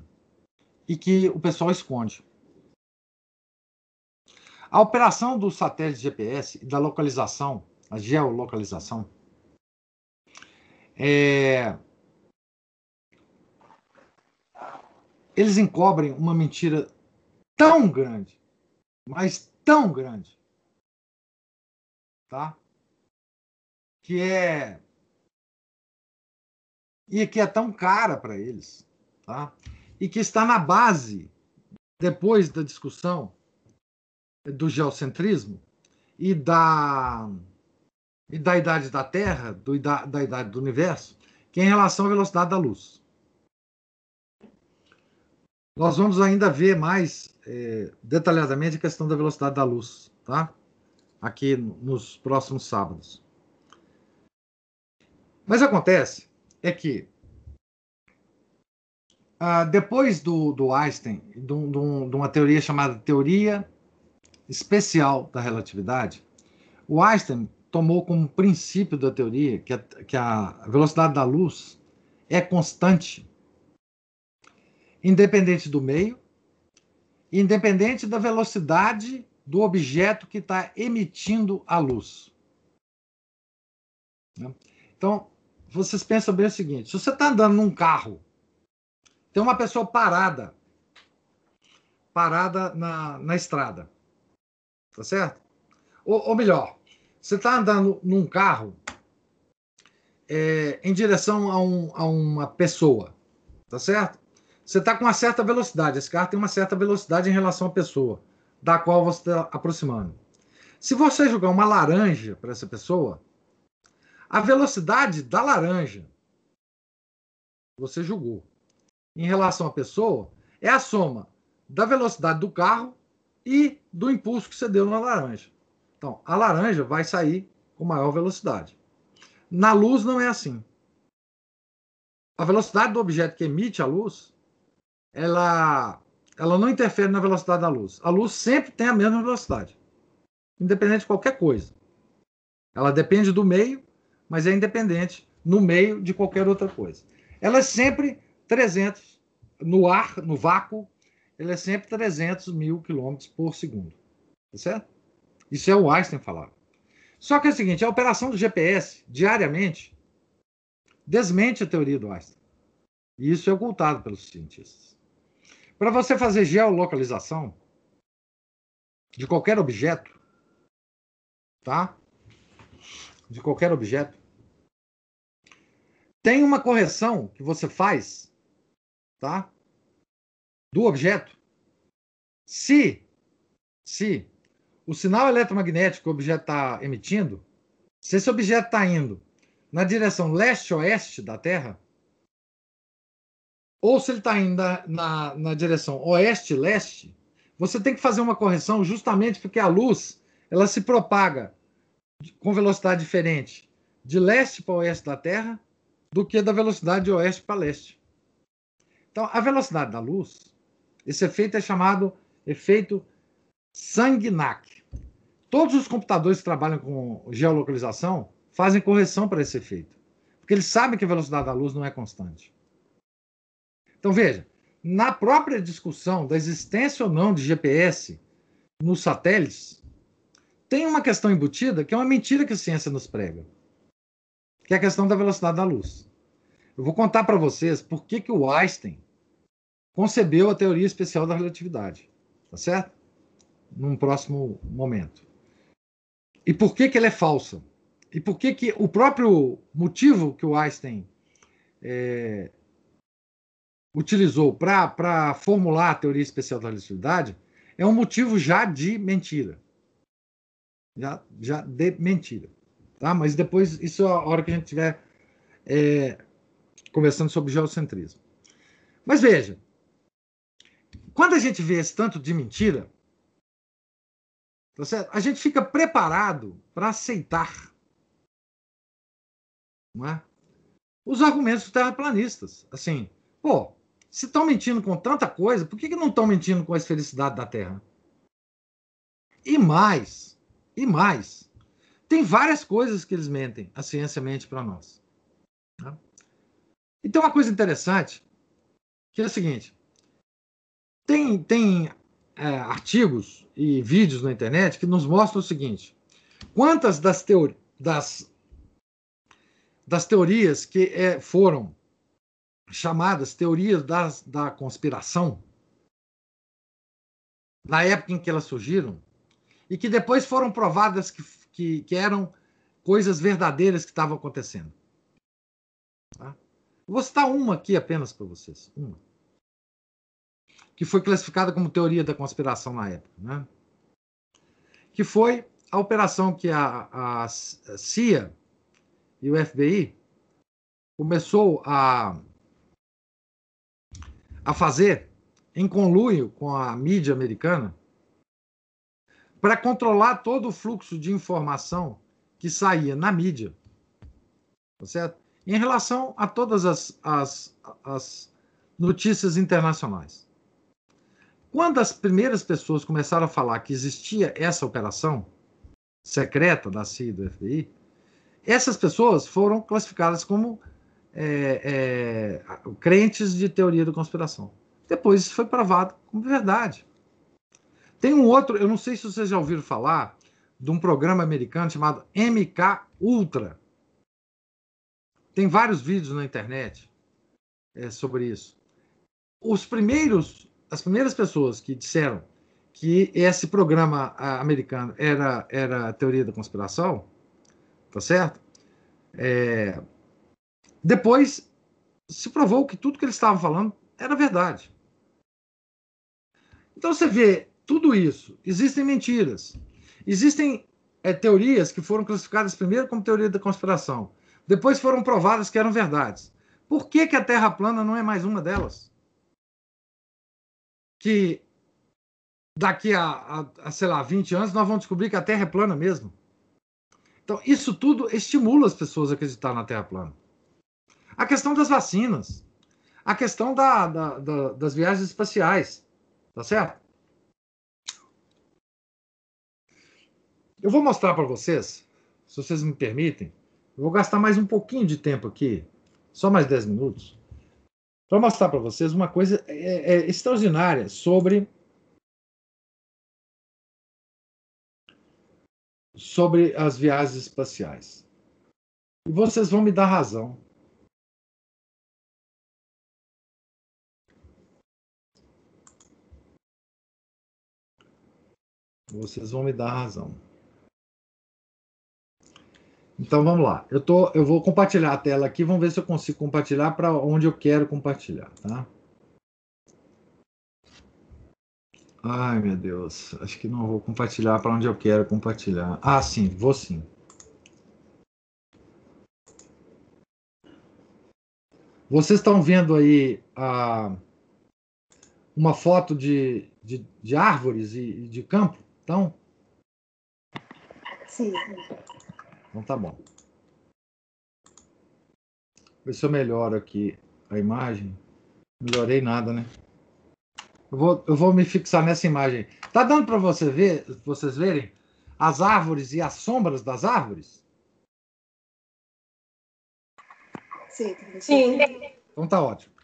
e que o pessoal esconde. A operação do satélite GPS e da localização, a geolocalização, é... eles encobrem uma mentira tão grande, mas tão grande, tá? Que é e que é tão cara para eles, tá? E que está na base depois da discussão do geocentrismo e da e da idade da Terra, do, da, da idade do universo, que é em relação à velocidade da luz. Nós vamos ainda ver mais é, detalhadamente a questão da velocidade da luz, tá? Aqui nos próximos sábados. Mas acontece é que ah, depois do, do Einstein, de, de, de uma teoria chamada teoria especial da relatividade, o Einstein tomou como princípio da teoria que a, que a velocidade da luz é constante, independente do meio independente da velocidade do objeto que está emitindo a luz. Né? Então, vocês pensam bem o seguinte: se você está andando num carro, tem uma pessoa parada, parada na, na estrada, tá certo? Ou, ou melhor, você está andando num carro é, em direção a, um, a uma pessoa, tá certo? Você está com uma certa velocidade. Esse carro tem uma certa velocidade em relação à pessoa da qual você está aproximando. Se você jogar uma laranja para essa pessoa, a velocidade da laranja você julgou em relação à pessoa é a soma da velocidade do carro e do impulso que você deu na laranja. Então, a laranja vai sair com maior velocidade. Na luz não é assim. A velocidade do objeto que emite a luz ela, ela não interfere na velocidade da luz. A luz sempre tem a mesma velocidade, independente de qualquer coisa. Ela depende do meio, mas é independente no meio de qualquer outra coisa. Ela é sempre 300 no ar, no vácuo, ela é sempre 300 mil quilômetros por segundo. Tá certo? Isso é o Einstein falava. Só que é o seguinte, a operação do GPS, diariamente, desmente a teoria do Einstein. E isso é ocultado pelos cientistas. Para você fazer geolocalização de qualquer objeto, tá? De qualquer objeto, tem uma correção que você faz, tá? Do objeto. Se, se o sinal eletromagnético que o objeto está emitindo, se esse objeto está indo na direção leste-oeste da Terra, ou se ele está indo na, na, na direção oeste-leste, você tem que fazer uma correção justamente porque a luz ela se propaga com velocidade diferente de leste para oeste da Terra do que da velocidade de oeste para leste. Então, a velocidade da luz, esse efeito é chamado efeito Sagnac. Todos os computadores que trabalham com geolocalização fazem correção para esse efeito, porque eles sabem que a velocidade da luz não é constante. Então, veja, na própria discussão da existência ou não de GPS nos satélites, tem uma questão embutida que é uma mentira que a ciência nos prega, que é a questão da velocidade da luz. Eu vou contar para vocês por que, que o Einstein concebeu a teoria especial da relatividade, tá certo? Num próximo momento. E por que, que ela é falsa? E por que, que o próprio motivo que o Einstein é, utilizou para formular a teoria especial da relatividade é um motivo já de mentira. Já, já de mentira. Tá? Mas depois, isso é a hora que a gente estiver é, conversando sobre geocentrismo. Mas veja, quando a gente vê esse tanto de mentira, tá certo? a gente fica preparado para aceitar não é? os argumentos terraplanistas. Assim, pô, se estão mentindo com tanta coisa, por que, que não estão mentindo com a esfericidade da Terra? E mais, e mais, tem várias coisas que eles mentem, a ciência mente para nós. Né? Uma coisa interessante, que é o seguinte: tem, tem é, artigos e vídeos na internet que nos mostram o seguinte: quantas das, teori das, das teorias que é, foram chamadas teorias das, da conspiração, na época em que elas surgiram, e que depois foram provadas que, que, que eram coisas verdadeiras que estavam acontecendo. Tá? Vou citar uma aqui apenas para vocês. Uma. Que foi classificada como teoria da conspiração na época. Né? Que foi a operação que a, a CIA e o FBI começou a a fazer em conluio com a mídia americana para controlar todo o fluxo de informação que saía na mídia, tá certo? Em relação a todas as, as, as notícias internacionais. Quando as primeiras pessoas começaram a falar que existia essa operação secreta da CIA e do FBI, essas pessoas foram classificadas como é, é, crentes de teoria da conspiração. Depois isso foi provado como verdade. Tem um outro, eu não sei se vocês já ouviram falar, de um programa americano chamado MK Ultra. Tem vários vídeos na internet é, sobre isso. Os primeiros, as primeiras pessoas que disseram que esse programa americano era, era teoria da conspiração, tá certo? É, depois se provou que tudo que eles estavam falando era verdade. Então você vê tudo isso. Existem mentiras. Existem é, teorias que foram classificadas primeiro como teoria da conspiração. Depois foram provadas que eram verdades. Por que, que a Terra plana não é mais uma delas? Que daqui a, a, a, sei lá, 20 anos nós vamos descobrir que a Terra é plana mesmo. Então, isso tudo estimula as pessoas a acreditar na Terra plana. A questão das vacinas, a questão da, da, da, das viagens espaciais, tá certo? Eu vou mostrar para vocês, se vocês me permitem, eu vou gastar mais um pouquinho de tempo aqui, só mais 10 minutos, para mostrar para vocês uma coisa é, é, extraordinária sobre sobre as viagens espaciais. E vocês vão me dar razão. Vocês vão me dar razão. Então vamos lá. Eu, tô, eu vou compartilhar a tela aqui. Vamos ver se eu consigo compartilhar para onde eu quero compartilhar, tá? Ai, meu Deus. Acho que não vou compartilhar para onde eu quero compartilhar. Ah, sim, vou sim. Vocês estão vendo aí a, uma foto de, de, de árvores e de campo? Então?
Sim.
Então tá bom. Ver se eu melhoro aqui a imagem. Melhorei nada, né? Eu vou, eu vou me fixar nessa imagem. Tá dando para você ver, vocês verem as árvores e as sombras das árvores?
Sim.
Sim.
Então tá ótimo.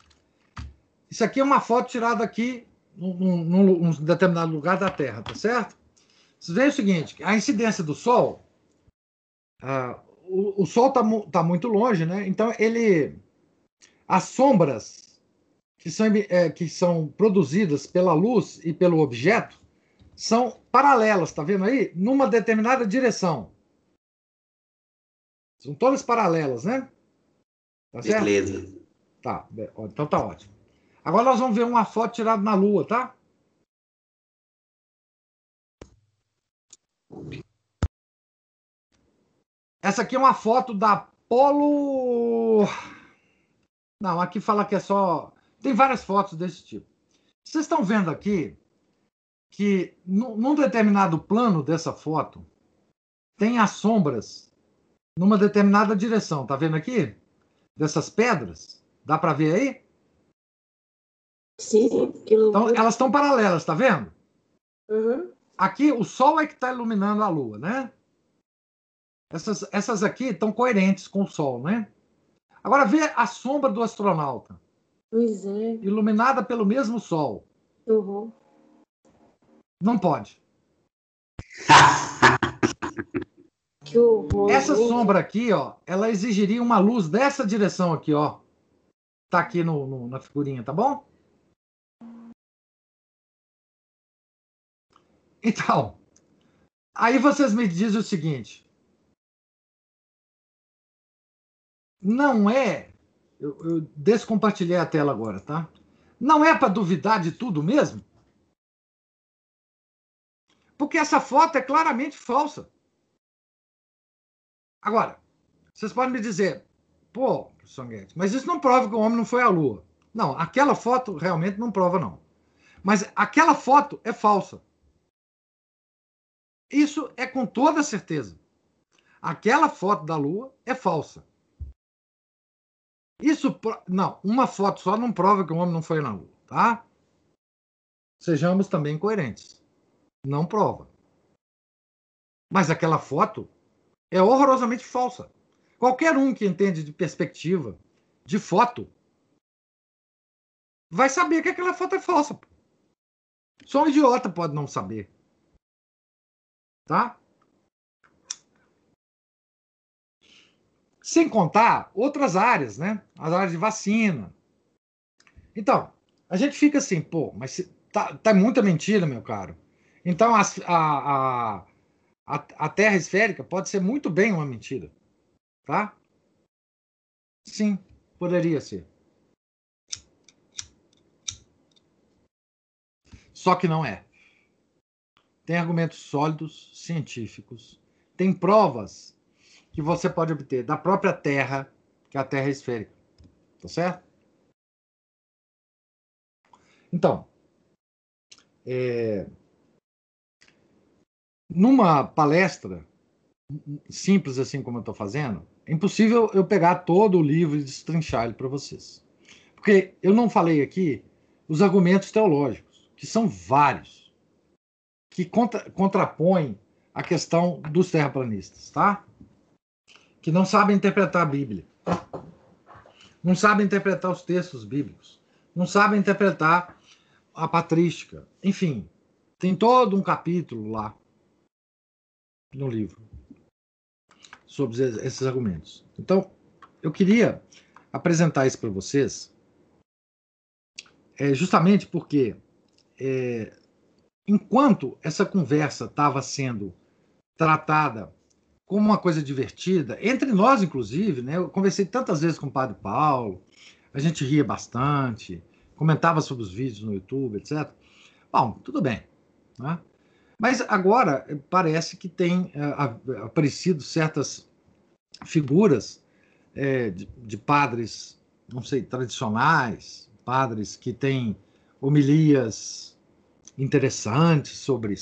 Isso aqui é uma foto tirada aqui num, num, num determinado lugar da Terra, tá certo? Vocês veem o seguinte: a incidência do Sol, ah, o, o, Sol está tá muito longe, né? Então ele, as sombras que são, é, que são produzidas pela luz e pelo objeto são paralelas, tá vendo aí? Numa determinada direção. São todas paralelas, né?
Tá certo? Beleza.
Tá, então tá ótimo. Agora nós vamos ver uma foto tirada na Lua, tá? Essa aqui é uma foto da Apolo. Não, aqui fala que é só. Tem várias fotos desse tipo. Vocês estão vendo aqui que num determinado plano dessa foto tem as sombras numa determinada direção. Tá vendo aqui? Dessas pedras. Dá para ver aí?
Sim.
Então, elas estão paralelas, tá vendo?
Uhum.
Aqui, o Sol é que está iluminando a Lua, né? Essas, essas aqui estão coerentes com o Sol, né? Agora, vê a sombra do astronauta.
Pois é.
Iluminada pelo mesmo Sol.
Uhum.
Não pode.
que horror.
Essa sombra aqui, ó, ela exigiria uma luz dessa direção aqui, ó. Tá aqui no, no na figurinha, tá bom? Então, aí vocês me dizem o seguinte: não é. Eu, eu descompartilhei a tela agora, tá? Não é para duvidar de tudo mesmo? Porque essa foto é claramente falsa. Agora, vocês podem me dizer, pô, professor Guedes, mas isso não prova que o homem não foi à Lua. Não, aquela foto realmente não prova, não. Mas aquela foto é falsa. Isso é com toda certeza. Aquela foto da Lua é falsa. Isso não, uma foto só não prova que o homem não foi na Lua, tá? Sejamos também coerentes. Não prova. Mas aquela foto é horrorosamente falsa. Qualquer um que entende de perspectiva, de foto, vai saber que aquela foto é falsa. Só um idiota pode não saber. Tá? Sem contar outras áreas, né? As áreas de vacina. Então, a gente fica assim, pô, mas tá, tá muita mentira, meu caro. Então, a, a, a, a Terra esférica pode ser muito bem uma mentira. Tá? Sim, poderia ser. Só que não é tem argumentos sólidos, científicos, tem provas que você pode obter da própria Terra, que a Terra é esférica. Tá certo? Então, é, numa palestra simples assim como eu estou fazendo, é impossível eu pegar todo o livro e destrinchar ele para vocês. Porque eu não falei aqui os argumentos teológicos, que são vários que contra, contrapõe a questão dos terraplanistas, tá? Que não sabem interpretar a Bíblia, não sabem interpretar os textos bíblicos, não sabem interpretar a patrística, enfim, tem todo um capítulo lá no livro sobre esses argumentos. Então, eu queria apresentar isso para vocês, é, justamente porque é, enquanto essa conversa estava sendo tratada como uma coisa divertida, entre nós, inclusive, né? Eu conversei tantas vezes com o Padre Paulo, a gente ria bastante, comentava sobre os vídeos no YouTube, etc. Bom, tudo bem. Né? Mas agora parece que tem é, aparecido certas figuras é, de, de, padres, não sei, tradicionais, padres que têm homilias interessantes sobre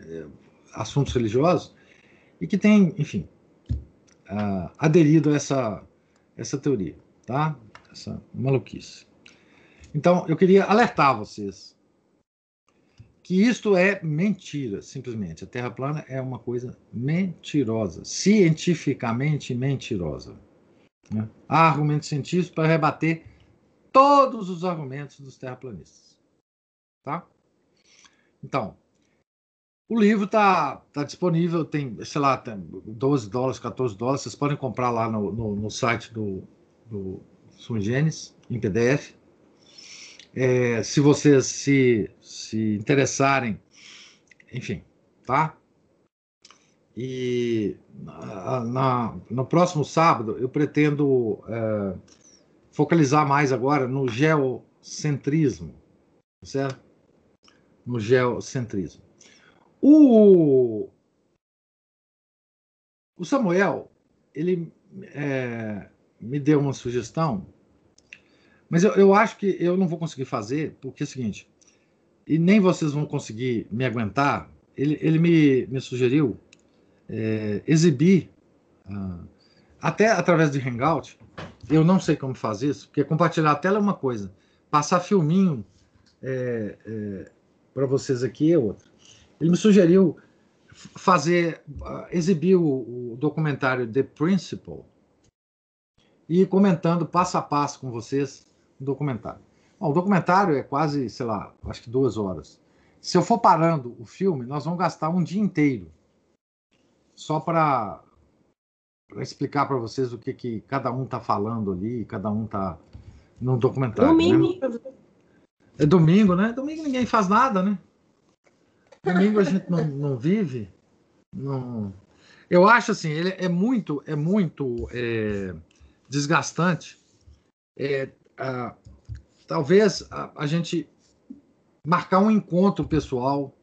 eh, assuntos religiosos e que tem, enfim, uh, aderido a essa, essa teoria, tá? Essa maluquice. Então, eu queria alertar vocês que isto é mentira, simplesmente. A Terra plana é uma coisa mentirosa, cientificamente mentirosa. Né? Há argumentos científicos para rebater todos os argumentos dos terraplanistas. Tá? Então, O livro está tá disponível, tem, sei lá, tem 12 dólares, 14 dólares. Vocês podem comprar lá no, no, no site do, do Sungenes, em PDF. É, se vocês se, se interessarem, enfim, tá? E na, na, no próximo sábado eu pretendo é, focalizar mais agora no geocentrismo, certo? No geocentrismo. O, o Samuel, ele é, me deu uma sugestão, mas eu, eu acho que eu não vou conseguir fazer, porque é o seguinte, e nem vocês vão conseguir me aguentar. Ele, ele me, me sugeriu é, exibir, ah, até através de Hangout, eu não sei como fazer isso, porque compartilhar a tela é uma coisa, passar filminho é, é, para vocês aqui é outra. Ele me sugeriu fazer, uh, exibir o, o, documentário The Principle e ir comentando passo a passo com vocês o documentário. Bom, o documentário é quase, sei lá, acho que duas horas. Se eu for parando o filme, nós vamos gastar um dia inteiro só para explicar para vocês o que, que cada um está falando ali, cada um está no documentário. Domingo. Né? É domingo, né? Domingo ninguém faz nada, né? Domingo a gente não, não vive. Não... Eu acho assim, ele é muito, é muito é, desgastante. É, a, talvez a, a, gente marcar um encontro pessoal,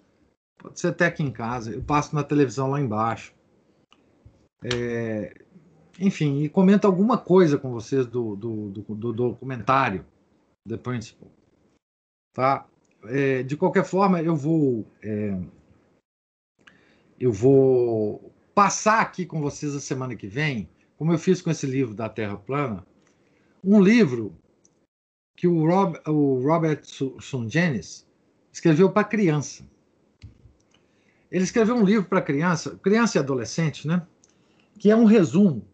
pode ser até aqui em casa. Eu passo na televisão lá embaixo. É, enfim, e comento alguma coisa com vocês do, do, do, do documentário The Principle. Tá? É, de qualquer forma, eu vou é, eu vou passar aqui com vocês a semana que vem, como eu fiz com esse livro da Terra Plana, um livro que o, Rob, o Robert Sungenis escreveu para criança. Ele escreveu um livro para criança, criança e adolescente, né? Que é um resumo.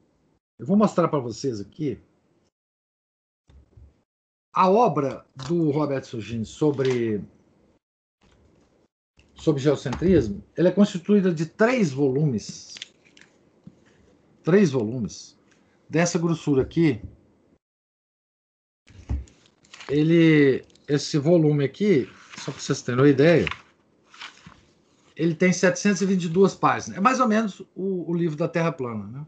Eu vou mostrar para vocês aqui a obra do Robert Sugin sobre sobre geocentrismo, ela é constituída de três volumes. Três volumes. Dessa grossura aqui. Ele, esse volume aqui, só para vocês terem uma ideia, ele tem 722 páginas. É mais ou menos o, o livro da Terra Plana. Né?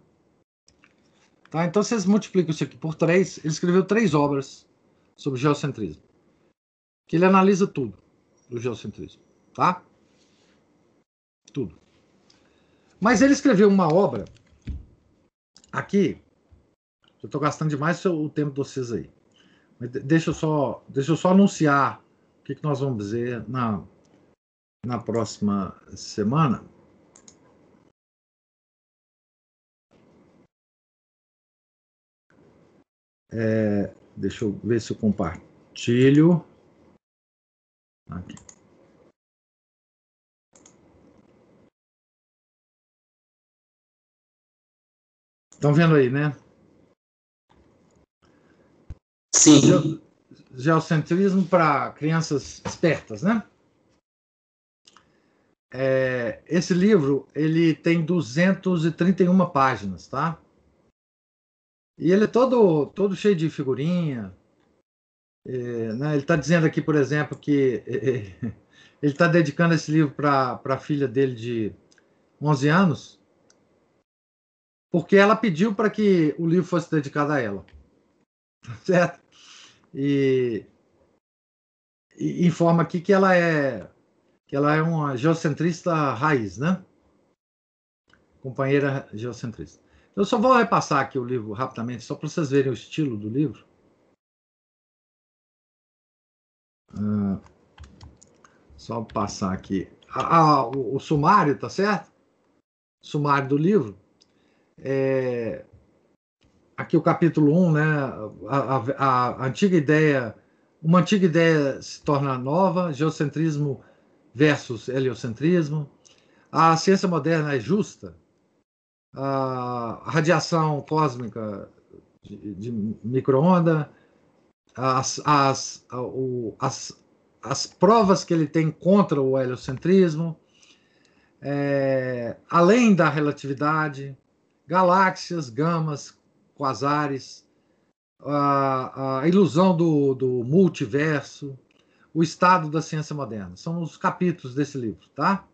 Tá? Então, vocês multiplicam isso aqui por três. Ele escreveu três obras sobre geocentrismo. Que ele analisa tudo do geocentrismo, tá? Tudo. Mas ele escreveu uma obra aqui. Eu estou gastando demais o tempo de vocês aí. Mas deixa eu só, deixa eu só anunciar o que, que nós vamos dizer na, na próxima semana. É, Deixa eu ver se eu compartilho. Aqui. Estão vendo aí, né?
Sim.
Geocentrismo para crianças espertas, né? É, esse livro ele tem 231 páginas, tá? E ele é todo, todo cheio de figurinha. É, né? Ele está dizendo aqui, por exemplo, que é, é ele está dedicando esse livro para a filha dele de 11 anos, porque ela pediu para que o livro fosse dedicado a ela. Certo? E, e informa aqui que ela é que ela é uma geocentrista raiz, né? Companheira geocentrista. Eu só vou repassar aqui o livro rapidamente, só para vocês verem o estilo do livro. Ah, só passar aqui. Ah, ah, o, o, sumário, tá certo? sumário do livro. É, aqui o capítulo 1, né? A, a, a, antiga ideia, uma antiga ideia se torna nova, geocentrismo versus heliocentrismo. A ciência moderna é justa, a radiação cósmica de, de microonda, as, as, as, as provas que ele tem contra o heliocentrismo, é, além da relatividade, galáxias, gamas, quasares, a, a ilusão do, do multiverso, o estado da ciência moderna. São os capítulos desse livro, tá?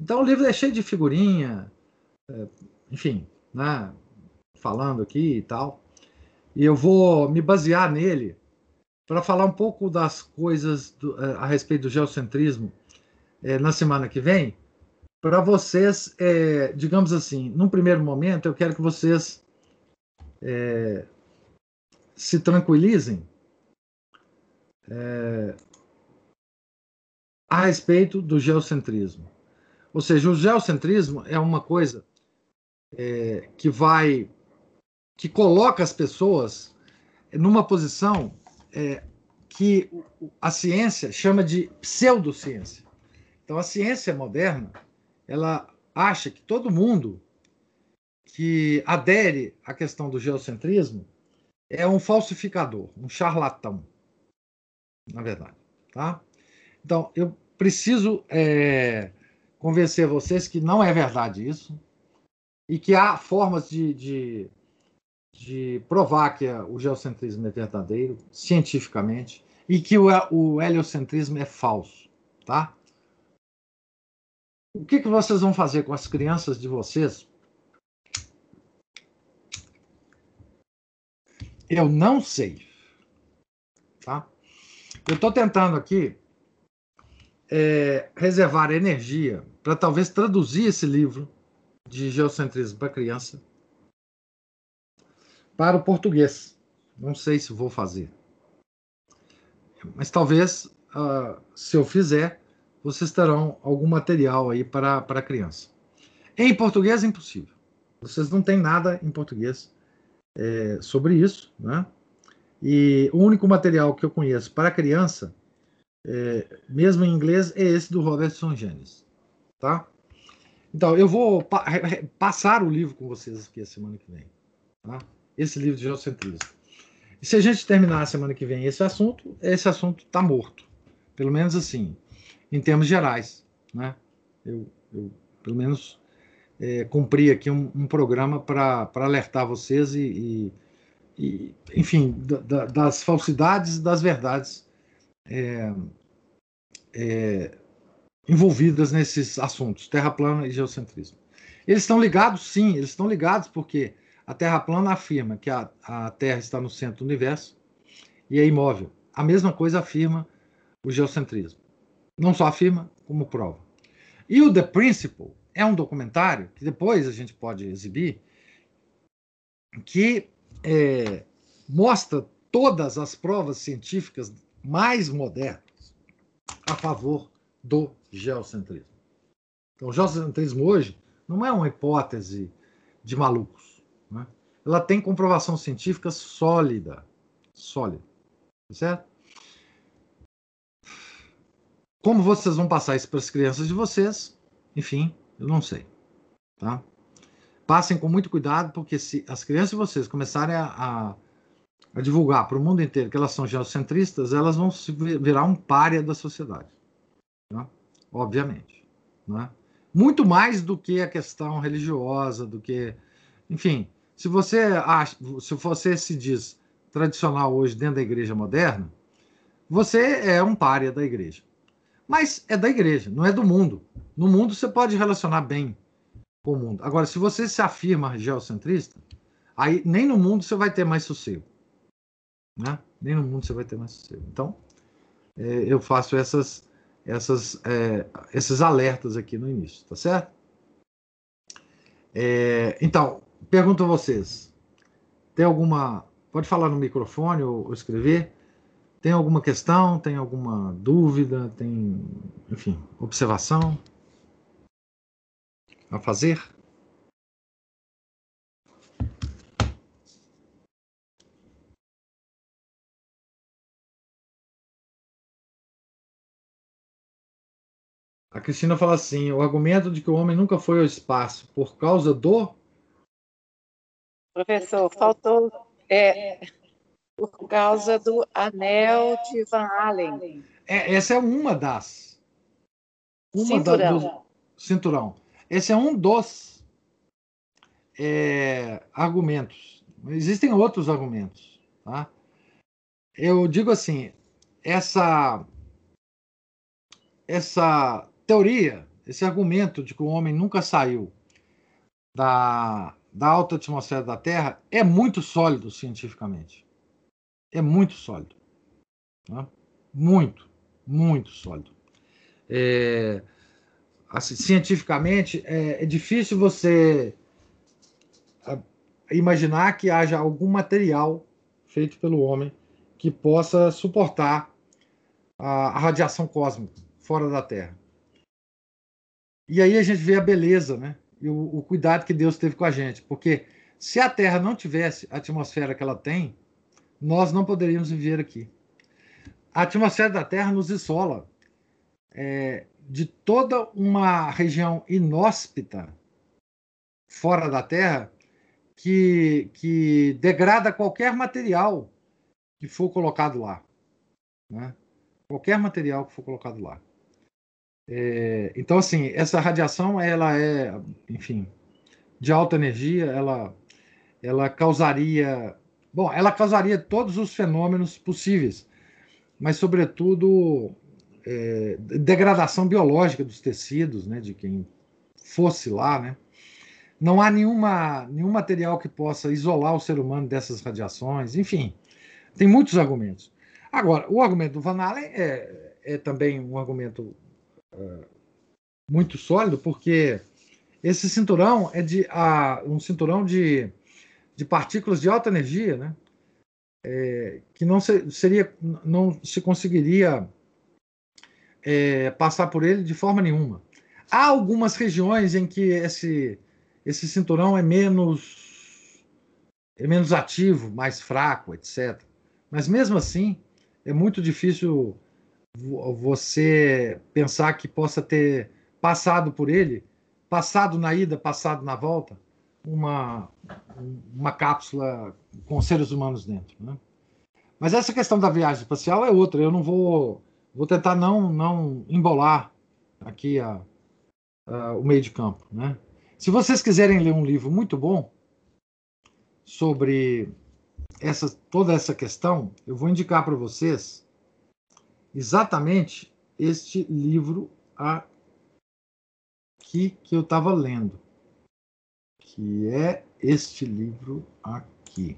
Então o livro é cheio de figurinha, é, enfim, né? Falando aqui e tal. E eu vou me basear nele para falar um pouco das coisas do, é, a respeito do geocentrismo é, na semana que vem. Para vocês, é, digamos assim, num primeiro momento, eu quero que vocês é, se tranquilizem a respeito do geocentrismo. Ou seja, o geocentrismo é uma coisa é, que vai que coloca as pessoas numa posição é, que a ciência chama de pseudociência. Então, a ciência moderna ela acha que todo mundo que adere à questão do geocentrismo é um falsificador, um charlatão, na verdade, tá? Então, eu preciso é, convencer vocês que não é verdade isso e que há formas de, de, de provar que o geocentrismo é verdadeiro, cientificamente, e que o, o heliocentrismo é falso, tá? O que, que vocês vão fazer com as crianças de vocês? Eu não sei. Tá? Eu estou tentando aqui é, reservar energia para talvez traduzir esse livro de geocentrismo para criança para o português. Não sei se vou fazer. Mas talvez, uh, se eu fizer, vocês terão algum material aí para, para a criança. Em português é impossível. Vocês não têm nada em português é, sobre isso, né? E o único material que eu conheço para criança, é, mesmo em inglês, é esse do Robertson Genes, tá? Então, eu vou pa passar o livro com vocês aqui a semana que vem, tá? Esse livro de geocentrismo. E se a gente terminar a semana que vem esse assunto, esse assunto está morto. Pelo menos assim, em termos gerais. Né? Eu, eu pelo menos, é, cumpri aqui um, um programa para alertar vocês e, e, e enfim, da, da, das falsidades e das verdades é, é, envolvidas nesses assuntos, terra plana e geocentrismo. Eles estão ligados? Sim, eles estão ligados porque a Terra plana afirma que a, a Terra está no centro do universo e é imóvel. A mesma coisa afirma o geocentrismo. Não só afirma, como prova. E o The Principle é um documentário que depois a gente pode exibir, que é, mostra todas as provas científicas mais modernas a favor do geocentrismo. Então, o geocentrismo hoje não é uma hipótese de malucos. Né? Ela tem comprovação científica sólida. Sólida. Tá certo? Como vocês vão passar isso para as crianças de vocês, enfim, eu não sei. Tá? Passem com muito cuidado, porque se as crianças de vocês começarem a, a, a divulgar para o mundo inteiro que elas são geocentristas, elas vão se virar um párea da sociedade. Obviamente. Né? Muito mais do que a questão religiosa, do que. Enfim, se você acha, se você se diz tradicional hoje dentro da igreja moderna, você é um párea da igreja. Mas é da igreja, não é do mundo. No mundo você pode relacionar bem com o mundo. Agora, se você se afirma geocentrista, aí nem no mundo você vai ter mais sossego. Né? Nem no mundo você vai ter mais sossego. Então, é, eu faço essas, essas, é, esses alertas aqui no início, tá certo? É, então, pergunto a vocês: tem alguma. Pode falar no microfone ou, ou escrever? Tem alguma questão? Tem alguma dúvida? Tem, enfim, observação a fazer? A Cristina fala assim: o argumento de que o homem nunca foi ao espaço por causa do.
Professor, faltou. É, por causa do anel de Van Allen.
É, essa é uma das. Uma
Cinturão.
da, cinturão. Esse é um dos é, argumentos. Existem outros argumentos. Tá? Eu digo assim, essa essa teoria, esse argumento de que o homem nunca saiu da, da alta atmosfera da Terra é muito sólido cientificamente. É muito sólido. Tá? Muito, muito sólido. É, assim, cientificamente, é, é, difícil você imaginar que haja algum material feito pelo homem que possa suportar a, a radiação cósmica fora da Terra. E aí a gente vê a beleza, né? E o, o, cuidado que Deus teve com a gente. Porque se a Terra não tivesse a atmosfera que ela tem, nós não poderíamos viver aqui. A atmosfera da Terra nos isola é, de toda uma região inóspita fora da Terra que, que degrada qualquer material que for colocado lá. Né? Qualquer material que for colocado lá. É, então, assim, essa radiação, ela é, enfim, de alta energia, ela, ela causaria, bom, ela causaria todos os fenômenos possíveis, mas, sobretudo, é, degradação biológica dos tecidos, né, de quem fosse lá, né? Não há nenhuma, nenhum material que possa isolar o ser humano dessas radiações, enfim, tem muitos argumentos. Agora, o argumento do Van Allen é, é também um argumento muito sólido, porque esse cinturão é de uh, um cinturão de, de partículas de alta energia, né? É, que não se, seria, não se conseguiria é, passar por ele de forma nenhuma. Há algumas regiões em que esse, esse cinturão é menos, é menos ativo, mais fraco, etc. Mas mesmo assim, é muito difícil você pensar que possa ter passado por ele, passado na ida, passado na volta, uma, uma cápsula com seres humanos dentro. Né? Mas essa questão da viagem espacial é outra. Eu não vou, vou tentar não, não embolar aqui a, a, o meio de campo. Né? Se vocês quiserem ler um livro muito bom sobre essa, toda essa questão, eu vou indicar para vocês exatamente este livro aqui que eu estava lendo, que é este livro aqui.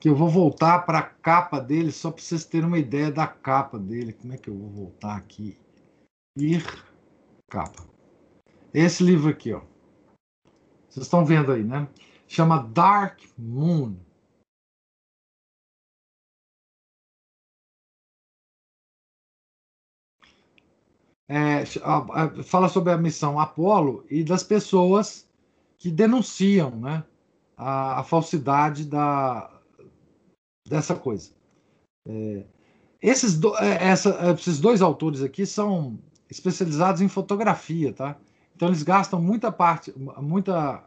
Que eu vou voltar para a capa dele, só para vocês terem uma ideia da capa dele. Como é que eu vou voltar aqui? Ir capa. Esse livro aqui, ó. Vocês estão vendo aí, né? Chama Dark Moon. É, fala sobre a missão Apolo e das pessoas que denunciam né, a, a falsidade da, dessa coisa. É, esses, do, é, essa, esses dois autores aqui são especializados em fotografia, tá? Então eles gastam muita parte, muita,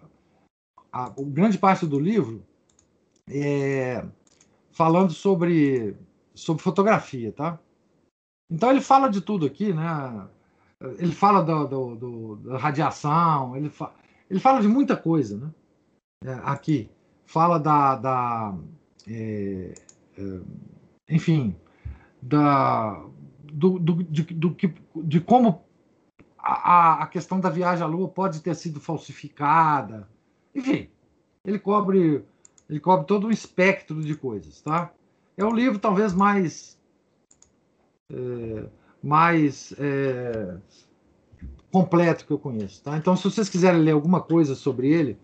a, a grande parte do livro é, falando sobre, sobre fotografia, tá? Então ele fala de tudo aqui, né? Ele fala do, do, do da radiação, ele, fa, ele fala de muita coisa, né? É, aqui fala da, da é, é, enfim, da do, do, de, do, de como a, a questão da viagem à Lua pode ter sido falsificada. Enfim, ele cobre, ele cobre todo um espectro de coisas, tá? É o livro talvez mais é, mais é, completo que eu conheço, tá? Então, se vocês quiserem ler alguma coisa sobre ele,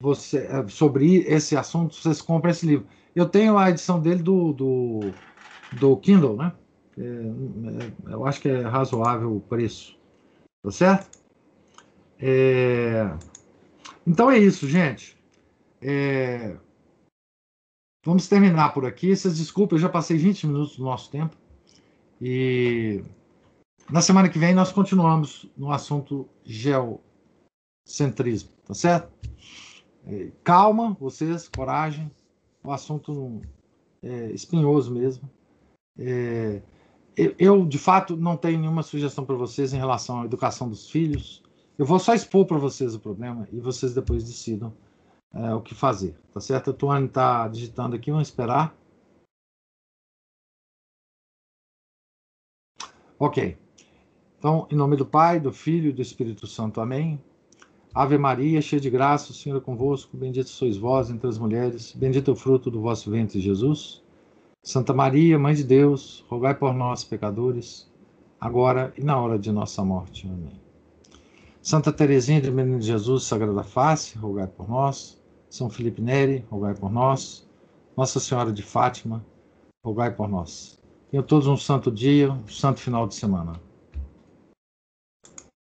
você, é, sobre esse assunto, vocês compram esse livro. Eu tenho a edição dele do, do, do Kindle, né? É eu acho que é razoável o preço. Tá certo? É... Então é isso, gente. É... Vamos terminar por aqui. Vocês desculpem, eu já passei 20 minutos do nosso tempo. E na semana que vem nós continuamos no assunto geocentrismo, tá certo? É, calma, vocês, coragem. O assunto é espinhoso mesmo. É, eu, de fato, não tenho nenhuma sugestão para vocês em relação à educação dos filhos. Eu vou só expor para vocês o problema e vocês depois decidam é, o que fazer, tá certo? A Tuane está digitando aqui, vamos esperar. Ok. Então, em nome do Pai, do Filho e do Espírito Santo. Amém. Ave Maria, cheia de graça, o Senhor é convosco. Bendita sois vós entre as mulheres. Bendito é o fruto do vosso ventre, Jesus. Santa Maria, Mãe de Deus, rogai por nós, pecadores, agora e na hora de nossa morte. Amém. Santa Teresinha de Menino de Jesus, Sagrada Face, rogai por nós. São Felipe Neri, rogai por nós. Nossa Senhora de Fátima, rogai por nós. Tenham todos um santo dia, um santo final de semana.